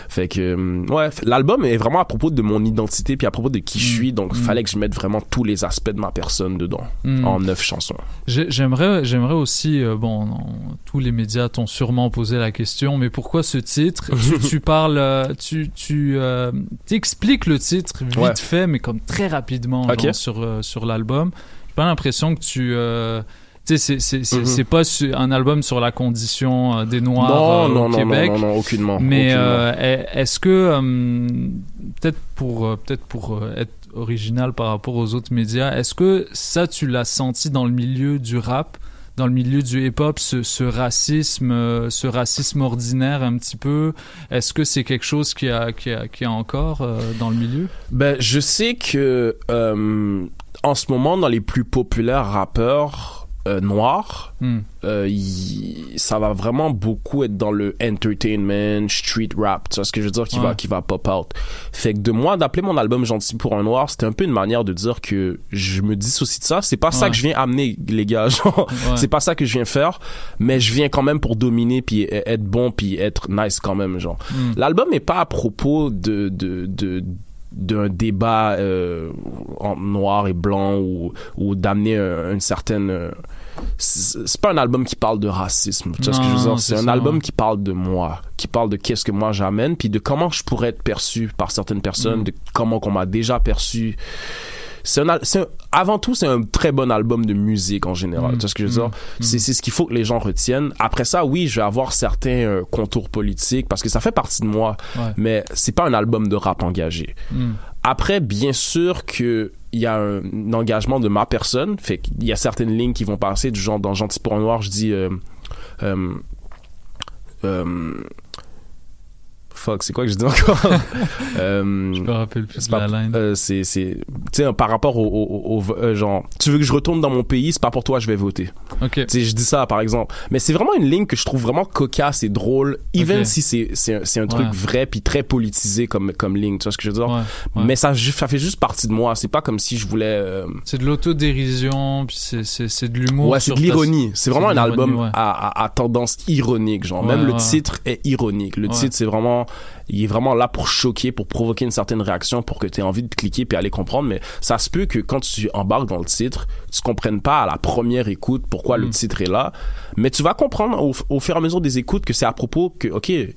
fait que euh, ouais l'album est vraiment à propos de mon identité puis à propos de qui je suis donc Mm. fallait que je mette vraiment tous les aspects de ma personne dedans Mm. en neuf chansons J'ai- J'aimerais, j'aimerais aussi, euh, bon, non, tous les médias t'ont sûrement posé la question, mais pourquoi ce titre? Tu, tu parles, euh, tu, tu euh, t'expliques le titre vite Ouais. fait, mais comme très rapidement genre, sur euh, sur l'album. J'ai pas l'impression que tu, euh, tu sais, c'est c'est c'est c'est pas un album sur la condition euh, des Noirs non euh, non, au non Québec. non non non aucunement Mais est-ce que peut-être pour peut-être pour être original par rapport aux autres médias, est-ce que ça tu l'as senti dans le milieu du rap, dans le milieu du hip-hop, ce, ce racisme, ce racisme ordinaire un petit peu? Est-ce que c'est quelque chose qui a qui a qui a encore euh, dans le milieu? Ben, je sais que euh, en ce moment, dans les plus populaires rappeurs euh, noirs, Hmm. euh, ça va vraiment beaucoup être dans le entertainment, street rap, tu vois ce que je veux dire, qui, Ouais. va, qui va pop out. Fait que de moi, d'appeler mon album Gentil pour un noir, c'était un peu une manière de dire que je me dissocie de ça. C'est pas ça que je viens amener, les gars. Genre, Ouais. c'est pas ça que je viens faire, mais je viens quand même pour dominer puis être bon puis être nice quand même, genre. Hmm. L'album est pas à propos de de de d'un débat euh, en noir et blanc ou ou d'amener un- une certaine euh, c'est pas un album qui parle de racisme tu vois ce que je veux dire? c'est c'est un ça, album ouais. qui parle de moi qui parle de qu'est-ce que moi j'amène puis de comment je pourrais être perçu par certaines personnes Mm. de comment qu'on m'a déjà perçu c'est un, avant tout c'est un très bon album de musique en général Mm. tu vois ce que je veux dire? Mm. c'est c'est ce qu'il faut que les gens retiennent après ça oui je vais avoir certains euh, contours politiques parce que ça fait partie de moi Ouais. mais c'est pas un album de rap engagé Hmm. après, bien sûr que il y a un, un engagement de ma personne, fait qu'il y a certaines lignes qui vont passer du genre dans Gentil pour noir, je dis euh, euh, fuck, c'est quoi que je dis encore? Euh, Je me rappelle plus c'est de pas- la line. euh, c'est c'est tu sais par rapport au, au- au- au- euh, genre tu veux que je retourne dans mon pays, c'est pas pour toi je vais voter. Ok. Tu sais, je dis ça par exemple. Mais c'est vraiment une ligne que je trouve vraiment cocasse et drôle, even si c'est c'est un, c'est un truc vrai puis très politisé comme comme ligne, tu vois ce que je veux dire? Ouais, ouais. Mais ça ça fait juste partie de moi, c'est pas comme si je voulais euh, C'est de l'autodérision, puis c'est c'est c'est de l'humour. Ouais, c'est sur de l'ironie. C'est vraiment un album à, à, à tendance ironique, genre. Même le titre est ironique. Le titre, c'est vraiment, il est vraiment là pour choquer, pour provoquer une certaine réaction, pour que tu aies envie de cliquer puis aller comprendre. Mais ça se peut que quand tu embarques dans le titre, tu comprennes pas à la première écoute pourquoi le Mm. titre est là. Mais tu vas comprendre au, au fur et à mesure des écoutes que c'est à propos que, ok, il,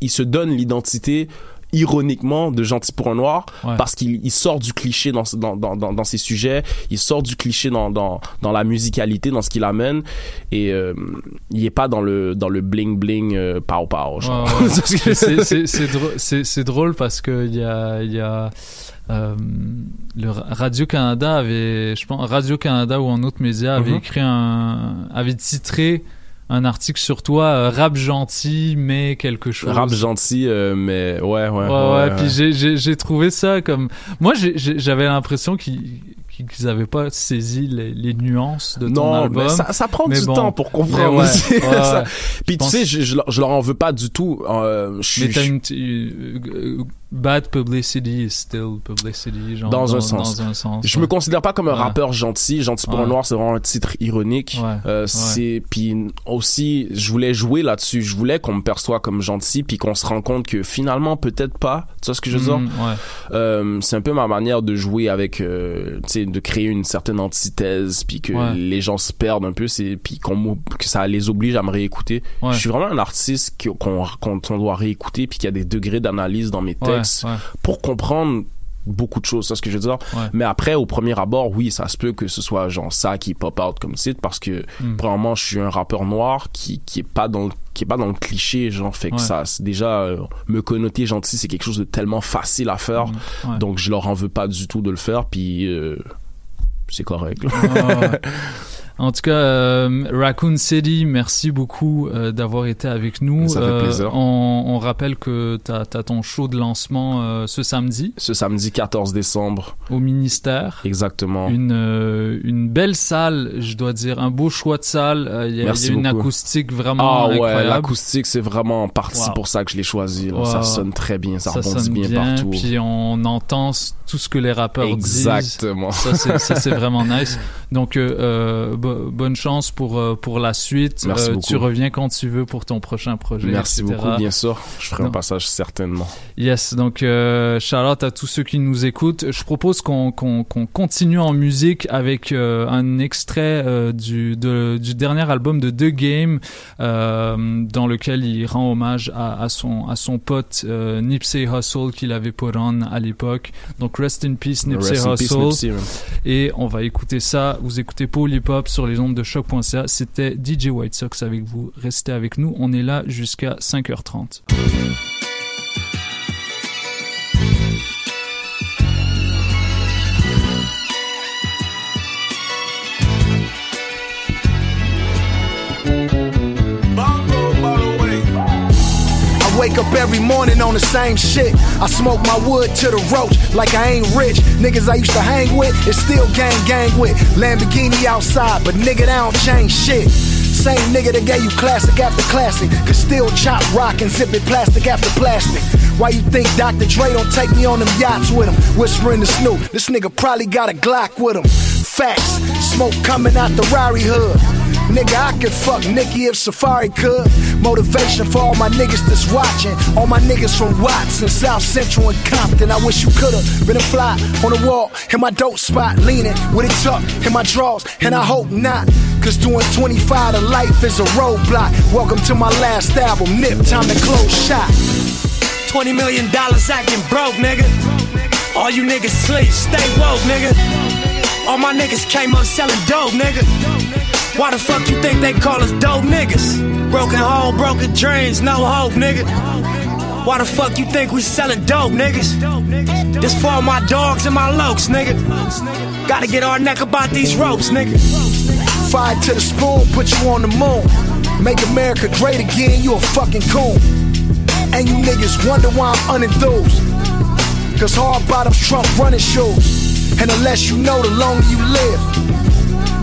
il se donne l'identité ironiquement de gentil pour un noir Ouais. parce qu'il il sort du cliché dans, dans, dans, dans, dans ses sujets il sort du cliché dans, dans, dans la musicalité dans ce qu'il amène et euh, il est pas dans le dans le bling bling euh, pow pow genre Ouais, ouais. C'est drôle- parce que il y a, y a euh, le Radio Canada avait, je pense, Radio Canada ou un autre média avait Mhm. écrit un, avait titré un article sur toi, euh, rap gentil mais quelque chose. rap gentil euh, mais ouais ouais Ouais, ouais, ouais, ouais. puis j'ai- j'ai trouvé ça comme. Moi, j'avais l'impression qu'ils qu'ils avaient pas saisi les, les nuances de ton non, album. mais ça, ça prend Mais du bon. temps pour comprendre ouais, aussi. ouais, Ça- ouais. Puis tu pense- sais, je, je, leur- en veux pas du tout. Euh, je Mais je- une, euh, euh, bad publicity is still publicity, genre dans, un sens. Dans un sens je ouais. me considère pas comme un Ouais. rappeur gentil. Gentil pour Ouais. un noir, c'est vraiment un titre ironique. Euh, c'est puis aussi, je voulais jouer là-dessus. Je voulais qu'on me perçoive comme gentil, puis qu'on se rend compte que finalement peut-être pas. Tu vois ce que je veux dire? Mm. Euh, C'est un peu ma manière de jouer avec, euh, tu sais, de créer une certaine antithèse, puis que les gens se perdent un peu, c'est puis qu'on que ça les oblige à me réécouter. Je suis vraiment un artiste qu'on qu'on qu'on doit réécouter, puis qu'il y a des degrés d'analyse dans mes Ouais, ouais. pour comprendre beaucoup de choses, c'est ce que je veux dire. Ouais. Mais après, au premier abord, oui, ça se peut que ce soit genre ça qui pop out comme titre parce que, Mm. premièrement, je suis un rappeur noir qui, qui est pas dans le, qui est pas dans le cliché, genre, fait que Ouais. ça, déjà, euh, me connoter gentil, c'est quelque chose de tellement facile à faire. Mm. Ouais. Donc, je leur en veux pas du tout de le faire, puis, euh, c'est correct. En tout cas, euh, Raccoon City, merci beaucoup euh, d'avoir été avec nous. Ça fait Euh, plaisir. on, on rappelle que tu as, ton show de lancement euh, ce samedi Ce samedi 14 décembre. au ministère. Exactement. Une, une belle salle, je dois dire, un beau choix de salle. Il y a, Merci y a une beaucoup. acoustique vraiment Ah ouais, l'acoustique, c'est vraiment parti Wow. pour ça que je l'ai choisi. Wow. Ça sonne très bien, ça, rebondit sonne bien, partout. Puis on entend tout ce que les rappeurs Exactement. disent. Ça, c'est- ça, c'est vraiment nice. Donc, euh, euh, bo- bonne chance pour, euh, pour la suite. Merci Euh, beaucoup. tu reviens quand tu veux pour ton prochain projet. Merci etc. beaucoup, bien sûr. Je ferai un passage certainement. Yes, donc euh, out à tous ceux qui nous écoutent. Je propose qu'on qu'on qu'on continue en musique avec euh, un extrait euh, du, de- du dernier album de The Game euh, dans lequel il rend hommage à, à son, à son pote euh, Nipsey Hussle qu'il avait put on à l'époque. Donc rest in peace Nipsey Hussle. Et on va écouter ça. Vous écoutez Paul Hip Hop sur les ondes de choc.ca. C'était DJ White Sox avec vous. Restez avec nous. On est là jusqu'à 5h30. Wake up every morning on the same shit. I smoke my wood to the roach like I ain't rich. Niggas I used to hang with, it's still gang gang with. Lamborghini outside, but nigga, that don't change shit. Same nigga that gave you classic after classic. Could still chop rock and zip it plastic after plastic. Why you think Dr. Dre don't take me on them yachts with him? Whispering to Snoop, this nigga probably got a Glock with him. Facts, smoke coming out the Rari hood. Nigga, I could fuck Nikki if Safari could. Motivation for all my niggas that's watching. All my niggas from Watts and South Central and Compton. I wish you could've been a fly on the wall in my dope spot, leaning with it tucked in my drawers, and I hope not. Cause doing 25 to life is a roadblock. Welcome to my last album, Nip, time to close shop. 20 million dollars acting broke, nigga. All you niggas sleep, stay woke, nigga. All my niggas came up selling dope, nigga. Why the fuck you think they call us dope niggas? Broken home, broken dreams, no hope, nigga. Why the fuck you think we selling dope, niggas? This for my dogs and my lokes, nigga. Gotta get our neck about these ropes, nigga. Fire to the spoon, put you on the moon. Make America great again, you a fucking coon. And you niggas wonder why I'm unenthused. Cause hard bottoms trump running shoes. And the less you know, the longer you live.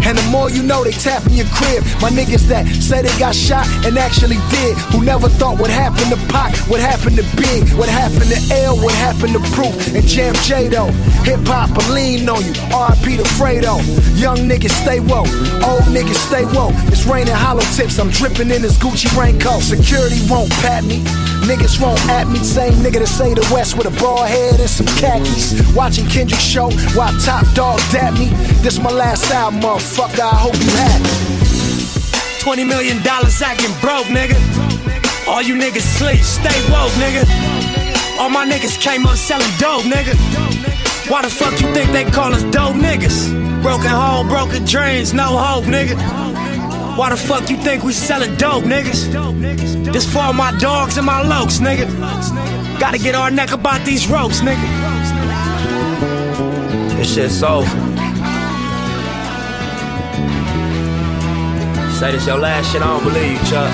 And the more you know, they tap in your crib. My niggas that say they got shot and actually did. Who never thought what happened to Pac, what happened to Big, what happened to L, what happened to Proof, and Jam J though. Hip hop will lean on you, RP the Fredo. Young niggas stay woke, old niggas stay woke. It's raining hollow tips, I'm dripping in this Gucci raincoat. Security won't pat me. Niggas won't at me, same nigga that say the West with a bald head and some khakis. Watching Kendrick show while Top Dog dap me. This my last album, motherfucker. I hope you happy. 20 million dollars acting broke, nigga. All you niggas sleep, stay woke, nigga. All my niggas came up selling dope, nigga. Why the fuck you think they call us dope niggas? Broken home, broken dreams, no hope, nigga. Why the fuck you think we selling dope, niggas? This for my dogs and my lokes, nigga. Gotta get our neck about these ropes, nigga. This shit's over. Say this your last shit, I don't believe you, Chuck.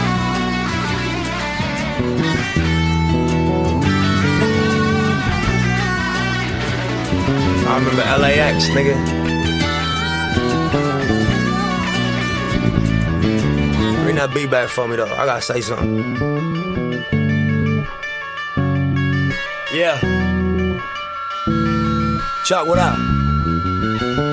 I remember LAX, nigga. Bring that beat back for me though. I gotta say something. Yeah. Chuck, what up?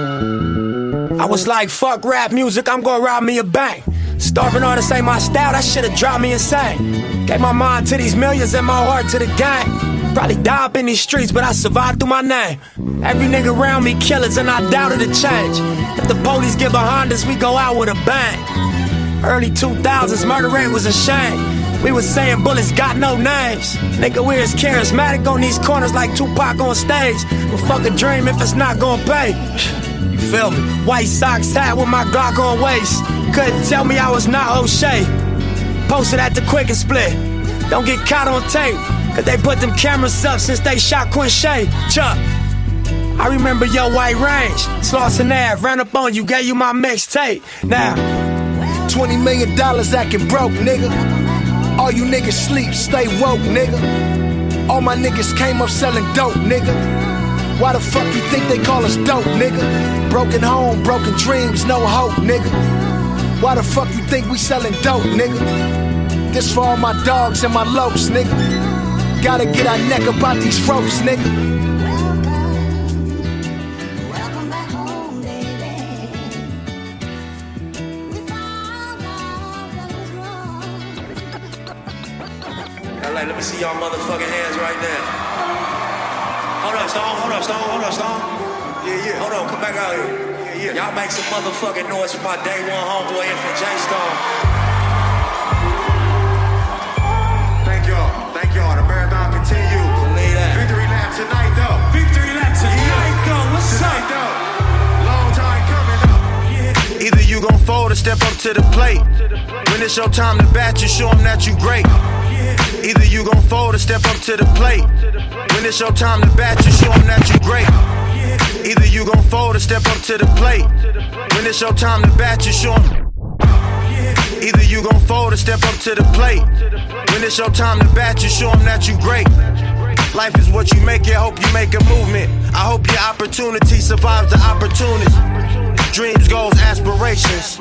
Was like, fuck rap music, I'm gonna rob me a bank. Starving artists ain't my style, that shit'll drive me insane. Gave my mind to these millions and my heart to the gang. Probably die up in these streets, but I survived through my name. Every nigga around me killers, and I doubted a change. If the police get behind us, we go out with a bang. Early 2000s, murder rate was a shame. We was saying bullets got no names. Nigga, we as charismatic on these corners like Tupac on stage. But fuck a dream if it's not gonna pay. You feel me? White socks hat with my Glock on waist. Couldn't tell me I was not O'Shea. Posted at the quickest split. Don't get caught on tape. Cause they put them cameras up since they shot Quincy. Chuck. I remember your white range. Slauson Ave, ran up on you, gave you my mixtape. Now, $20 million acting broke, nigga. All you niggas sleep, stay woke, nigga. All my niggas came up selling dope, nigga. Why the fuck you think they call us dope, nigga? Broken home, broken dreams, no hope, nigga. Why the fuck you think we selling dope, nigga? This for all my dogs and my lokes, nigga. Gotta get our neck about these ropes, nigga. See y'all motherfucking hands right now. Hold up, Stone, hold up, Stone, hold up, Stone. Yeah, yeah. Hold on, come back out here. Yeah, yeah. Y'all make some motherfucking noise for my day one homeboy Infant J Stone. Thank y'all. Thank y'all. The marathon continues. Believe that. Victory lap tonight, though. Victory lap tonight, yeah. though. What's tonight, up? though. Long time coming up. Either you gon' fold or step up to the plate. When it's your time to bat, you show 'em that you great. Either you gon' fold or step up to the plate. When it's your time to bat, you show 'em that you great. Either you gon' fold or step up to the plate. When it's your time to bat, you show 'em. Either you gon' fold or step up to the plate. When it's your time to bat, you show 'em that you great. Life is what you make it, hope you make a movement. I hope your opportunity survives the opportunist. Dreams, goals, aspirations.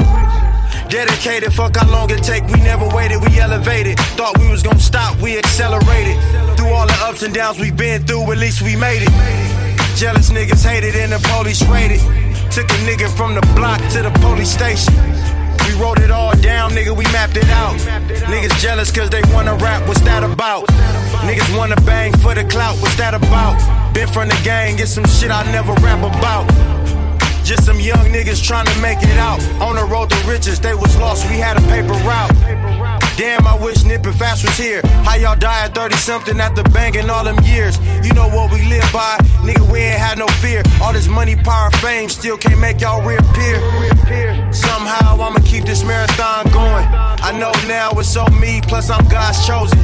Dedicated, fuck how long it take. We never waited, we elevated. Thought we was gonna stop, we accelerated. Through all the ups and downs we've been through, at least we made it. Jealous niggas hated and the police raided. Took a nigga from the block to the police station. We wrote it all down, nigga, we mapped it out. Niggas jealous cause they wanna rap, what's that about? Niggas wanna bang for the clout, what's that about? Been from the gang, get some shit I never rap about. Just some young niggas trying to make it out. On the road to riches, they was lost, we had a paper route. Damn, I wish Nip and Fast was here. How y'all die at 30 something after banging all them years? You know what we live by, nigga, we ain't had no fear. All this money, power, fame still can't make y'all reappear. Somehow I'ma keep this marathon going. I know now it's on me, plus I'm God's chosen.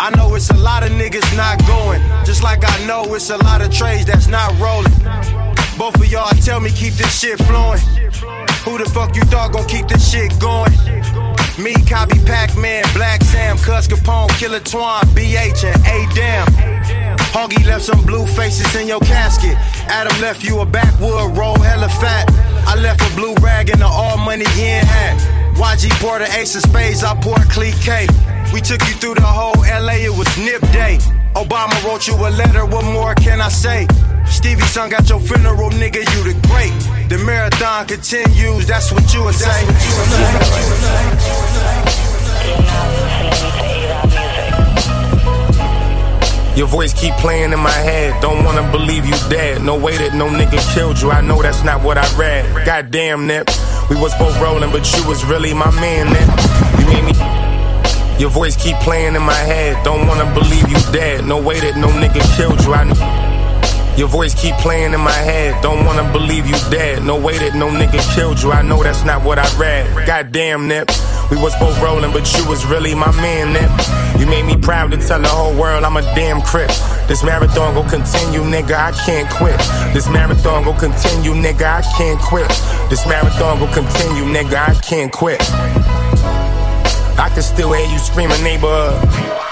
I know it's a lot of niggas not going. Just like I know it's a lot of trades that's not rolling. Both of y'all tell me keep this shit flowing. Who the fuck you thought gon' keep this shit going? Me, Copy Pac-Man, Black Sam, Cuz Capone, Killer Twan, BH, and A Damn. Hoggy left some blue faces in your casket. Adam left you a backwood roll, hella fat. I left a blue rag in the all money he hat. YG poured an ace of spades, I poured clique. We took you through the whole LA, it was nip day. Obama wrote you a letter, what more can I say? Stevie son got your funeral, nigga, you the great. The marathon continues, that's what you would say. Your voice keep playing in my head. Don't wanna believe you dead. No way that no nigga killed you. I know that's not what I read. Goddamn, Nip. We was both rolling, but you was really my man, Nip. You me. Your voice keep playing in my head. Don't wanna believe you dead. No way that no nigga killed you. I your voice keep playing in my head. Don't wanna believe you dead. No way that no nigga killed you. I know that's not what I read. Goddamn, Nip. We was both rolling, but you was really my man, Nip. You made me proud to tell the whole world I'm a damn crip. This marathon gon' continue, nigga. I can't quit. This marathon gon' continue, nigga. I can't quit. This marathon gon' continue, nigga. I can't quit.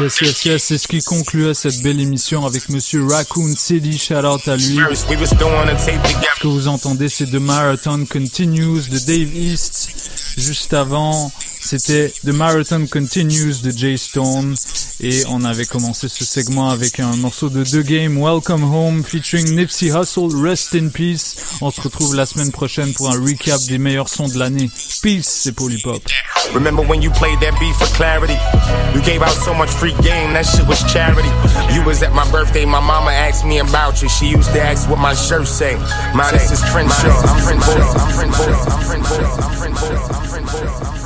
Yes, yes, yes, c'est ce qui concluait cette belle émission avec Monsieur Raccoon City, shout out à lui. Ce que vous entendez, c'est The Marathon Continues de Dave East. Juste avant, c'était The Marathon Continues de Jay Stone et on avait commencé ce segment avec un morceau de The Game Welcome Home featuring Nipsey Hussle Rest in Peace. On se retrouve la semaine prochaine pour un recap des meilleurs sons de l'année. Peace, c'est Polypop. Remember when you played that beat for clarity? You gave out so much free game, that shit was charity. You was at my birthday, my mama asked me about you. She used to ask what my shirt say. My this is Crenshaw. I'm Crenshaw. I'm Crenshaw. I'm Crenshaw. I'm Crenshaw. I'm Crenshaw. I'm Crenshaw.